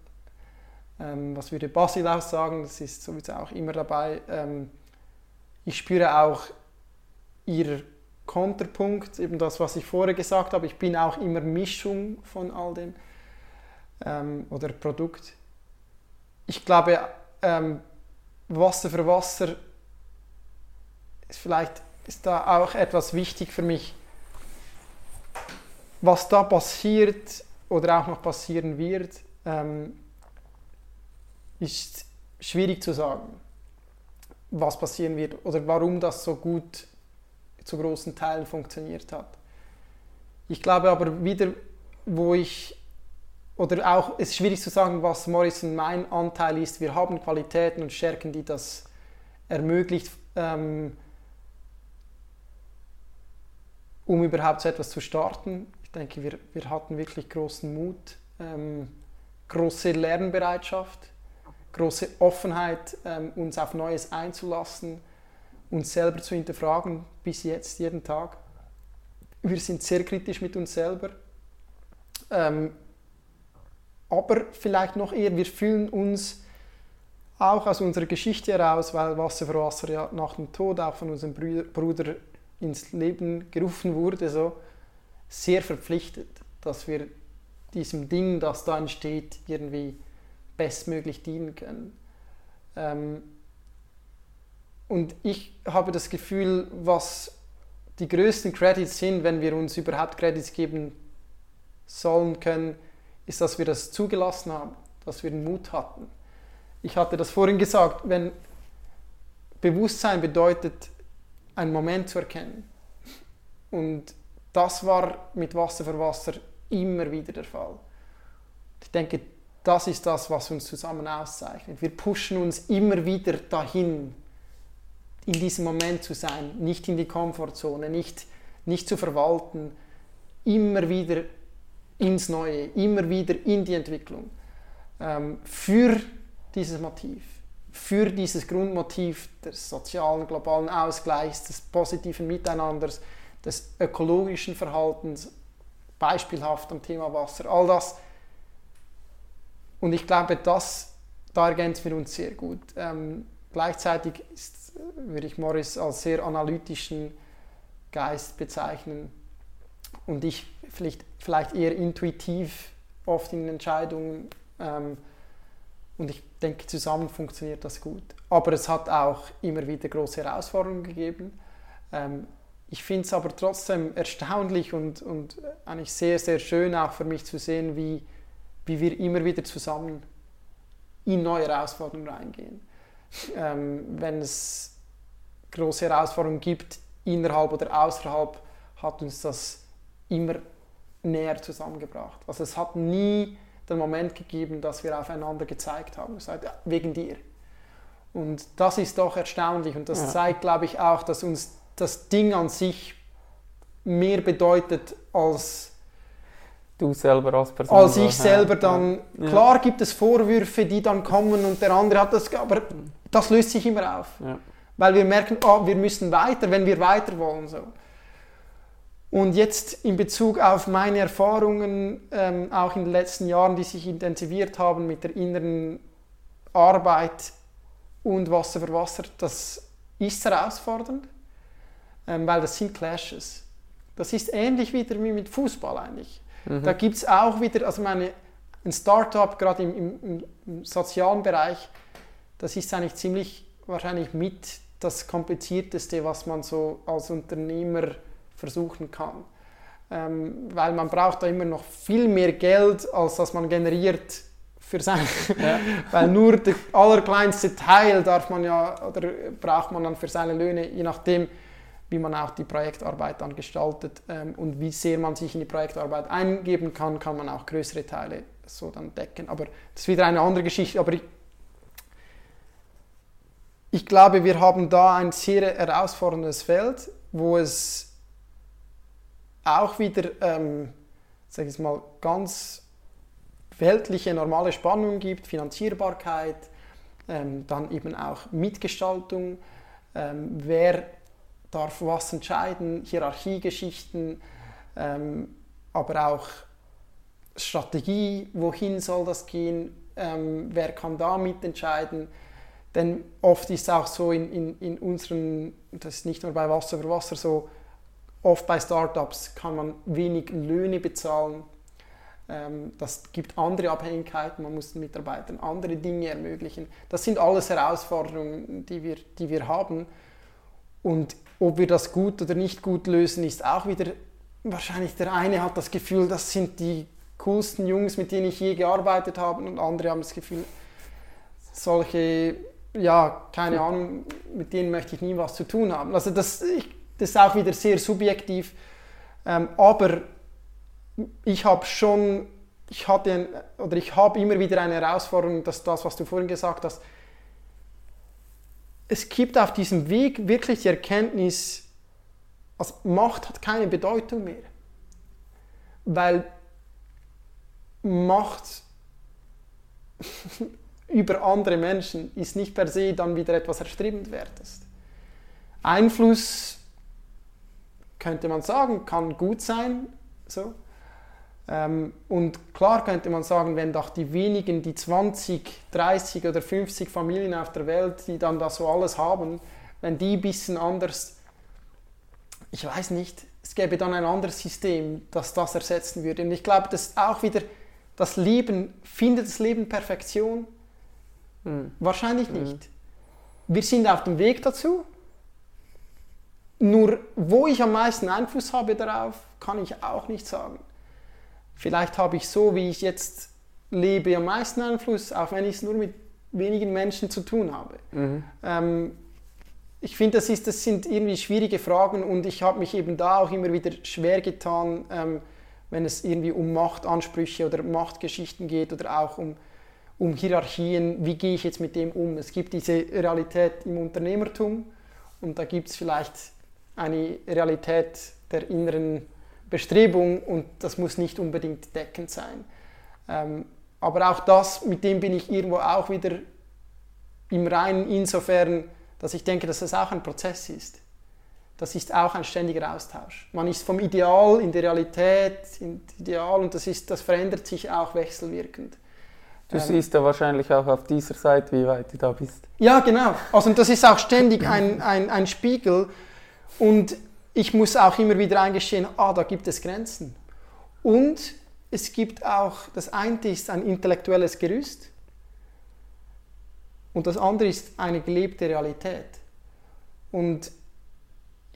ähm, was würde Basil auch sagen, das ist sowieso auch immer dabei. Ähm, ich spüre auch ihr Konterpunkt, eben das, was ich vorher gesagt habe. Ich bin auch immer Mischung von all dem ähm, oder Produkt. Ich glaube, ähm, Wasser für Wasser ist vielleicht ist da auch etwas wichtig für mich. Was da passiert oder auch noch passieren wird, ähm, ist schwierig zu sagen, was passieren wird oder warum das so gut zu großen Teilen funktioniert hat. Ich glaube aber wieder, wo ich, oder auch, es ist schwierig zu sagen, was Morrison mein Anteil ist. Wir haben Qualitäten und Stärken, die das ermöglicht, ähm, um überhaupt so etwas zu starten. Ich denke, wir, wir hatten wirklich großen Mut, ähm, große Lernbereitschaft, große Offenheit, ähm, uns auf Neues einzulassen uns selber zu hinterfragen, bis jetzt, jeden Tag. Wir sind sehr kritisch mit uns selber. Ähm, aber vielleicht noch eher, wir fühlen uns auch aus unserer Geschichte heraus, weil Wasser für Wasser ja nach dem Tod auch von unserem Bruder ins Leben gerufen wurde, so sehr verpflichtet, dass wir diesem Ding, das da entsteht, irgendwie bestmöglich dienen können. Ähm, und ich habe das Gefühl, was die größten Credits sind, wenn wir uns überhaupt Credits geben sollen können, ist, dass wir das zugelassen haben, dass wir den Mut hatten. Ich hatte das vorhin gesagt, wenn Bewusstsein bedeutet, einen Moment zu erkennen. Und das war mit Wasser für Wasser immer wieder der Fall. Ich denke, das ist das, was uns zusammen auszeichnet. Wir pushen uns immer wieder dahin, in diesem Moment zu sein, nicht in die Komfortzone, nicht, nicht zu verwalten, immer wieder ins Neue, immer wieder in die Entwicklung. Ähm, für dieses Motiv, für dieses Grundmotiv des sozialen, globalen Ausgleichs, des positiven Miteinanders, des ökologischen Verhaltens, beispielhaft am Thema Wasser, all das. Und ich glaube, das, da ergänzen wir uns sehr gut. Ähm, gleichzeitig ist, würde ich Morris als sehr analytischen Geist bezeichnen und ich vielleicht, vielleicht eher intuitiv oft in Entscheidungen. Ähm, und ich denke, zusammen funktioniert das gut. Aber es hat auch immer wieder große Herausforderungen gegeben. Ähm, ich finde es aber trotzdem erstaunlich und, und eigentlich sehr, sehr schön auch für mich zu sehen, wie, wie wir immer wieder zusammen in neue Herausforderungen reingehen. Ähm, wenn es große Herausforderungen gibt, innerhalb oder außerhalb, hat uns das immer näher zusammengebracht. Also es hat nie den Moment gegeben, dass wir aufeinander gezeigt haben, gesagt, ja, wegen dir. Und das ist doch erstaunlich und das ja. zeigt, glaube ich, auch, dass uns das Ding an sich mehr bedeutet als du selber als Person. Als ich selber dann. Ja. Klar gibt es Vorwürfe, die dann kommen und der andere hat das, aber das löst sich immer auf. Ja. Weil wir merken, oh, wir müssen weiter, wenn wir weiter wollen. So. Und jetzt in Bezug auf meine Erfahrungen, ähm, auch in den letzten Jahren, die sich intensiviert haben mit der inneren Arbeit und Wasser für Wasser, das ist herausfordernd, ähm, weil das sind Clashes. Das ist ähnlich wieder wie mit Fußball eigentlich. Mhm. Da gibt es auch wieder, also meine, ein Startup, gerade im, im, im sozialen Bereich, das ist eigentlich ziemlich wahrscheinlich mit das Komplizierteste, was man so als Unternehmer versuchen kann. Ähm, weil man braucht da immer noch viel mehr Geld, als das man generiert für sein, ja. weil nur der allerkleinste Teil darf man ja oder braucht man dann für seine Löhne, je nachdem, wie man auch die Projektarbeit dann gestaltet ähm, und wie sehr man sich in die Projektarbeit eingeben kann, kann man auch größere Teile so dann decken. Aber das ist wieder eine andere Geschichte. Aber ich, ich glaube, wir haben da ein sehr herausforderndes Feld, wo es auch wieder, ähm, sag ich mal, ganz weltliche normale Spannungen gibt, Finanzierbarkeit, ähm, dann eben auch Mitgestaltung, ähm, wer darf was entscheiden, Hierarchiegeschichten, ähm, aber auch Strategie, wohin soll das gehen, ähm, wer kann da mitentscheiden. Denn oft ist es auch so in, in, in unseren, das ist nicht nur bei Wasser für Wasser so, Oft bei Startups kann man wenig Löhne bezahlen. Ähm, das gibt andere Abhängigkeiten, man muss den Mitarbeitern andere Dinge ermöglichen. Das sind alles Herausforderungen, die wir, die wir haben. Und ob wir das gut oder nicht gut lösen, ist auch wieder wahrscheinlich der eine hat das Gefühl, das sind die coolsten Jungs, mit denen ich je gearbeitet habe, und andere haben das Gefühl, solche, ja, keine Ahnung, mit denen möchte ich nie was zu tun haben. Also das, das ist auch wieder sehr subjektiv. Ähm, aber ich habe schon, ich hatte ein, oder ich habe immer wieder eine Herausforderung, dass das, was du vorhin gesagt hast, es gibt auf diesem Weg wirklich die Erkenntnis, also Macht hat keine Bedeutung mehr. Weil Macht über andere Menschen ist nicht per se dann wieder etwas Erstrebenswertes. Einfluss könnte man sagen, kann gut sein. So. Ähm, und klar könnte man sagen, wenn doch die wenigen, die 20, 30 oder 50 Familien auf der Welt, die dann das so alles haben, wenn die ein bisschen anders, ich weiß nicht, es gäbe dann ein anderes System, das das ersetzen würde. Und ich glaube, dass auch wieder das Leben, findet das Leben Perfektion? Mhm. Wahrscheinlich nicht. Mhm. Wir sind auf dem Weg dazu, nur wo ich am meisten Einfluss habe darauf, kann ich auch nicht sagen. Vielleicht habe ich so, wie ich jetzt lebe, am meisten Einfluss, auch wenn ich es nur mit wenigen Menschen zu tun habe. Mhm. Ähm, ich finde, das, das sind irgendwie schwierige Fragen und ich habe mich eben da auch immer wieder schwer getan, ähm, wenn es irgendwie um Machtansprüche oder Machtgeschichten geht oder auch um, um Hierarchien. Wie gehe ich jetzt mit dem um? Es gibt diese Realität im Unternehmertum und da gibt es vielleicht eine Realität der inneren Bestrebung und das muss nicht unbedingt deckend sein. Ähm, aber auch das, mit dem bin ich irgendwo auch wieder im Reinen insofern, dass ich denke, dass das auch ein Prozess ist. Das ist auch ein ständiger Austausch. Man ist vom Ideal in die Realität, in Ideal und das, ist, das verändert sich auch wechselwirkend. Du ähm, siehst ja wahrscheinlich auch auf dieser Seite, wie weit du da bist. Ja, genau. Also das ist auch ständig ein, ein, ein Spiegel und ich muss auch immer wieder eingestehen, ah, da gibt es Grenzen. Und es gibt auch, das eine ist ein intellektuelles Gerüst und das andere ist eine gelebte Realität. Und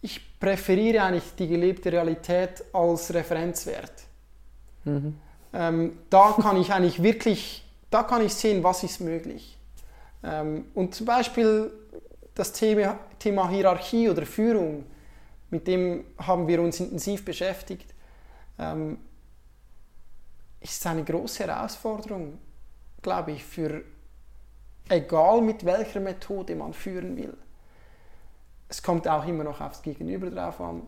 ich präferiere eigentlich die gelebte Realität als Referenzwert. Mhm. Ähm, da kann ich eigentlich wirklich, da kann ich sehen, was ist möglich. Ähm, und zum Beispiel das Thema, Thema Hierarchie oder Führung, mit dem haben wir uns intensiv beschäftigt. Ähm, ist eine große Herausforderung, glaube ich, für egal mit welcher Methode man führen will. Es kommt auch immer noch aufs Gegenüber drauf an,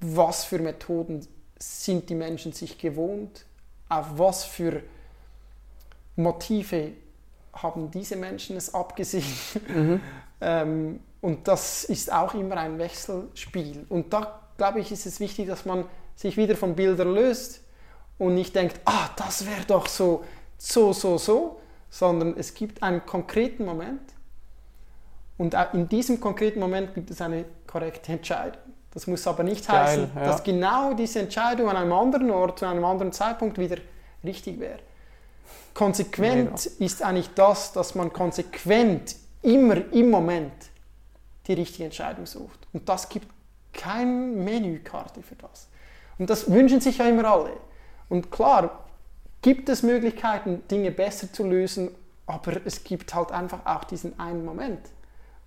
was für Methoden sind die Menschen sich gewohnt, auf was für Motive haben diese Menschen es abgesehen. Mhm. ähm, und das ist auch immer ein Wechselspiel. Und da, glaube ich, ist es wichtig, dass man sich wieder von Bildern löst und nicht denkt, ah, das wäre doch so, so, so, so, sondern es gibt einen konkreten Moment und in diesem konkreten Moment gibt es eine korrekte Entscheidung. Das muss aber nicht Geil, heißen, ja. dass genau diese Entscheidung an einem anderen Ort, zu einem anderen Zeitpunkt wieder richtig wäre. Konsequent nee, ist eigentlich das, dass man konsequent immer im Moment die richtige Entscheidung sucht. Und das gibt keine Menükarte für das. Und das wünschen sich ja immer alle. Und klar, gibt es Möglichkeiten, Dinge besser zu lösen, aber es gibt halt einfach auch diesen einen Moment.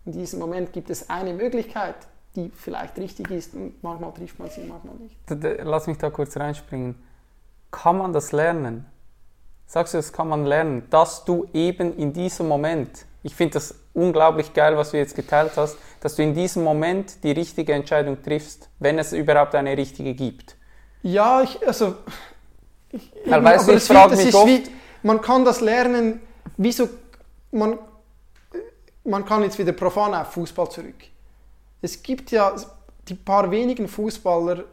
In diesem Moment gibt es eine Möglichkeit, die vielleicht richtig ist und manchmal trifft man sie, manchmal nicht. Lass mich da kurz reinspringen. Kann man das lernen? Sagst du, das kann man lernen, dass du eben in diesem Moment, ich finde das unglaublich geil, was du jetzt geteilt hast, dass du in diesem Moment die richtige Entscheidung triffst, wenn es überhaupt eine richtige gibt. Ja, ich, also ich, Weil, weißt du, ich frage mich oft, wie, man kann das lernen, wieso, man, man kann jetzt wieder profan auf Fußball zurück. Es gibt ja die paar wenigen Fußballer,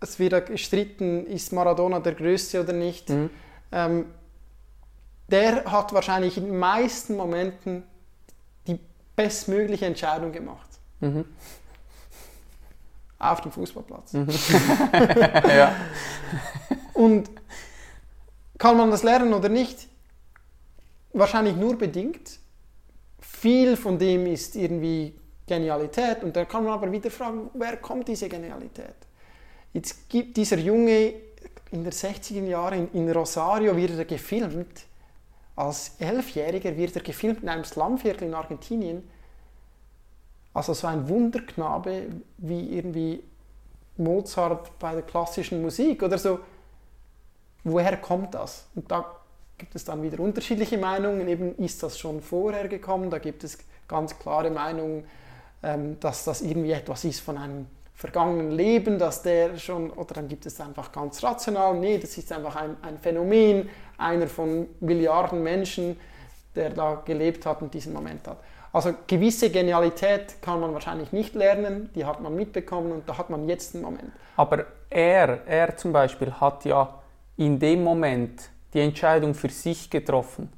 es wird gestritten, ist Maradona der Größte oder nicht. Mhm. Ähm, der hat wahrscheinlich in den meisten Momenten bestmögliche Entscheidung gemacht. Mhm. Auf dem Fußballplatz. Mhm. ja. Und kann man das lernen oder nicht? Wahrscheinlich nur bedingt. Viel von dem ist irgendwie Genialität und da kann man aber wieder fragen, wer kommt diese Genialität? Jetzt gibt dieser Junge in der 60er Jahren in, in Rosario wird er gefilmt. Als Elfjähriger wird er gefilmt in einem Slumviertel in Argentinien. Also so ein Wunderknabe wie irgendwie Mozart bei der klassischen Musik oder so woher kommt das? Und da gibt es dann wieder unterschiedliche Meinungen. Eben ist das schon vorher gekommen? Da gibt es ganz klare Meinungen, ähm, dass das irgendwie etwas ist von einem vergangenen Leben, dass der schon, oder dann gibt es einfach ganz rational, nee, das ist einfach ein, ein Phänomen, einer von Milliarden Menschen, der da gelebt hat und diesen Moment hat. Also gewisse Genialität kann man wahrscheinlich nicht lernen, die hat man mitbekommen und da hat man jetzt einen Moment. Aber er, er zum Beispiel hat ja in dem Moment die Entscheidung für sich getroffen.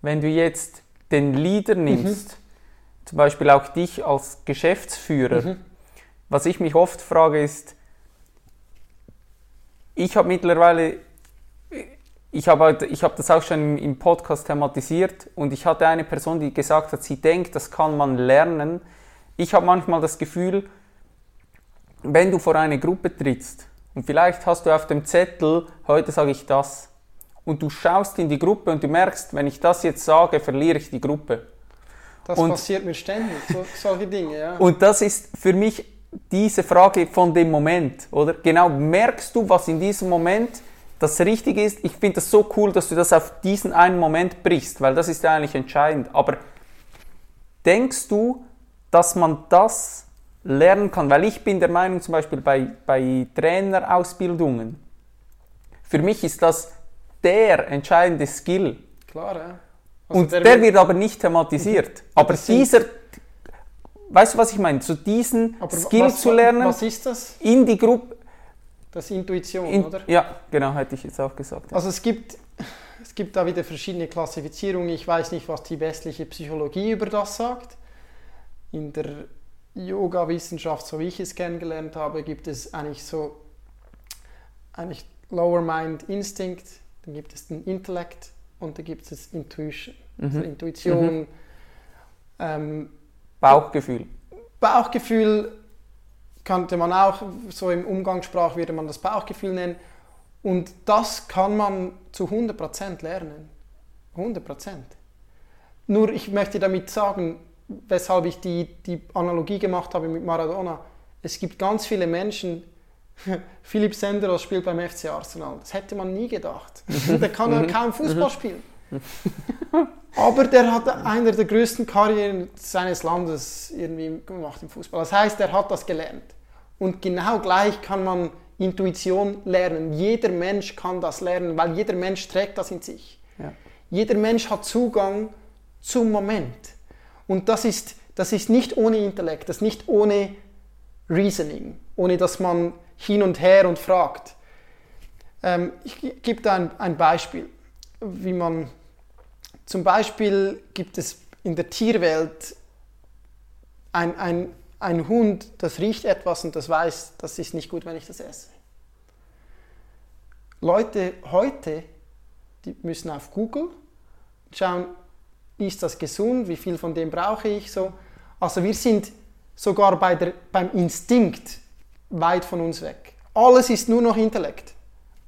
Wenn du jetzt den Leader mhm. nimmst, mhm. zum Beispiel auch dich als Geschäftsführer, mhm. was ich mich oft frage ist, ich habe mittlerweile, ich habe, halt, ich habe das auch schon im Podcast thematisiert und ich hatte eine Person, die gesagt hat, sie denkt, das kann man lernen. Ich habe manchmal das Gefühl, wenn du vor eine Gruppe trittst und vielleicht hast du auf dem Zettel, heute sage ich das. Und du schaust in die Gruppe und du merkst, wenn ich das jetzt sage, verliere ich die Gruppe. Das und, passiert mir ständig, so, solche Dinge, ja. Und das ist für mich diese Frage von dem Moment, oder? Genau, merkst du, was in diesem Moment das richtig ist? Ich finde das so cool, dass du das auf diesen einen Moment brichst, weil das ist ja eigentlich entscheidend. Aber denkst du, dass man das lernen kann. Weil ich bin der Meinung, zum Beispiel bei, bei Trainerausbildungen, für mich ist das der entscheidende Skill. Klar, ja. Also Und der, wird aber nicht thematisiert. Aber Das sind- dieser, weißt du, was ich meine? Zu diesen Aber Skill was, zu lernen, Was ist das? in die Gruppe. Das ist Intuition, In, oder? ja, genau, hätte ich jetzt auch gesagt. Also es gibt, es gibt da wieder verschiedene Klassifizierungen. Ich weiß nicht, was die westliche Psychologie über das sagt. In der Yoga-Wissenschaft, so wie ich es kennengelernt habe, gibt es eigentlich so eigentlich Lower Mind Instinct, dann gibt es den Intellekt und dann gibt es Intuition. Also Mhm. Intuition, ähm, Bauchgefühl. Bauchgefühl könnte man auch, so im Umgangssprach würde man das Bauchgefühl nennen. Und das kann man zu 100% lernen. 100%. Nur ich möchte damit sagen, weshalb ich die, die Analogie gemacht habe mit Maradona. Es gibt ganz viele Menschen, Philipp Senderos spielt beim FC Arsenal. Das hätte man nie gedacht. Der kann ja kaum Fußball spielen. Aber der hat einer der größten Karrieren seines Landes irgendwie gemacht im Fußball. Das heißt, er hat das gelernt. Und genau gleich kann man Intuition lernen. Jeder Mensch kann das lernen, weil jeder Mensch trägt das in sich. Ja. Jeder Mensch hat Zugang zum Moment. Und das ist, das ist nicht ohne Intellekt, das ist nicht ohne Reasoning, ohne dass man hin und her und fragt. Ähm, ich gebe da ein, ein Beispiel, wie man zum Beispiel gibt es in der Tierwelt ein, ein, ein Hund, das riecht etwas und das weiß, das ist nicht gut, wenn ich das esse. Leute heute, die müssen auf Google schauen, ist das gesund, wie viel von dem brauche ich so. Also wir sind sogar bei der, beim Instinkt weit von uns weg. Alles ist nur noch Intellekt.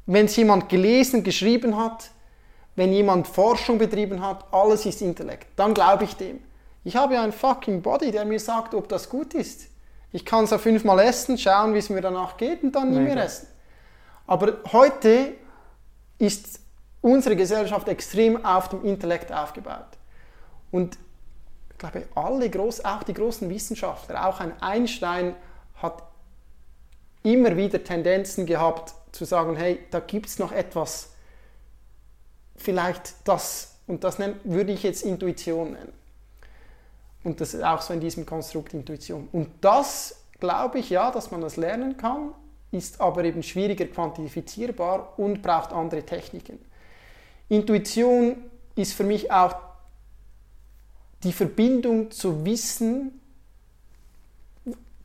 Wenn es jemand gelesen, geschrieben hat, wenn jemand Forschung betrieben hat, alles ist Intellekt. Dann glaube ich dem. Ich habe ja einen fucking Body, der mir sagt, ob das gut ist. Ich kann es ja fünfmal essen, schauen, wie es mir danach geht und dann nie mehr essen. Aber heute ist unsere Gesellschaft extrem auf dem Intellekt aufgebaut. Und ich glaube, alle groß, auch die großen Wissenschaftler, auch ein Einstein hat immer wieder Tendenzen gehabt zu sagen, hey, da gibt es noch etwas, vielleicht das, und das würde ich jetzt Intuition nennen. Und das ist auch so in diesem Konstrukt Intuition. Und das glaube ich ja, dass man das lernen kann, ist aber eben schwieriger quantifizierbar und braucht andere Techniken. Intuition ist für mich auch die Verbindung zu Wissen,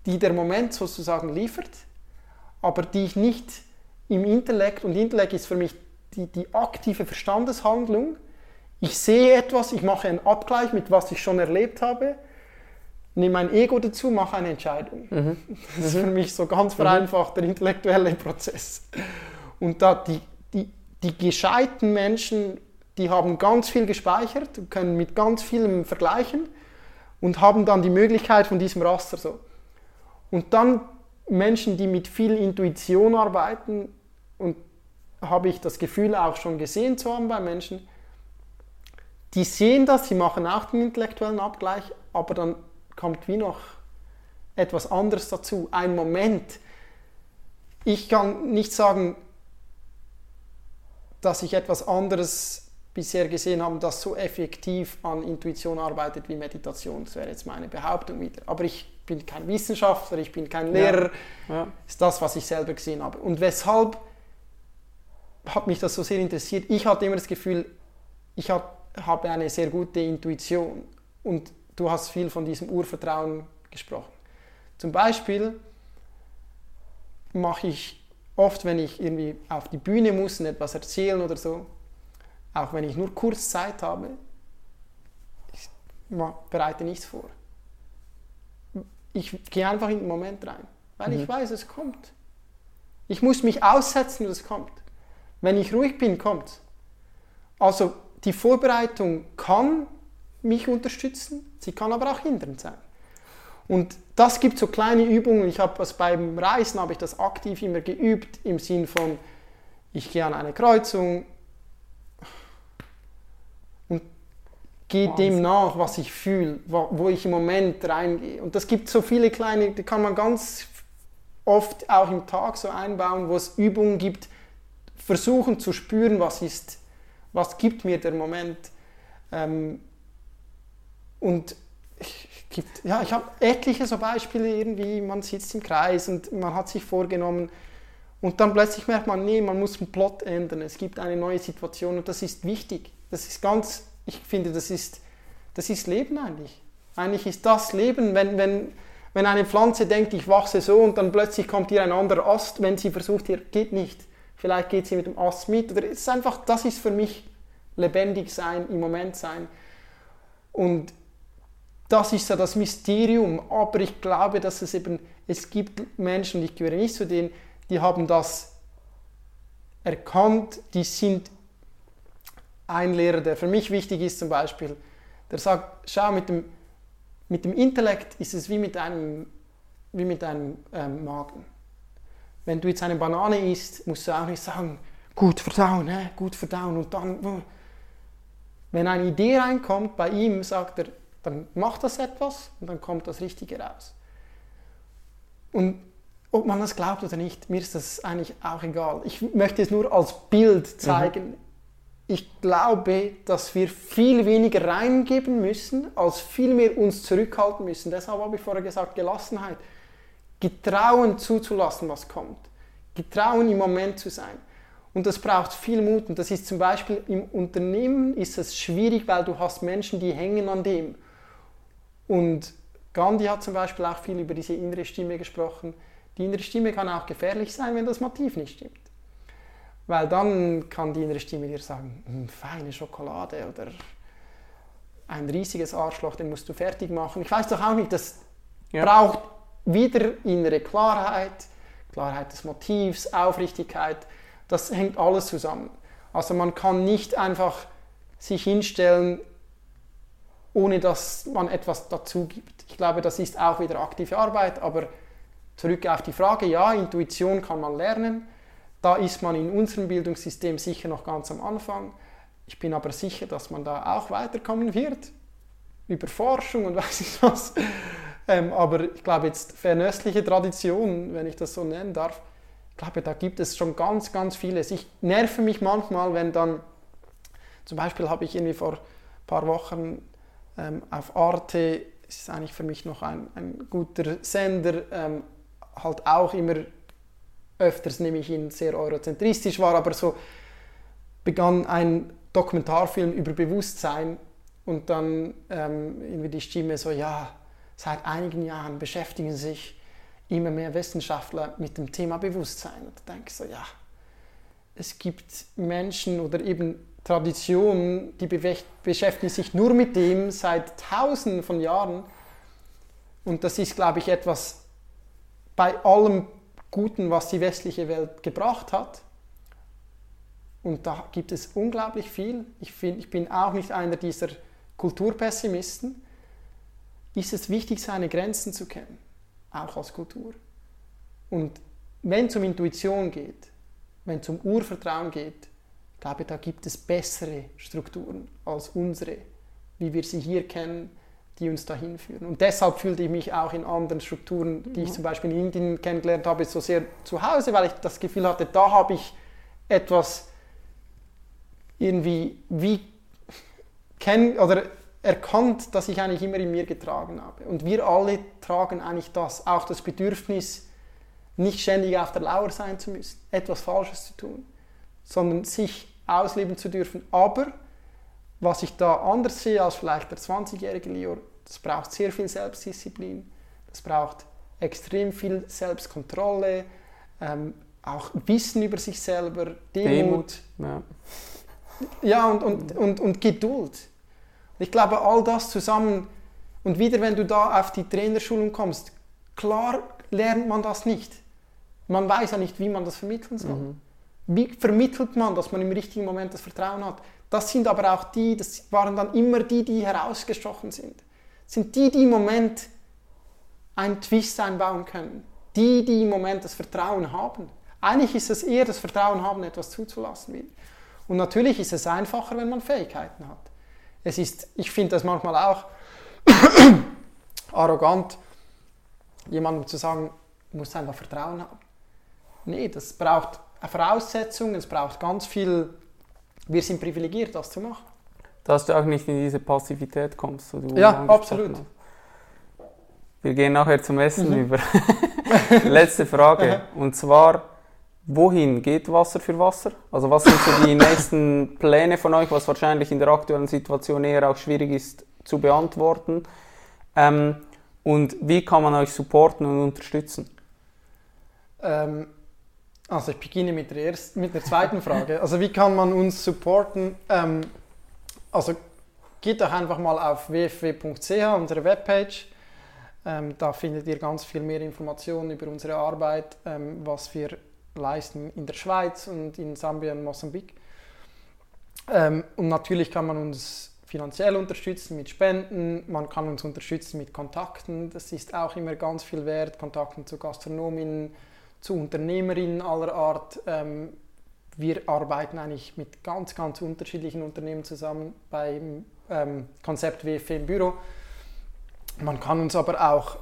die der Moment sozusagen liefert, aber die ich nicht im Intellekt, und Intellekt ist für mich die, die aktive Verstandeshandlung, ich sehe etwas, ich mache einen Abgleich mit was ich schon erlebt habe, nehme mein Ego dazu, mache eine Entscheidung. Das ist für mich so ganz vereinfacht der intellektuelle Prozess. Und da die, die, die gescheiten Menschen, die haben ganz viel gespeichert, können mit ganz vielem vergleichen und haben dann die Möglichkeit von diesem Raster so. Und dann Menschen, die mit viel Intuition arbeiten, habe ich das Gefühl auch schon gesehen zu haben bei Menschen, die sehen das, sie machen auch den intellektuellen Abgleich, aber dann kommt wie noch etwas anderes dazu, ein Moment. Ich kann nicht sagen, dass ich etwas anderes bisher gesehen habe, das so effektiv an Intuition arbeitet wie Meditation. Das wäre jetzt meine Behauptung wieder. Aber ich bin kein Wissenschaftler, ich bin kein Lehrer. Ja. ist das, was ich selber gesehen habe. Und weshalb hat mich das so sehr interessiert? Ich hatte immer das Gefühl, ich hab, habe eine sehr gute Intuition. Und du hast viel von diesem Urvertrauen gesprochen. Zum Beispiel mache ich oft, wenn ich irgendwie auf die Bühne muss und etwas erzählen oder so, auch wenn ich nur kurz Zeit habe, ich bereite nichts vor. Ich gehe einfach in den Moment rein, weil ich weiß, es kommt. Ich muss mich aussetzen und es kommt. Wenn ich ruhig bin, kommt Also die Vorbereitung kann mich unterstützen, sie kann aber auch hindernd sein. Und das gibt so kleine Übungen. Ich habe das beim Reisen habe ich das aktiv immer geübt im Sinn von ich gehe an eine Kreuzung und gehe dem nach, was ich fühle, wo, wo, ich im Moment reingehe. Und das gibt so viele kleine, die kann man ganz oft auch im Tag so einbauen, wo es Übungen gibt, versuchen zu spüren, was ist, was gibt mir der Moment. Ähm, und ich, gibt, ja, ich habe etliche so Beispiele irgendwie, man sitzt im Kreis und man hat sich vorgenommen und dann plötzlich merkt man, nee, man muss den Plot ändern, es gibt eine neue Situation und das ist wichtig. Das ist ganz, ich finde, das ist, das ist Leben eigentlich. Eigentlich ist das Leben, wenn, wenn, wenn eine Pflanze denkt, ich wachse so und dann plötzlich kommt ihr ein anderer Ast, wenn sie versucht, ihr geht nicht. Vielleicht geht sie mit dem Ast mit. Oder es ist einfach, das ist für mich lebendig sein, im Moment sein. Und das ist so das Mysterium. Aber ich glaube, dass es eben, es gibt Menschen, ich gehöre nicht zu denen, die haben das erkannt, die sind ein Lehrer, der für mich wichtig ist zum Beispiel, der sagt, schau, mit dem, mit dem Intellekt ist es wie mit einem, wie mit einem ähm, Magen. Wenn du jetzt eine Banane isst, musst du auch nicht sagen, gut verdauen, äh, gut verdauen und dann, wenn eine Idee reinkommt, bei ihm sagt er, dann macht das etwas und dann kommt das Richtige raus. Und ob man das glaubt oder nicht, mir ist das eigentlich auch egal. Ich möchte es nur als Bild mhm. zeigen. Mhm. Ich glaube, dass wir viel weniger reingeben müssen, als viel mehr uns zurückhalten müssen. Deshalb habe ich vorher gesagt, Gelassenheit. Getrauen zuzulassen, was kommt. Getrauen im Moment zu sein. Und das braucht viel Mut. Und das ist zum Beispiel im Unternehmen ist es schwierig, weil du hast Menschen, die hängen an dem. Und Gandhi hat zum Beispiel auch viel über diese innere Stimme gesprochen. Die innere Stimme kann auch gefährlich sein, wenn das Motiv nicht stimmt. Weil dann kann die innere Stimme dir sagen, hm, feine Schokolade oder ein riesiges Arschloch, den musst du fertig machen. Ich weiß doch auch nicht, das ja. braucht wieder innere Klarheit, Klarheit des Motivs, Aufrichtigkeit. Das hängt alles zusammen. Also man kann nicht einfach sich hinstellen, ohne dass man etwas dazu gibt. Ich glaube, das ist auch wieder aktive Arbeit, aber zurück auf die Frage, ja, Intuition kann man lernen. Da ist man in unserem Bildungssystem sicher noch ganz am Anfang. Ich bin aber sicher, dass man da auch weiterkommen wird. Über Forschung und weiß ich was. Ähm, aber ich glaube jetzt fernöstliche Tradition, wenn ich das so nennen darf, ich glaube, da gibt es schon ganz, ganz vieles. Ich nerve mich manchmal, wenn dann, zum Beispiel habe ich irgendwie vor ein paar Wochen ähm, auf Arte, das ist eigentlich für mich noch ein, ein guter Sender, ähm, halt auch immer öfters nehme ich ihn sehr eurozentristisch war, aber so begann ein Dokumentarfilm über Bewusstsein und dann ähm, irgendwie die Stimme so, ja, seit einigen Jahren beschäftigen sich immer mehr Wissenschaftler mit dem Thema Bewusstsein. Und da denke ich so, ja, es gibt Menschen oder eben Traditionen, die beschäftigen sich nur mit dem seit Tausenden von Jahren. Und das ist, glaube ich, etwas bei allem Guten, was die westliche Welt gebracht hat. Und da gibt es unglaublich viel. Ich, find, ich bin auch nicht einer dieser Kulturpessimisten. Ist es wichtig, seine Grenzen zu kennen, auch als Kultur. Und wenn es um Intuition geht, wenn es um Urvertrauen geht, ich glaube, da gibt es bessere Strukturen als unsere, wie wir sie hier kennen, die uns dahin führen. Und deshalb fühlte ich mich auch in anderen Strukturen, die ich zum Beispiel in Indien kennengelernt habe, so sehr zu Hause, weil ich das Gefühl hatte, da habe ich etwas irgendwie wie kennen oder erkannt, dass ich eigentlich immer in mir getragen habe. Und wir alle tragen eigentlich das, auch das Bedürfnis, nicht ständig auf der Lauer sein zu müssen, etwas Falsches zu tun sondern sich ausleben zu dürfen. Aber was ich da anders sehe als vielleicht der 20-jährige Leo, das braucht sehr viel Selbstdisziplin, das braucht extrem viel Selbstkontrolle, ähm, auch Wissen über sich selber, Demut. Demut ja. ja, und, und, und, und Geduld. Ich glaube, all das zusammen, und wieder, wenn du da auf die Trainerschulung kommst, klar lernt man das nicht. Man weiß ja nicht, wie man das vermitteln soll. Mhm. Wie vermittelt man, dass man im richtigen Moment das Vertrauen hat? Das sind aber auch die, das waren dann immer die, die herausgestochen sind. Das sind die, die im Moment einen Twist einbauen können. Die, die im Moment das Vertrauen haben. Eigentlich ist es eher das Vertrauen haben, etwas zuzulassen. Und natürlich ist es einfacher, wenn man Fähigkeiten hat. Es ist, ich finde das manchmal auch arrogant, jemandem zu sagen, du musst einfach Vertrauen haben. Nee, das braucht Voraussetzungen, es braucht ganz viel, wir sind privilegiert, das zu machen. Dass du auch nicht in diese Passivität kommst. du Ja, absolut. hast. Wir gehen nachher zum Essen Mhm. über. Letzte Frage. Und zwar, wohin geht Wasser für Wasser? Also was sind so die nächsten Pläne von euch, was wahrscheinlich in der aktuellen Situation eher auch schwierig ist zu beantworten? Ähm, und wie kann man euch supporten und unterstützen? Ähm, also ich beginne mit der, ersten, mit der zweiten Frage. Also wie kann man uns supporten? Ähm, also geht doch einfach mal auf wfw.ch, unsere Webpage. Ähm, da findet ihr ganz viel mehr Informationen über unsere Arbeit, ähm, was wir leisten in der Schweiz und in Sambia und Mosambik. Ähm, und natürlich kann man uns finanziell unterstützen mit Spenden, man kann uns unterstützen mit Kontakten, das ist auch immer ganz viel wert, Kontakten zu Gastronominnen, zu Unternehmerinnen aller Art. Ähm, wir arbeiten eigentlich mit ganz, ganz unterschiedlichen Unternehmen zusammen beim ähm, Konzept WFE im Büro. Man kann uns aber auch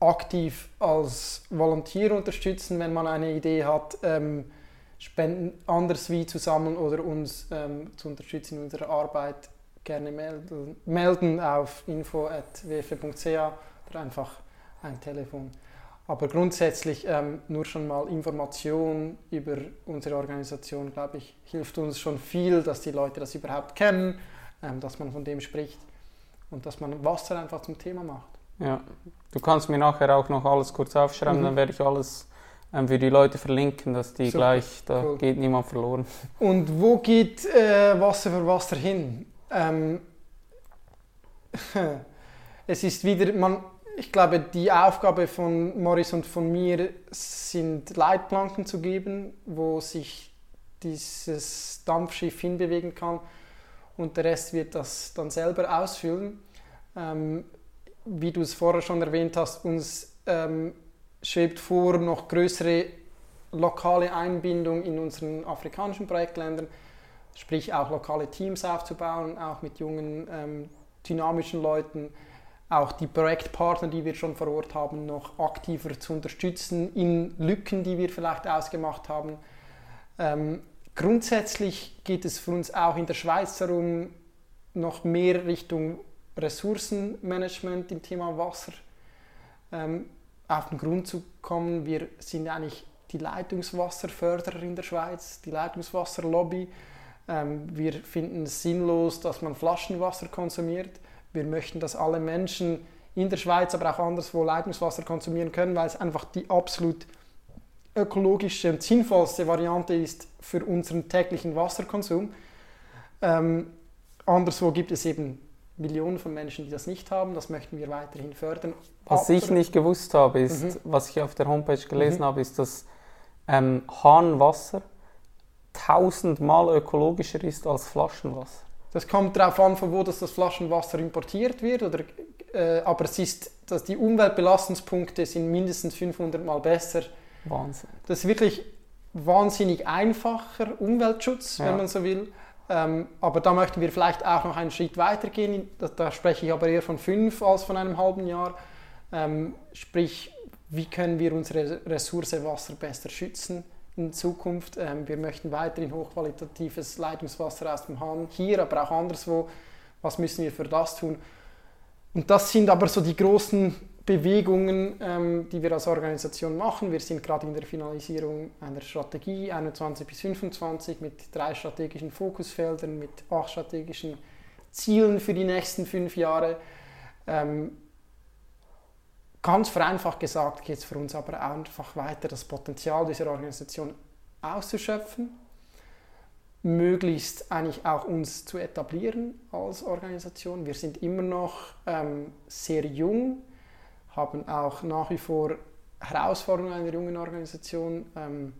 aktiv als Volontier unterstützen, wenn man eine Idee hat, ähm, Spenden anders wie zu sammeln oder uns ähm, zu unterstützen in unserer Arbeit. Gerne melden, melden auf info.wfe.ch oder einfach ein Telefon. Aber grundsätzlich ähm, nur schon mal Information über unsere Organisation, glaube ich, hilft uns schon viel, dass die Leute das überhaupt kennen, ähm, dass man von dem spricht und dass man Wasser einfach zum Thema macht. Ja, du kannst mir nachher auch noch alles kurz aufschreiben, Mhm. dann werde ich alles ähm, für die Leute verlinken, dass die Super, gleich, da cool. geht niemand verloren. Und wo geht äh, Wasser für Wasser hin? Ähm, es ist wieder, man, ich glaube, die Aufgabe von Morris und von mir sind Leitplanken zu geben, wo sich dieses Dampfschiff hinbewegen kann und der Rest wird das dann selber ausfüllen. Ähm, wie du es vorher schon erwähnt hast, uns ähm, schwebt vor, noch größere lokale Einbindung in unseren afrikanischen Projektländern, sprich auch lokale Teams aufzubauen, auch mit jungen, ähm, dynamischen Leuten, auch die Projektpartner, die wir schon vor Ort haben, noch aktiver zu unterstützen in Lücken, die wir vielleicht ausgemacht haben. Ähm, grundsätzlich geht es für uns auch in der Schweiz darum, noch mehr Richtung Ressourcenmanagement im Thema Wasser ähm, auf den Grund zu kommen. Wir sind eigentlich die Leitungswasserförderer in der Schweiz, die Leitungswasserlobby. Ähm, wir finden es sinnlos, dass man Flaschenwasser konsumiert. Wir möchten, dass alle Menschen in der Schweiz, aber auch anderswo Leitungswasser konsumieren können, weil es einfach die absolut ökologische und sinnvollste Variante ist für unseren täglichen Wasserkonsum. Ähm, anderswo gibt es eben Millionen von Menschen, die das nicht haben. Das möchten wir weiterhin fördern. Was Aber- ich nicht gewusst habe, ist, Mhm. was ich auf der Homepage gelesen Mhm. habe, ist, dass ähm, Hahnwasser tausendmal ökologischer ist als Flaschenwasser. Das kommt darauf an, von wo das, das Flaschenwasser importiert wird. Oder, äh, aber es ist, dass die Umweltbelastungspunkte sind mindestens 500 Mal besser. Wahnsinn. Das ist wirklich wahnsinnig einfacher Umweltschutz, Ja. wenn man so will. Ähm, aber da möchten wir vielleicht auch noch einen Schritt weitergehen. Da, spreche ich aber eher von fünf als von einem halben Jahr. Ähm, sprich, wie können wir unsere Ressource Wasser besser schützen in Zukunft? Ähm, wir möchten weiterhin hochqualitatives Leitungswasser aus dem Hahn hier, aber auch anderswo. Was müssen wir für das tun? Und das sind aber so die großen Bewegungen, ähm, die wir als Organisation machen. Wir sind gerade in der Finalisierung einer Strategie 21 bis 25 mit drei strategischen Fokusfeldern, mit acht strategischen Zielen für die nächsten fünf Jahre. Ähm, ganz vereinfacht gesagt geht es für uns aber einfach weiter, das Potenzial dieser Organisation auszuschöpfen, möglichst eigentlich auch uns zu etablieren als Organisation. Wir sind immer noch ähm, sehr jung, haben auch nach wie vor Herausforderungen einer jungen Organisation. Ähm,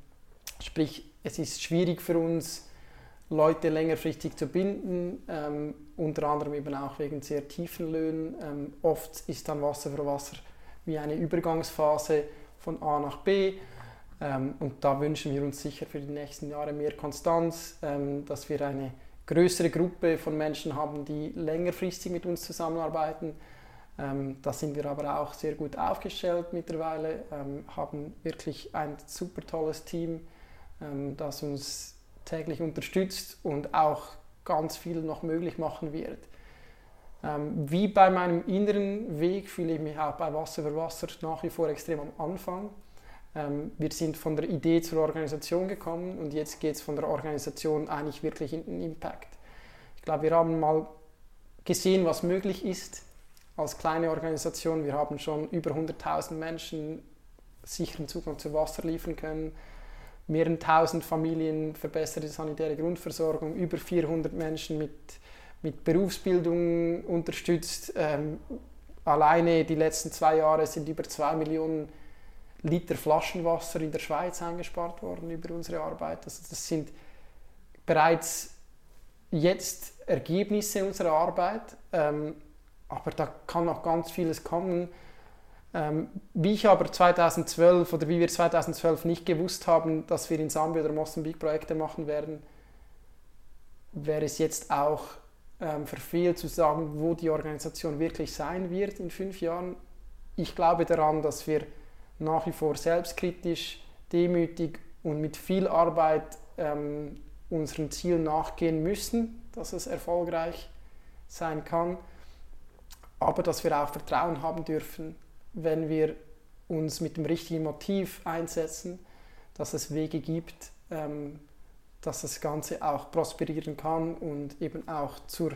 sprich, es ist schwierig für uns, Leute längerfristig zu binden, ähm, unter anderem eben auch wegen sehr tiefen Löhnen. Ähm, oft ist dann Wasser für Wasser wie eine Übergangsphase von A nach B. Ähm, und da wünschen wir uns sicher für die nächsten Jahre mehr Konstanz, ähm, dass wir eine größere Gruppe von Menschen haben, die längerfristig mit uns zusammenarbeiten. Ähm, da sind wir aber auch sehr gut aufgestellt mittlerweile, ähm, haben wirklich ein super tolles Team, ähm, das uns täglich unterstützt und auch ganz viel noch möglich machen wird. Ähm, wie bei meinem inneren Weg fühle ich mich auch bei Wasser für Wasser nach wie vor extrem am Anfang. Ähm, wir sind von der Idee zur Organisation gekommen und jetzt geht es von der Organisation eigentlich wirklich in den Impact. Ich glaube, wir haben mal gesehen, was möglich ist als kleine Organisation. Wir haben schon über 100.000 Menschen sicheren Zugang zu Wasser liefern können, mehreren tausend Familien verbesserte sanitäre Grundversorgung, über 400 Menschen mit, mit Berufsbildung unterstützt. Ähm, alleine die letzten zwei Jahre sind über zwei Millionen Liter Flaschenwasser in der Schweiz eingespart worden über unsere Arbeit. Also das sind bereits jetzt Ergebnisse unserer Arbeit, ähm, aber da kann noch ganz vieles kommen. Ähm, wie ich aber 2012 oder wie wir 2012 nicht gewusst haben, dass wir in Sambia oder Mosambik Projekte machen werden, wäre es jetzt auch ähm, verfehlt zu sagen, wo die Organisation wirklich sein wird in fünf Jahren. Ich glaube daran, dass wir nach wie vor selbstkritisch, demütig und mit viel Arbeit ähm, unseren Zielen nachgehen müssen, dass es erfolgreich sein kann, aber dass wir auch Vertrauen haben dürfen, wenn wir uns mit dem richtigen Motiv einsetzen, dass es Wege gibt, ähm, dass das Ganze auch prosperieren kann und eben auch zur,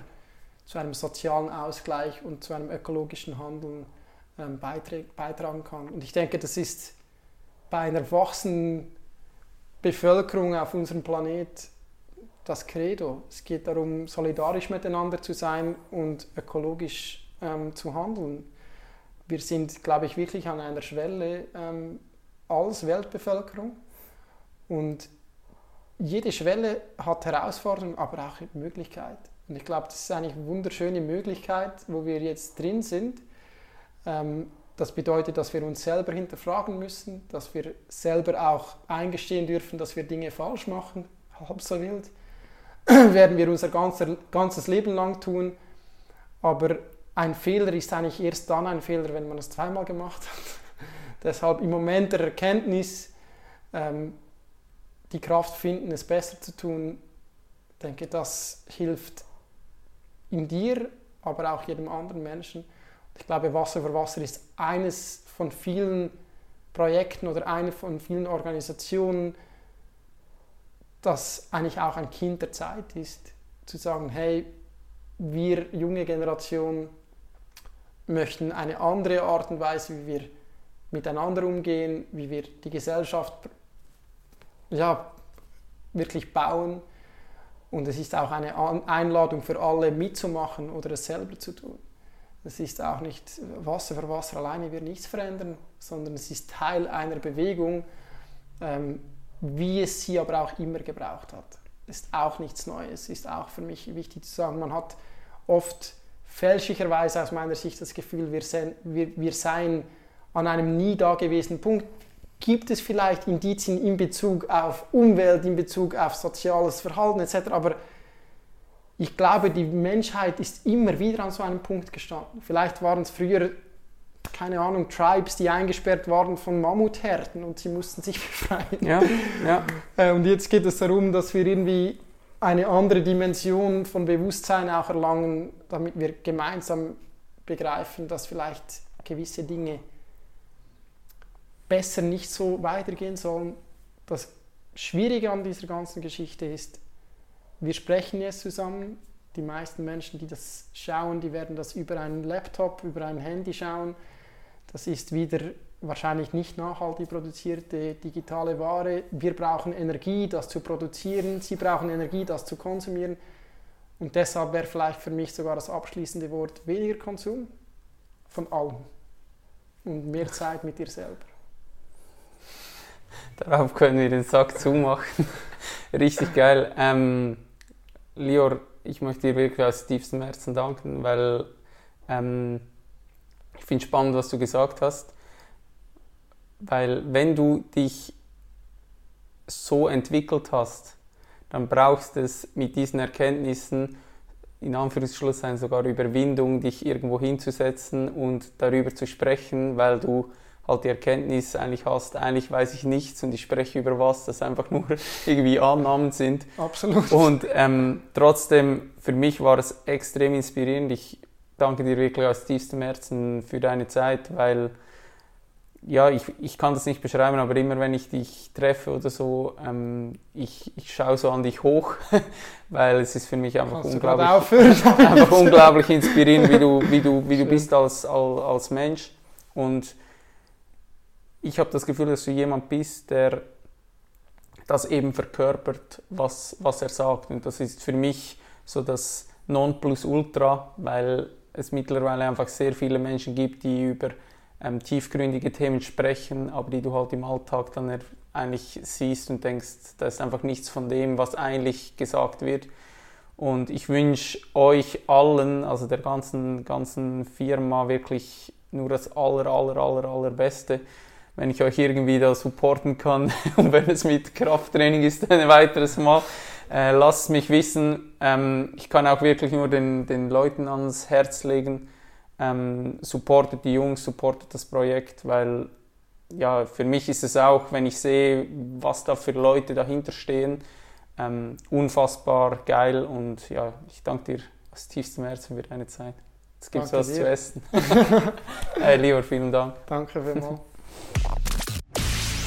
zu einem sozialen Ausgleich und zu einem ökologischen Handeln ähm, beitragen kann. Und ich denke, das ist bei einer wachsenden Bevölkerung auf unserem Planet das Credo. Es geht darum, solidarisch miteinander zu sein und ökologisch ähm, zu handeln. Wir sind, glaube ich, wirklich an einer Schwelle ähm, als Weltbevölkerung und jede Schwelle hat Herausforderungen, aber auch Möglichkeit. Und ich glaube, das ist eigentlich eine wunderschöne Möglichkeit, wo wir jetzt drin sind ähm, das bedeutet, dass wir uns selber hinterfragen müssen, dass wir selber auch eingestehen dürfen, dass wir Dinge falsch machen, halb so wild. werden wir unser ganzer, ganzes Leben lang tun. Aber ein Fehler ist eigentlich erst dann ein Fehler, wenn man es zweimal gemacht hat. Deshalb im Moment der Erkenntnis ähm, die Kraft finden, es besser zu tun, denke, das hilft in dir, aber auch jedem anderen Menschen. Ich glaube, Wasser für Wasser ist eines von vielen Projekten oder eine von vielen Organisationen, das eigentlich auch ein Kind der Zeit ist, zu sagen, hey, wir junge Generation möchten eine andere Art und Weise, wie wir miteinander umgehen, wie wir die Gesellschaft ja, wirklich bauen. Und es ist auch eine Einladung für alle mitzumachen oder es selber zu tun. Es ist auch nicht Wasser für Wasser alleine wird nichts verändern, sondern es ist Teil einer Bewegung, ähm, wie es sie aber auch immer gebraucht hat. Ist auch nichts Neues. Ist auch für mich wichtig zu sagen, man hat oft fälschlicherweise aus meiner Sicht das Gefühl, wir, sein, wir, wir seien an einem nie dagewesenen Punkt. Gibt es vielleicht Indizien in Bezug auf Umwelt, in Bezug auf soziales Verhalten etc., aber ich glaube, die Menschheit ist immer wieder an so einem Punkt gestanden. Vielleicht waren es früher, keine Ahnung, Tribes, die eingesperrt waren von Mammutherden und sie mussten sich befreien. Ja, ja. Äh, und jetzt geht es darum, dass wir irgendwie eine andere Dimension von Bewusstsein auch erlangen, damit wir gemeinsam begreifen, dass vielleicht gewisse Dinge besser nicht so weitergehen sollen. Das Schwierige an dieser ganzen Geschichte ist, wir sprechen jetzt zusammen. Die meisten Menschen, die das schauen, die werden das über einen Laptop, über ein Handy schauen. Das ist wieder wahrscheinlich nicht nachhaltig produzierte digitale Ware. Wir brauchen Energie, das zu produzieren. Sie brauchen Energie, das zu konsumieren. Und deshalb wäre vielleicht für mich sogar das abschließende Wort weniger Konsum von allem und mehr Zeit mit dir selber. Darauf können wir den Sack zumachen. Richtig geil. Ähm, Lior, ich möchte dir wirklich aus tiefstem Herzen danken, weil ähm, ich finde spannend, was du gesagt hast. Weil wenn du dich so entwickelt hast, dann brauchst du es mit diesen Erkenntnissen in Anführungsschlusszeichen sogar Überwindung, dich irgendwo hinzusetzen und darüber zu sprechen, weil du halt die Erkenntnis eigentlich hast, eigentlich weiß ich nichts und ich spreche über was, das einfach nur irgendwie Annahmen sind. Absolut. Und ähm, trotzdem, für mich war es extrem inspirierend. Ich danke dir wirklich aus tiefstem Herzen für deine Zeit, weil ja, ich, ich kann das nicht beschreiben, aber immer wenn ich dich treffe oder so, ähm, ich, ich schaue so an dich hoch, weil es ist für mich einfach Kannst unglaublich, einfach unglaublich inspirierend, wie du, wie du, wie du bist als, als, als Mensch. Und ich habe das Gefühl, dass du jemand bist, der das eben verkörpert, was, was er sagt. Und das ist für mich so das Nonplusultra, weil es mittlerweile einfach sehr viele Menschen gibt, die über ähm, tiefgründige Themen sprechen, aber die du halt im Alltag dann eigentlich siehst und denkst, da ist einfach nichts von dem, was eigentlich gesagt wird. Und ich wünsche euch allen, also der ganzen, ganzen Firma, wirklich nur das aller, aller, aller, allerbeste wenn ich euch irgendwie da supporten kann und wenn es mit Krafttraining ist, ein weiteres Mal, äh, lasst mich wissen. Ähm, ich kann auch wirklich nur den, den Leuten ans Herz legen, ähm, supportet die Jungs, supportet das Projekt, weil ja, für mich ist es auch, wenn ich sehe, was da für Leute dahinter stehen, ähm, unfassbar geil und ja, ich danke dir aus tiefstem Herzen für deine Zeit. Jetzt gibt es was dir. zu essen. hey, lieber, vielen Dank. Danke vielmals.